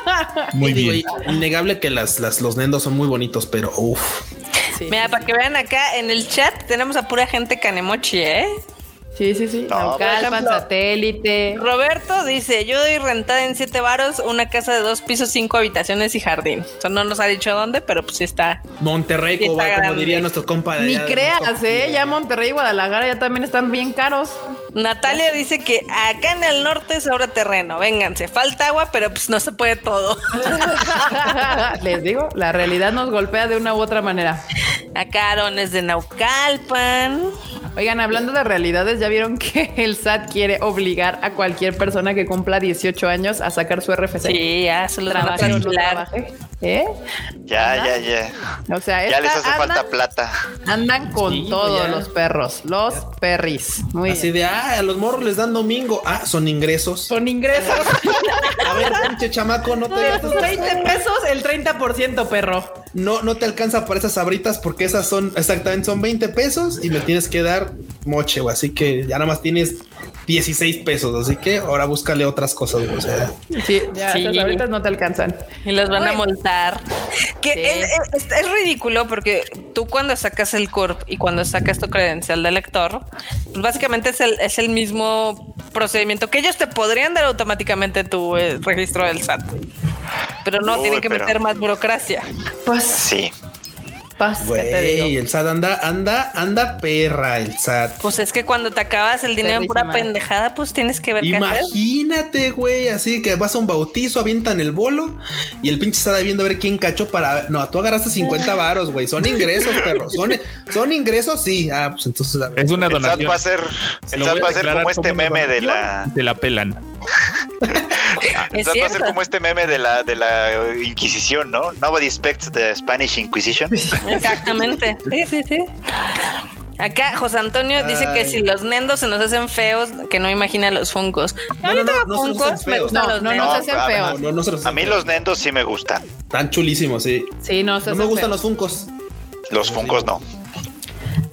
Muy digo, bien. innegable que las, las, los nendos son muy bonitos, pero uff. Mira, para que vean acá en el chat tenemos a pura gente canemochi, ¿eh? Sí, sí. sí. No, Naucalpan, satélite. Roberto dice, yo doy rentada en siete varos una casa de dos pisos, cinco habitaciones y jardín. O sea, no nos ha dicho dónde, pero pues sí está. Monterrey, Sí, como, está como grande. diría nuestro compa de Ni creas, eh. Ya Monterrey y Guadalajara ya también están bien caros. Natalia dice que acá en el norte sobra terreno. Vénganse, falta agua, pero pues no se puede todo. Les digo, la realidad nos golpea de una u otra manera. Acá Aaron es de Naucalpan. Oigan, hablando de realidades, ¿ya vieron que el SAT quiere obligar a cualquier persona que cumpla 18 años a sacar su RFC? Sí, ya se los van a Trabaje o no trabaje. ¿Eh? Ya, ya, ya. O sea, Ya les esta- hace falta plata. andan con Sí, todos ya. los perros, los perris. Muy Así bien. de, ah, a los morros les dan domingo. Ah, son ingresos. Son ingresos. A ver, pinche chamaco, no te, De tus 20 pesos, el 30%, perro. No, no te alcanza para esas sabritas porque esas son, exactamente, son 20 pesos y me tienes que dar moche, güey. Así que ya nada más tienes 16 pesos. Así que ahora búscale otras cosas, güey. O sea, Sí, ya Sí. esas no te alcanzan. Y los van a multar. Que Sí. es, es- es ridículo porque tú cuando sacas el CURP y cuando sacas tu credencial de lector, pues básicamente es el, es el mismo procedimiento que ellos te podrían dar automáticamente tu eh, registro del SAT. Pero no, Uy, tienen que pero- meter más burocracia. Pues Sí. Pues, ¿qué te digo? Güey, el SAT anda, anda, anda perra el SAT. Pues es que cuando te acabas el dinero en pura pendejada, pues tienes que ver qué. Imagínate, güey, así que vas a un bautizo, avientan el bolo y el pinche está viendo a ver quién cachó para. No, tú agarraste 50 varos, güey. Son ingresos, perro. Son, son ingresos, sí. Ah, pues entonces. a ver. Es una El SAT donación. va a ser, el SAT va a ser como este meme de la, donación, Te la pelan. el Es SAT va a ser como este meme de la, de la Inquisición, ¿no? Nobody expects the Spanish Inquisition. Exactamente. Sí, sí, sí. Acá José Antonio dice que si los nendos se nos hacen feos, que no imagina los funcos. No, no, no, no se nos hacen me feos. gustan No, los no, no nendos. se hacen feos. No, se A mí los nendos sí me gustan. Tan chulísimos, sí. Sí, no, se No me gustan feos. los funcos. Los funcos no.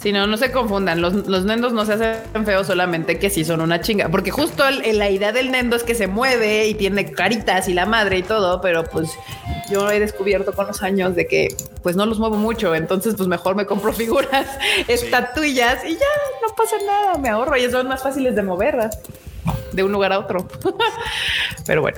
Sí, no, no se confundan. Los, los nendos no se hacen feos solamente que sí son una chinga. Porque justo el- la idea del nendo es que se mueve y tiene caritas y la madre y todo, pero pues yo he descubierto con los años de que pues no los muevo mucho. Entonces, pues mejor me compro figuras, estatuillas y ya no pasa nada. Me ahorro y son más fáciles de moverlas de un lugar a otro. pero bueno.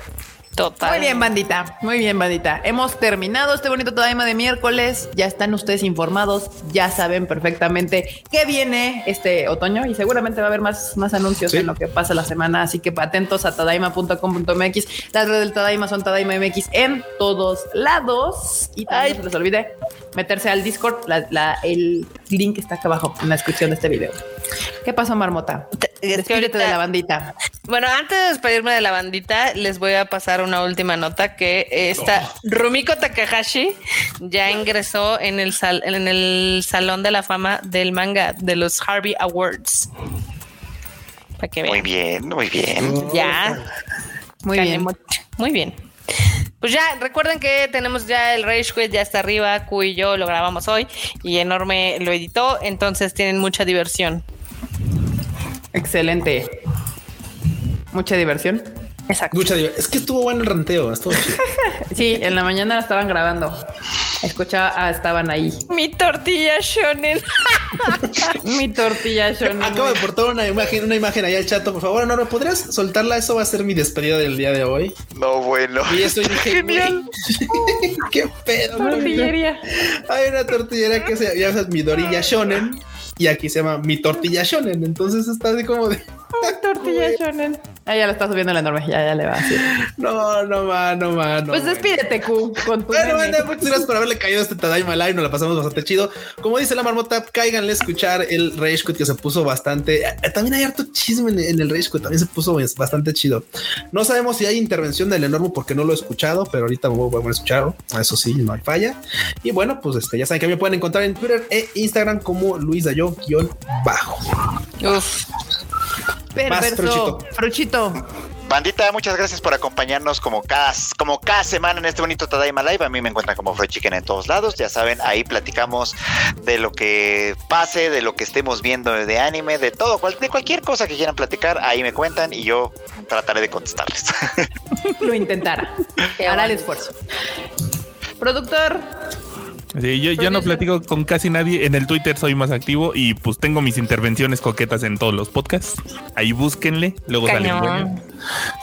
Total. Muy bien, bandita. Muy bien, bandita. Hemos terminado este bonito Tadaima de miércoles. Ya están ustedes informados. Ya saben perfectamente qué viene este otoño y seguramente va a haber más, más anuncios Sí. en lo que pasa la semana. Así que atentos a tadaima.com.mx. Las redes del Tadaima son Tadaima MX en todos lados. Y también Ay. no se les olvide meterse al Discord. La- la- el link está acá abajo en la descripción de este video. ¿Qué pasó, Marmota? Despídete de la bandita. Bueno, antes de despedirme de la bandita, les voy a pasar una última nota que esta Rumiko Takahashi ya ingresó en el sal- en el salón de la fama del manga de los Harvey Awards. Para que Muy bien, muy bien. Ya. Muy bien. Muy, muy bien. Pues ya, recuerden que tenemos ya el Rage Quit, ya está arriba. Q y yo lo grabamos hoy y Enorme lo editó. Entonces tienen mucha diversión. Excelente. Mucha diversión. Exacto. Mucha diver- Es que estuvo bueno el ranteo. Estuvo chido. Sí, en la mañana la estaban grabando. Escuchaba, ah, estaban ahí. Mi tortilla shonen. Mi tortilla shonen. Acabo de portar una imagen, una imagen ahí al chat. Por favor, no, ¿me podrías soltarla? Eso va a ser mi despedida del día de hoy. No, bueno. Y eso dije, Genial. qué pedo. Tortillería. Hay una tortillera que se llama Midorilla Shonen y aquí se llama Mi Tortilla Shonen. Entonces está así como de tortilla shonen. Ah, ya la está subiendo la enorme. Ya, ya le va decir. no, no más, no más. No, Pues despídete, Q, con tu Bueno, bueno, muchas gracias por haberle caído a este Tadaima Live, nos la pasamos bastante chido. Como dice la marmota, cáiganle a escuchar el Rage Quit que se puso bastante. eh, También hay harto chisme en, en el Rage Quit, también se puso bastante chido. No sabemos si hay intervención del enorme porque no lo he escuchado, pero ahorita a escucharlo. Eso sí, no hay falla. Y bueno, pues este, ya saben que me pueden encontrar en Twitter e Instagram como Luis Dayo bajo. Uf. Perverso. Fruchito. Fruchito. Bandita, muchas gracias por acompañarnos como cada, como cada semana en este bonito Tadaima Live. A mí me encuentran como Chicken en todos lados. Ya saben, ahí platicamos de lo que pase, de lo que estemos viendo de anime, de todo, cual- de cualquier cosa que quieran platicar. Ahí me cuentan y yo trataré de contestarles. Lo intentara. Hará el esfuerzo. Productor. Sí, yo, yo no platico con casi nadie. En el Twitter soy más activo y pues tengo mis intervenciones coquetas en todos los podcasts. Ahí búsquenle, luego salen.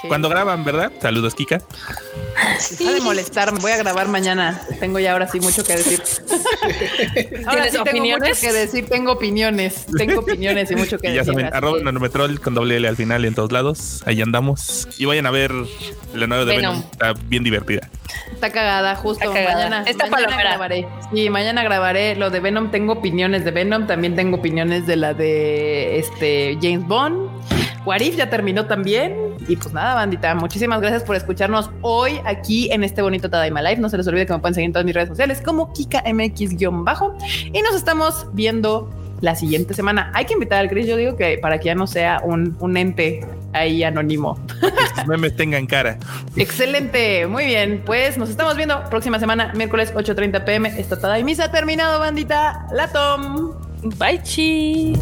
Sí. Cuando graban, ¿verdad? Saludos, Kika. Deja de molestarme. Voy a grabar mañana. Tengo ya ahora sí mucho que decir. ahora ¿Tienes sí tengo opiniones? mucho que decir. Tengo opiniones. Tengo opiniones y mucho que Y ya decir. saben, arroba que- Nanometrol con doble L al final y en todos lados. Ahí andamos. Y vayan a ver la nueva de Venom. Venom. Está bien divertida. Está cagada, justo. Está cagada. Mañana, Está mañana palomera. grabaré. Sí, mañana grabaré lo de Venom. Tengo opiniones de Venom. También tengo opiniones de la de este James Bond. Warif ya terminó también. Y pues nada, bandita. Muchísimas gracias por escucharnos hoy aquí en este bonito Tadaima Live. No se les olvide que me pueden seguir en todas mis redes sociales como KikaMX-bajo. Y nos estamos viendo la siguiente semana. Hay que invitar al Chris. Yo digo que para que ya no sea un, un ente ahí anónimo. Que sus memes tengan cara. Excelente, muy bien. Pues nos estamos viendo próxima semana, miércoles 8:30 pm. Esta Tadaimisa ha terminado, bandita. La Tom. Bye, chi.